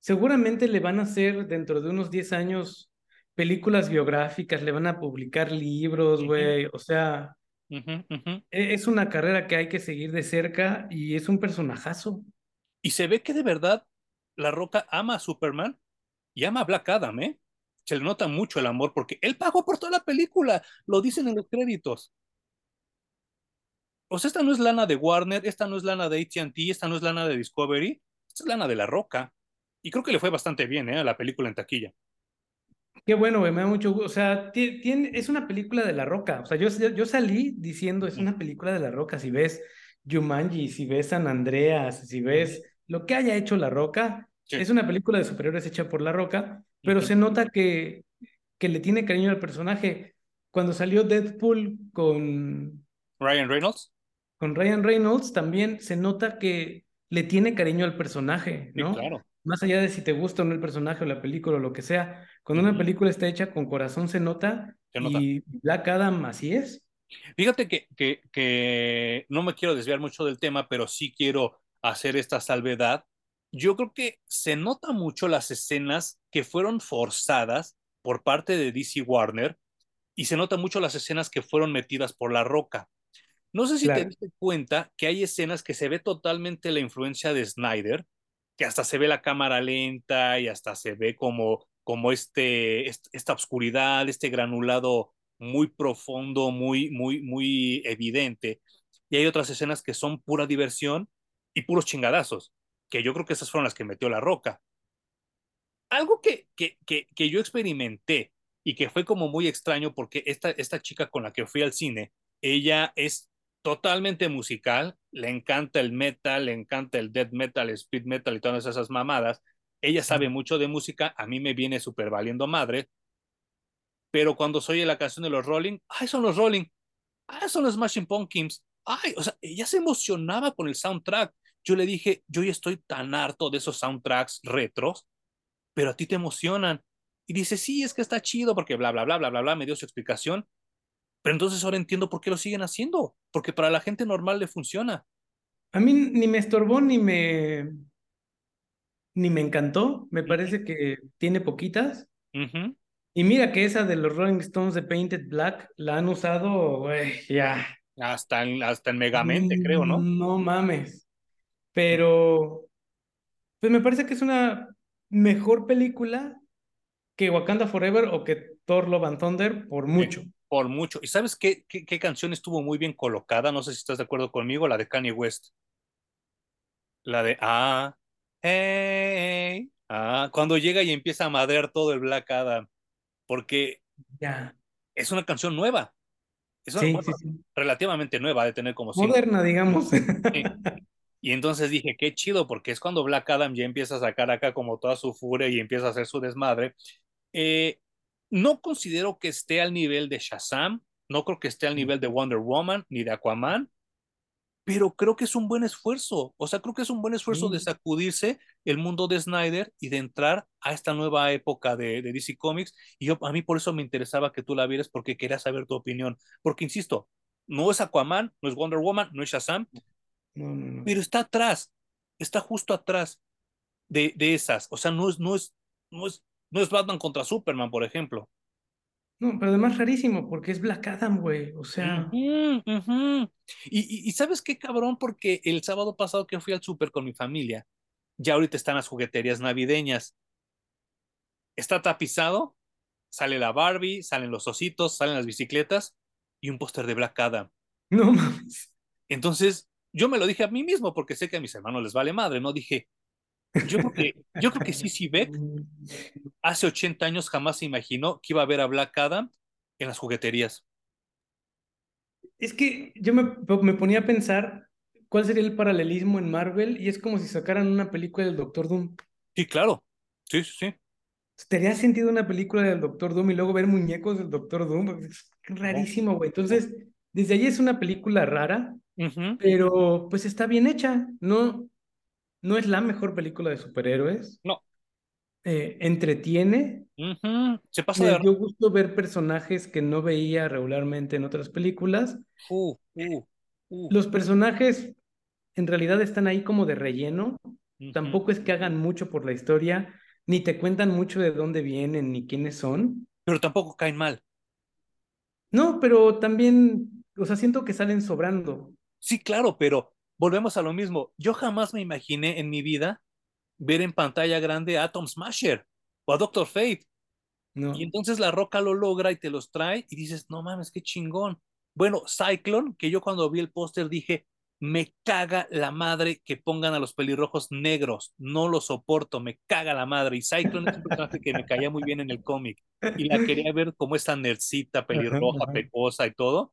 S2: seguramente le van a hacer dentro de unos 10 años películas biográficas, le van a publicar libros, güey, o sea, e, es una carrera que hay que seguir de cerca y es un personajazo.
S1: Y se ve que de verdad La Roca ama a Superman y ama a Black Adam, ¿eh? Se le nota mucho el amor porque él pagó por toda la película, lo dicen en los créditos. O sea, esta no es lana de Warner, esta no es lana de ATT, esta no es lana de Discovery, esta es lana de La Roca. Y creo que le fue bastante bien, ¿eh? A la película en taquilla.
S2: Qué bueno, me da mucho gusto. O sea, tiene, es una película de La Roca. O sea, yo, yo salí diciendo, es una película de La Roca. Si ves Jumanji, si ves San Andreas, si ves lo que haya hecho La Roca, es una película de superhéroes hecha por La Roca, pero se nota que, que le tiene cariño al personaje. Cuando salió Deadpool con...
S1: Ryan Reynolds.
S2: Con Ryan Reynolds también se nota que le tiene cariño al personaje, ¿no?
S1: claro.
S2: Más allá de si te gusta o no el personaje o la película o lo que sea, cuando una película está hecha con corazón se nota, se nota. y Black Adam así es.
S1: Fíjate que, que, que no me quiero desviar mucho del tema, pero sí quiero hacer esta salvedad yo creo que se nota mucho las escenas que fueron forzadas por parte de DC Warner y se nota mucho las escenas que fueron metidas por La Roca. No sé si te diste cuenta que hay escenas que se ve totalmente la influencia de Snyder, que hasta se ve la cámara lenta y hasta se ve como, como este, esta oscuridad, este granulado muy profundo, muy, muy, muy evidente. Y hay otras escenas que son pura diversión y puros chingadazos, que yo creo que esas fueron las que metió la roca. Algo que, que, que, que yo experimenté y que fue como muy extraño porque esta, esta chica con la que fui al cine, ella es totalmente musical, le encanta el metal, le encanta el death metal, el speed metal y todas esas mamadas. Ella sabe mucho de música, a mí me viene súper valiendo madre, pero cuando soy en la canción de los Rolling, ay, son los Rolling, ay, son los Smashing Pumpkins, ay, o sea, ella se emocionaba con el soundtrack. Yo le dije, yo ya estoy tan harto de esos soundtracks retros, pero a ti te emocionan. Y dice, sí, es que está chido porque bla, bla, bla, bla, bla, bla, me dio su explicación. Pero entonces ahora entiendo por qué lo siguen haciendo, porque para la gente normal le funciona.
S2: A mí ni me estorbó ni me ni me encantó, me parece que tiene poquitas. Y mira que esa de los Rolling Stones de Painted Black la han usado, güey, ya.
S1: Hasta en, hasta en Megamente, creo, ¿no?
S2: No mames. Pero, pues me parece que es una mejor película que Wakanda Forever o que Thor Love and Thunder por mucho
S1: por mucho. ¿Y sabes qué, qué, canción estuvo muy bien colocada? No sé si estás de acuerdo conmigo, la de Kanye West. La de Ah, hey, ah, cuando llega y empieza a madrear todo el Black Adam, porque
S2: ya.
S1: es una canción nueva. Es una, relativamente nueva, de tener como
S2: Moderna, digamos. [LAUGHS]
S1: Y entonces dije, qué chido, porque es cuando Black Adam ya empieza a sacar acá como toda su furia y empieza a hacer su desmadre. Eh, no considero que esté al nivel de Shazam, no creo que esté al nivel de Wonder Woman ni de Aquaman, pero creo que es un buen esfuerzo. O sea, creo que es un buen esfuerzo de sacudirse el mundo de Snyder y de entrar a esta nueva época de, DC Comics. Y yo, a mí por eso me interesaba que tú la vieras, porque quería saber tu opinión. Porque, insisto, no es Aquaman, no es Wonder Woman, no es Shazam, pero está atrás, está justo atrás de, de esas. O sea, no es, no es, no es no es Batman contra Superman, por ejemplo.
S2: No, pero además rarísimo, porque es Black Adam, güey. O sea.
S1: Y, sabes qué cabrón, porque el sábado pasado que fui al súper con mi familia, ya ahorita están las jugueterías navideñas. Está tapizado, sale la Barbie, salen los ositos, salen las bicicletas y un póster de Black Adam.
S2: No mames.
S1: Entonces, yo me lo dije a mí mismo, porque sé que a mis hermanos les vale madre, ¿no? Dije, yo creo que, yo creo que sí, Beck hace 80 años jamás se imaginó que iba a ver a Black Adam en las jugueterías.
S2: Es que yo me, me ponía a pensar cuál sería el paralelismo en Marvel y es como si sacaran una película del Doctor Doom.
S1: Sí, claro. Sí, sí, sí.
S2: ¿Tendría sentido una película del Doctor Doom y luego ver muñecos del Doctor Doom? Es rarísimo, güey. Entonces, desde ahí es una película rara, pero pues está bien hecha. No, no es la mejor película de superhéroes.
S1: No.
S2: Eh, entretiene.
S1: Se pasa
S2: Me dio gusto ver personajes que no veía regularmente en otras películas.
S1: Uh, uh,
S2: uh. Los personajes en realidad están ahí como de relleno. Tampoco es que hagan mucho por la historia, ni te cuentan mucho de dónde vienen ni quiénes son.
S1: Pero tampoco caen mal.
S2: No, pero también, o sea, siento que salen sobrando.
S1: Sí, claro, pero volvemos a lo mismo. Yo jamás me imaginé en mi vida ver en pantalla grande a Atom Smasher o a Doctor Fate. Y entonces la roca lo logra y te los trae y dices, no mames, qué chingón. Bueno, Cyclone, que yo cuando vi el póster dije, me caga la madre que pongan a los pelirrojos negros, no lo soporto, me caga la madre. Y Cyclone es un personaje que me caía muy bien en el cómic y la quería ver como esta nercita [LAUGHS] pelirroja, pecosa y todo.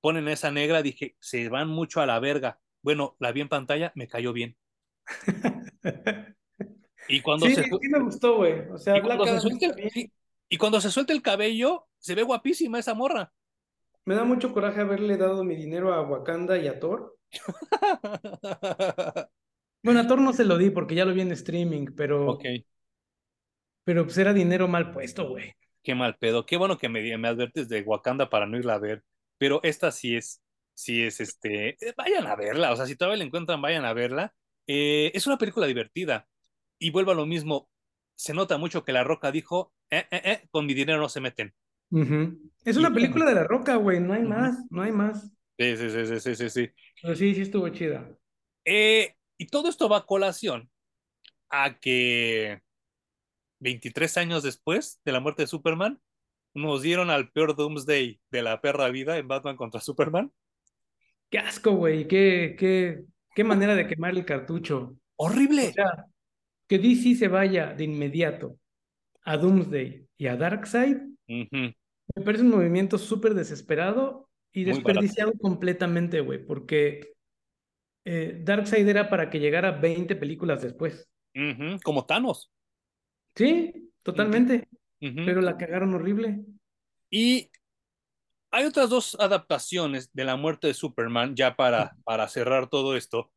S1: Ponen esa negra, dije, se van mucho a la verga. Bueno, la vi en pantalla, me cayó bien. [LAUGHS]
S2: y cuando se... sí me gustó, güey. O sea, y cuando, se
S1: y cuando se suelta el cabello, se ve guapísima esa morra.
S2: Me da mucho coraje haberle dado mi dinero a Wakanda y a Thor. [LAUGHS] bueno, a Thor no se lo di porque ya lo vi en streaming, pero.
S1: Ok.
S2: Pero pues era dinero mal puesto, güey.
S1: Qué mal pedo. Qué bueno que me, me advertes de Wakanda para no irla a ver. Pero esta sí es sí es este, eh, vayan a verla, o sea, si todavía la encuentran, vayan a verla. Eh, es una película divertida y vuelvo a lo mismo, se nota mucho que La Roca dijo, eh, con mi dinero no se meten.
S2: Es una película de La Roca, güey, no hay más, no hay más.
S1: Sí, sí, sí, sí, sí, sí.
S2: Pero sí, sí estuvo chida.
S1: Y todo esto va a colación a que 23 años después de la muerte de Superman, nos dieron al peor Doomsday de la perra vida en Batman contra Superman.
S2: Qué asco, güey. Qué, qué, qué manera de quemar el cartucho.
S1: Horrible.
S2: O sea, que DC se vaya de inmediato a Doomsday y a Darkseid,
S1: uh -huh.
S2: me parece un movimiento súper desesperado y Muy desperdiciado barato. completamente, güey, porque eh, Darkseid era para que llegara 20 películas después.
S1: Uh -huh. Como Thanos.
S2: Sí, totalmente. Uh -huh. Pero la cagaron horrible.
S1: Y hay otras dos adaptaciones de la muerte de Superman, ya para, para cerrar todo esto,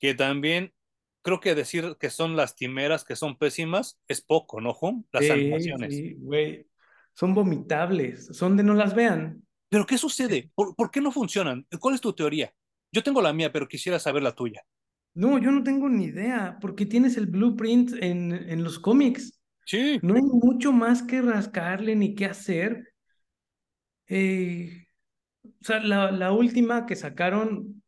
S1: que también creo que decir que son lastimeras, que son pésimas, es poco, ¿no, Juan? Las
S2: sí,
S1: animaciones.
S2: Sí, güey. Son vomitables, son de no las vean.
S1: Pero ¿qué sucede? ¿Por, ¿Por, qué no funcionan? ¿Cuál es tu teoría? Yo tengo la mía, pero quisiera saber la tuya.
S2: No, yo no tengo ni idea, porque tienes el blueprint en, en los cómics.
S1: Sí.
S2: No hay mucho más que rascarle ni qué hacer. Eh, o sea, la, la última que sacaron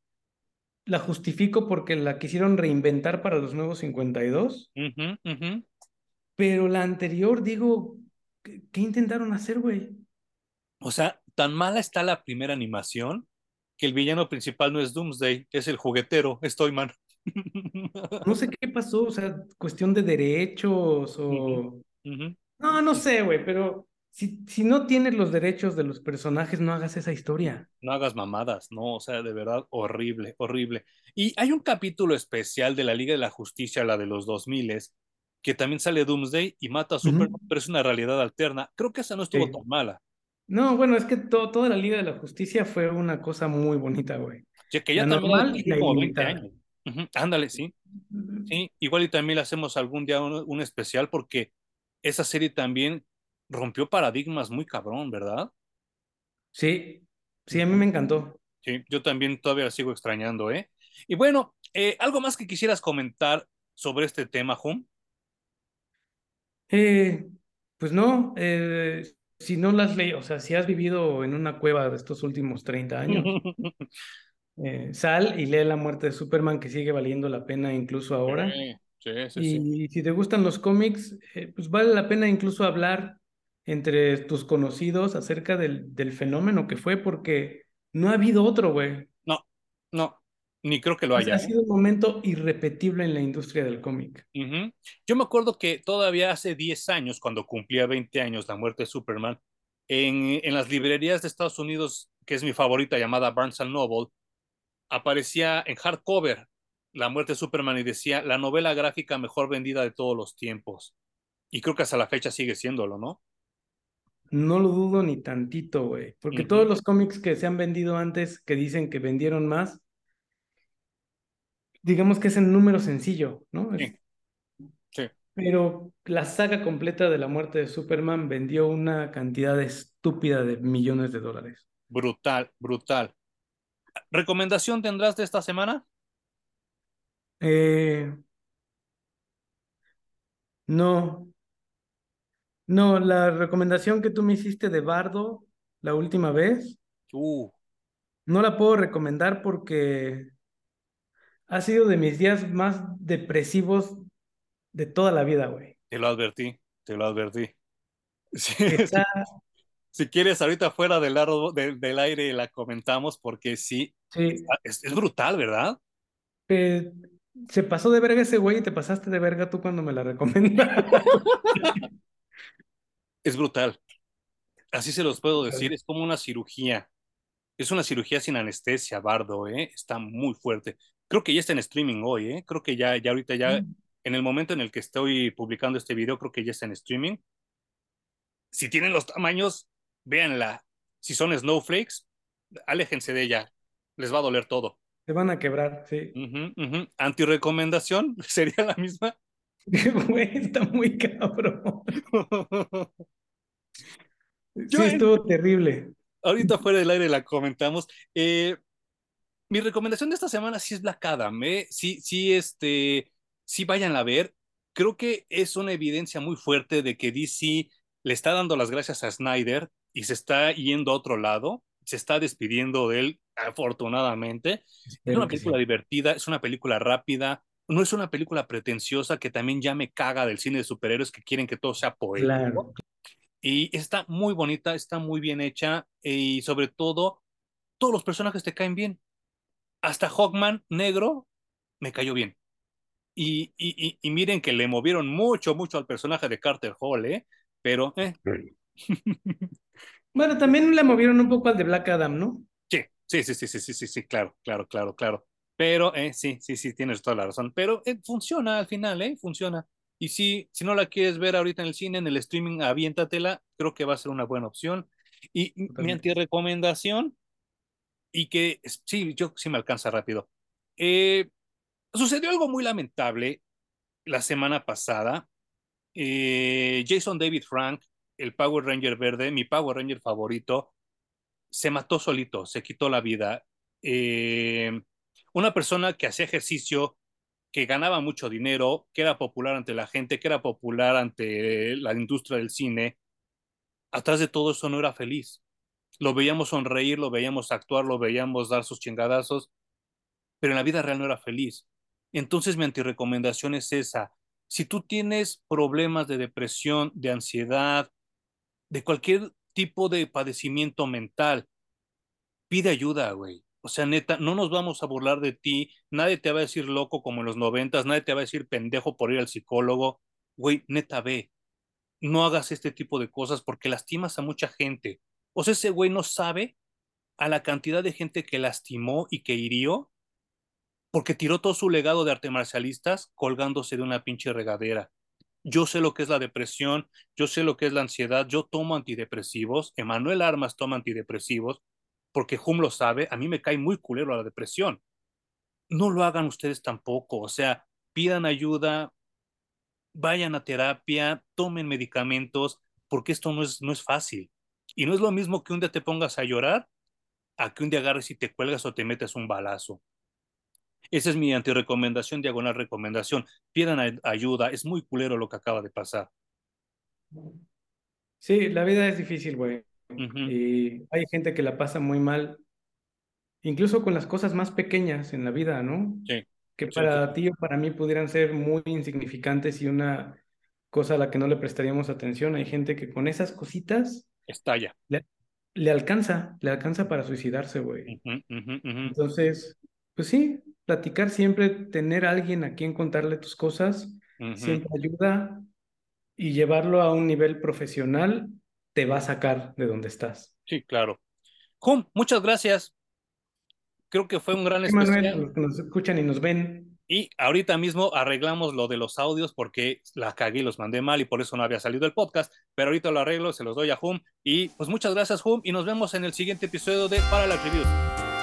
S2: la justifico porque la quisieron reinventar para los nuevos 52.
S1: Uh -huh, uh -huh.
S2: Pero la anterior, digo, ¿qué, qué intentaron hacer, güey?
S1: O sea, tan mala está la primera animación que el villano principal no es Doomsday, es el juguetero, Stoyman.
S2: No sé qué pasó, o sea, cuestión de derechos o...
S1: Uh -huh.
S2: No, no sé, güey, pero si, si no tienes los derechos de los personajes, no hagas esa historia.
S1: No hagas mamadas, no, o sea, de verdad, horrible, horrible. Y hay un capítulo especial de la Liga de la Justicia, la de los 2000 que también sale Doomsday y mata a Superman, uh -huh. pero es una realidad alterna. Creo que esa no estuvo sí. tan mala.
S2: No, bueno, es que to toda la Liga de la Justicia fue una cosa muy bonita, güey.
S1: Sí, que ya
S2: la normal y la
S1: como 20
S2: ilimitada.
S1: años. Uh -huh. Ándale, sí. Sí, igual y también le hacemos algún día un, un especial porque esa serie también rompió paradigmas muy cabrón, ¿verdad?
S2: Sí, sí, a mí me encantó.
S1: Sí, yo también todavía la sigo extrañando, ¿eh? Y bueno, eh, ¿algo más que quisieras comentar sobre este tema, Hum?
S2: Eh, pues no, eh, si no las leí, o sea, si has vivido en una cueva de estos últimos 30 años, [LAUGHS] eh, sal y lee La muerte de Superman, que sigue valiendo la pena incluso ahora.
S1: Sí, sí, sí,
S2: y
S1: sí.
S2: si te gustan los cómics, eh, pues vale la pena incluso hablar entre tus conocidos acerca del, del fenómeno que fue, porque no ha habido otro, güey.
S1: No, no, ni creo que lo haya.
S2: Ha sido un momento irrepetible en la industria del cómic.
S1: Uh -huh. Yo me acuerdo que todavía hace 10 años, cuando cumplía 20 años la muerte de Superman, en, en las librerías de Estados Unidos, que es mi favorita, llamada Barnes Noble, aparecía en hardcover la muerte de Superman y decía la novela gráfica mejor vendida de todos los tiempos. Y creo que hasta la fecha sigue siéndolo, ¿no?
S2: No lo dudo ni tantito, güey. Porque uh -huh. todos los cómics que se han vendido antes, que dicen que vendieron más, digamos que es en número sencillo, ¿no?
S1: Sí. sí.
S2: Pero la saga completa de la muerte de Superman vendió una cantidad estúpida de millones de dólares.
S1: Brutal, brutal. ¿Recomendación tendrás de esta semana?
S2: Eh, no. No, la recomendación que tú me hiciste de Bardo la última vez,
S1: uh.
S2: no la puedo recomendar porque ha sido de mis días más depresivos de toda la vida, güey.
S1: Te lo advertí, te lo advertí. [LAUGHS] Sí, Está... Si quieres, ahorita fuera del, del, del, aire la comentamos porque sí,
S2: sí.
S1: Es, es, brutal, ¿verdad?
S2: Eh, se pasó de verga ese güey y te pasaste de verga tú cuando me la recomendaste. [LAUGHS]
S1: es brutal. Así se los puedo decir, es como una cirugía. Es una cirugía sin anestesia, Bardo, ¿eh? Está muy fuerte. Creo que ya está en streaming hoy, ¿eh? Creo que ya, ya ahorita ya, mm. en el momento en el que estoy publicando este video, creo que ya está en streaming. Si tienen los tamaños, véanla. Si son snowflakes, aléjense de ella. Les va a doler todo.
S2: Se van a quebrar, sí.
S1: Uh -huh, uh -huh. ¿Antirecomendación? [LAUGHS] ¿Sería la misma? [LAUGHS]
S2: Güey, está muy cabrón. [LAUGHS] sí, estuvo terrible.
S1: Ahorita fuera del aire la comentamos. Eh, mi recomendación de esta semana sí es Black Adam. ¿eh? Sí, sí, este, sí vayan a ver. Creo que es una evidencia muy fuerte de que DC le está dando las gracias a Snyder y se está yendo a otro lado. se está despidiendo de él, afortunadamente. es una película divertida, es una película rápida, no es una película pretenciosa que también ya me caga del cine de superhéroes que quieren que todo sea poético. Y está muy bonita, está muy bien hecha y sobre todo todos los personajes te caen bien. Hasta Hawkman negro me cayó bien. Y, y, y, miren que le movieron mucho, mucho al personaje de Carter Hall, ¿eh? Pero... Eh. [LAUGHS]
S2: bueno, también le movieron un poco al de Black Adam, ¿no?
S1: Sí, sí, sí, sí, sí, sí, sí, sí, claro, claro, claro, claro. Pero eh, sí, sí, sí, tienes toda la razón. Pero eh, funciona al final, ¿eh? Funciona. Y si, si no la quieres ver ahorita en el cine, en el streaming, aviéntatela. Creo que va a ser una buena opción. Y mi antirecomendación, y que sí, yo sí me alcanza rápido. Eh, sucedió algo muy lamentable la semana pasada. Eh, Jason David Frank, el Power Ranger verde, mi Power Ranger favorito, se mató solito, se quitó la vida. Eh, una persona que hacía ejercicio, que ganaba mucho dinero, que era popular ante la gente, que era popular ante la industria del cine, atrás de todo eso no era feliz. Lo veíamos sonreír, lo veíamos actuar, lo veíamos dar sus chingadazos, pero en la vida real no era feliz. Entonces mi antirecomendación es esa. Si tú tienes problemas de depresión, de ansiedad, de cualquier tipo de padecimiento mental, pide ayuda, güey. O sea, neta, no nos vamos a burlar de ti. Nadie te va a decir loco como en los noventas. Nadie te va a decir pendejo por ir al psicólogo. Güey, neta, ve. No hagas este tipo de cosas porque lastimas a mucha gente. O sea, ese güey no sabe a la cantidad de gente que lastimó y que hirió porque tiró todo su legado de arte marcialistas colgándose de una pinche regadera. Yo sé lo que es la depresión, yo sé lo que es la ansiedad, yo tomo antidepresivos, Emanuel Armas toma antidepresivos, porque Hum lo sabe, a mí me cae muy culero la depresión. No lo hagan ustedes tampoco, o sea, pidan ayuda, vayan a terapia, tomen medicamentos, porque esto no es, no es fácil. Y no es lo mismo que un día te pongas a llorar a que un día agarres y te cuelgas o te metes un balazo. Esa es mi antirecomendación, diagonal recomendación. Pidan ayuda, es muy culero lo que acaba de pasar.
S2: Sí, la vida es difícil, güey. Y hay gente que la pasa muy mal, incluso con las cosas más pequeñas en la vida, ¿no?
S1: Sí.
S2: Que para ti o para mí pudieran ser muy insignificantes y una cosa a la que no le prestaríamos atención. Hay gente que con esas cositas...
S1: Estalla.
S2: Le, le alcanza, le alcanza para suicidarse, güey. Entonces, pues sí, platicar siempre, tener a alguien a quien contarle tus cosas, siempre ayuda y llevarlo a un nivel profesional te va a sacar de donde estás.
S1: Sí, claro. Jum, muchas gracias. Creo que fue un gran
S2: sí, Manuel, los que nos escuchan y nos ven.
S1: Y ahorita mismo arreglamos lo de los audios porque la cagué y los mandé mal y por eso no había salido el podcast. Pero ahorita lo arreglo, se los doy a Hum. Y pues muchas gracias, Hum. Y nos vemos en el siguiente episodio de Para las Reviews.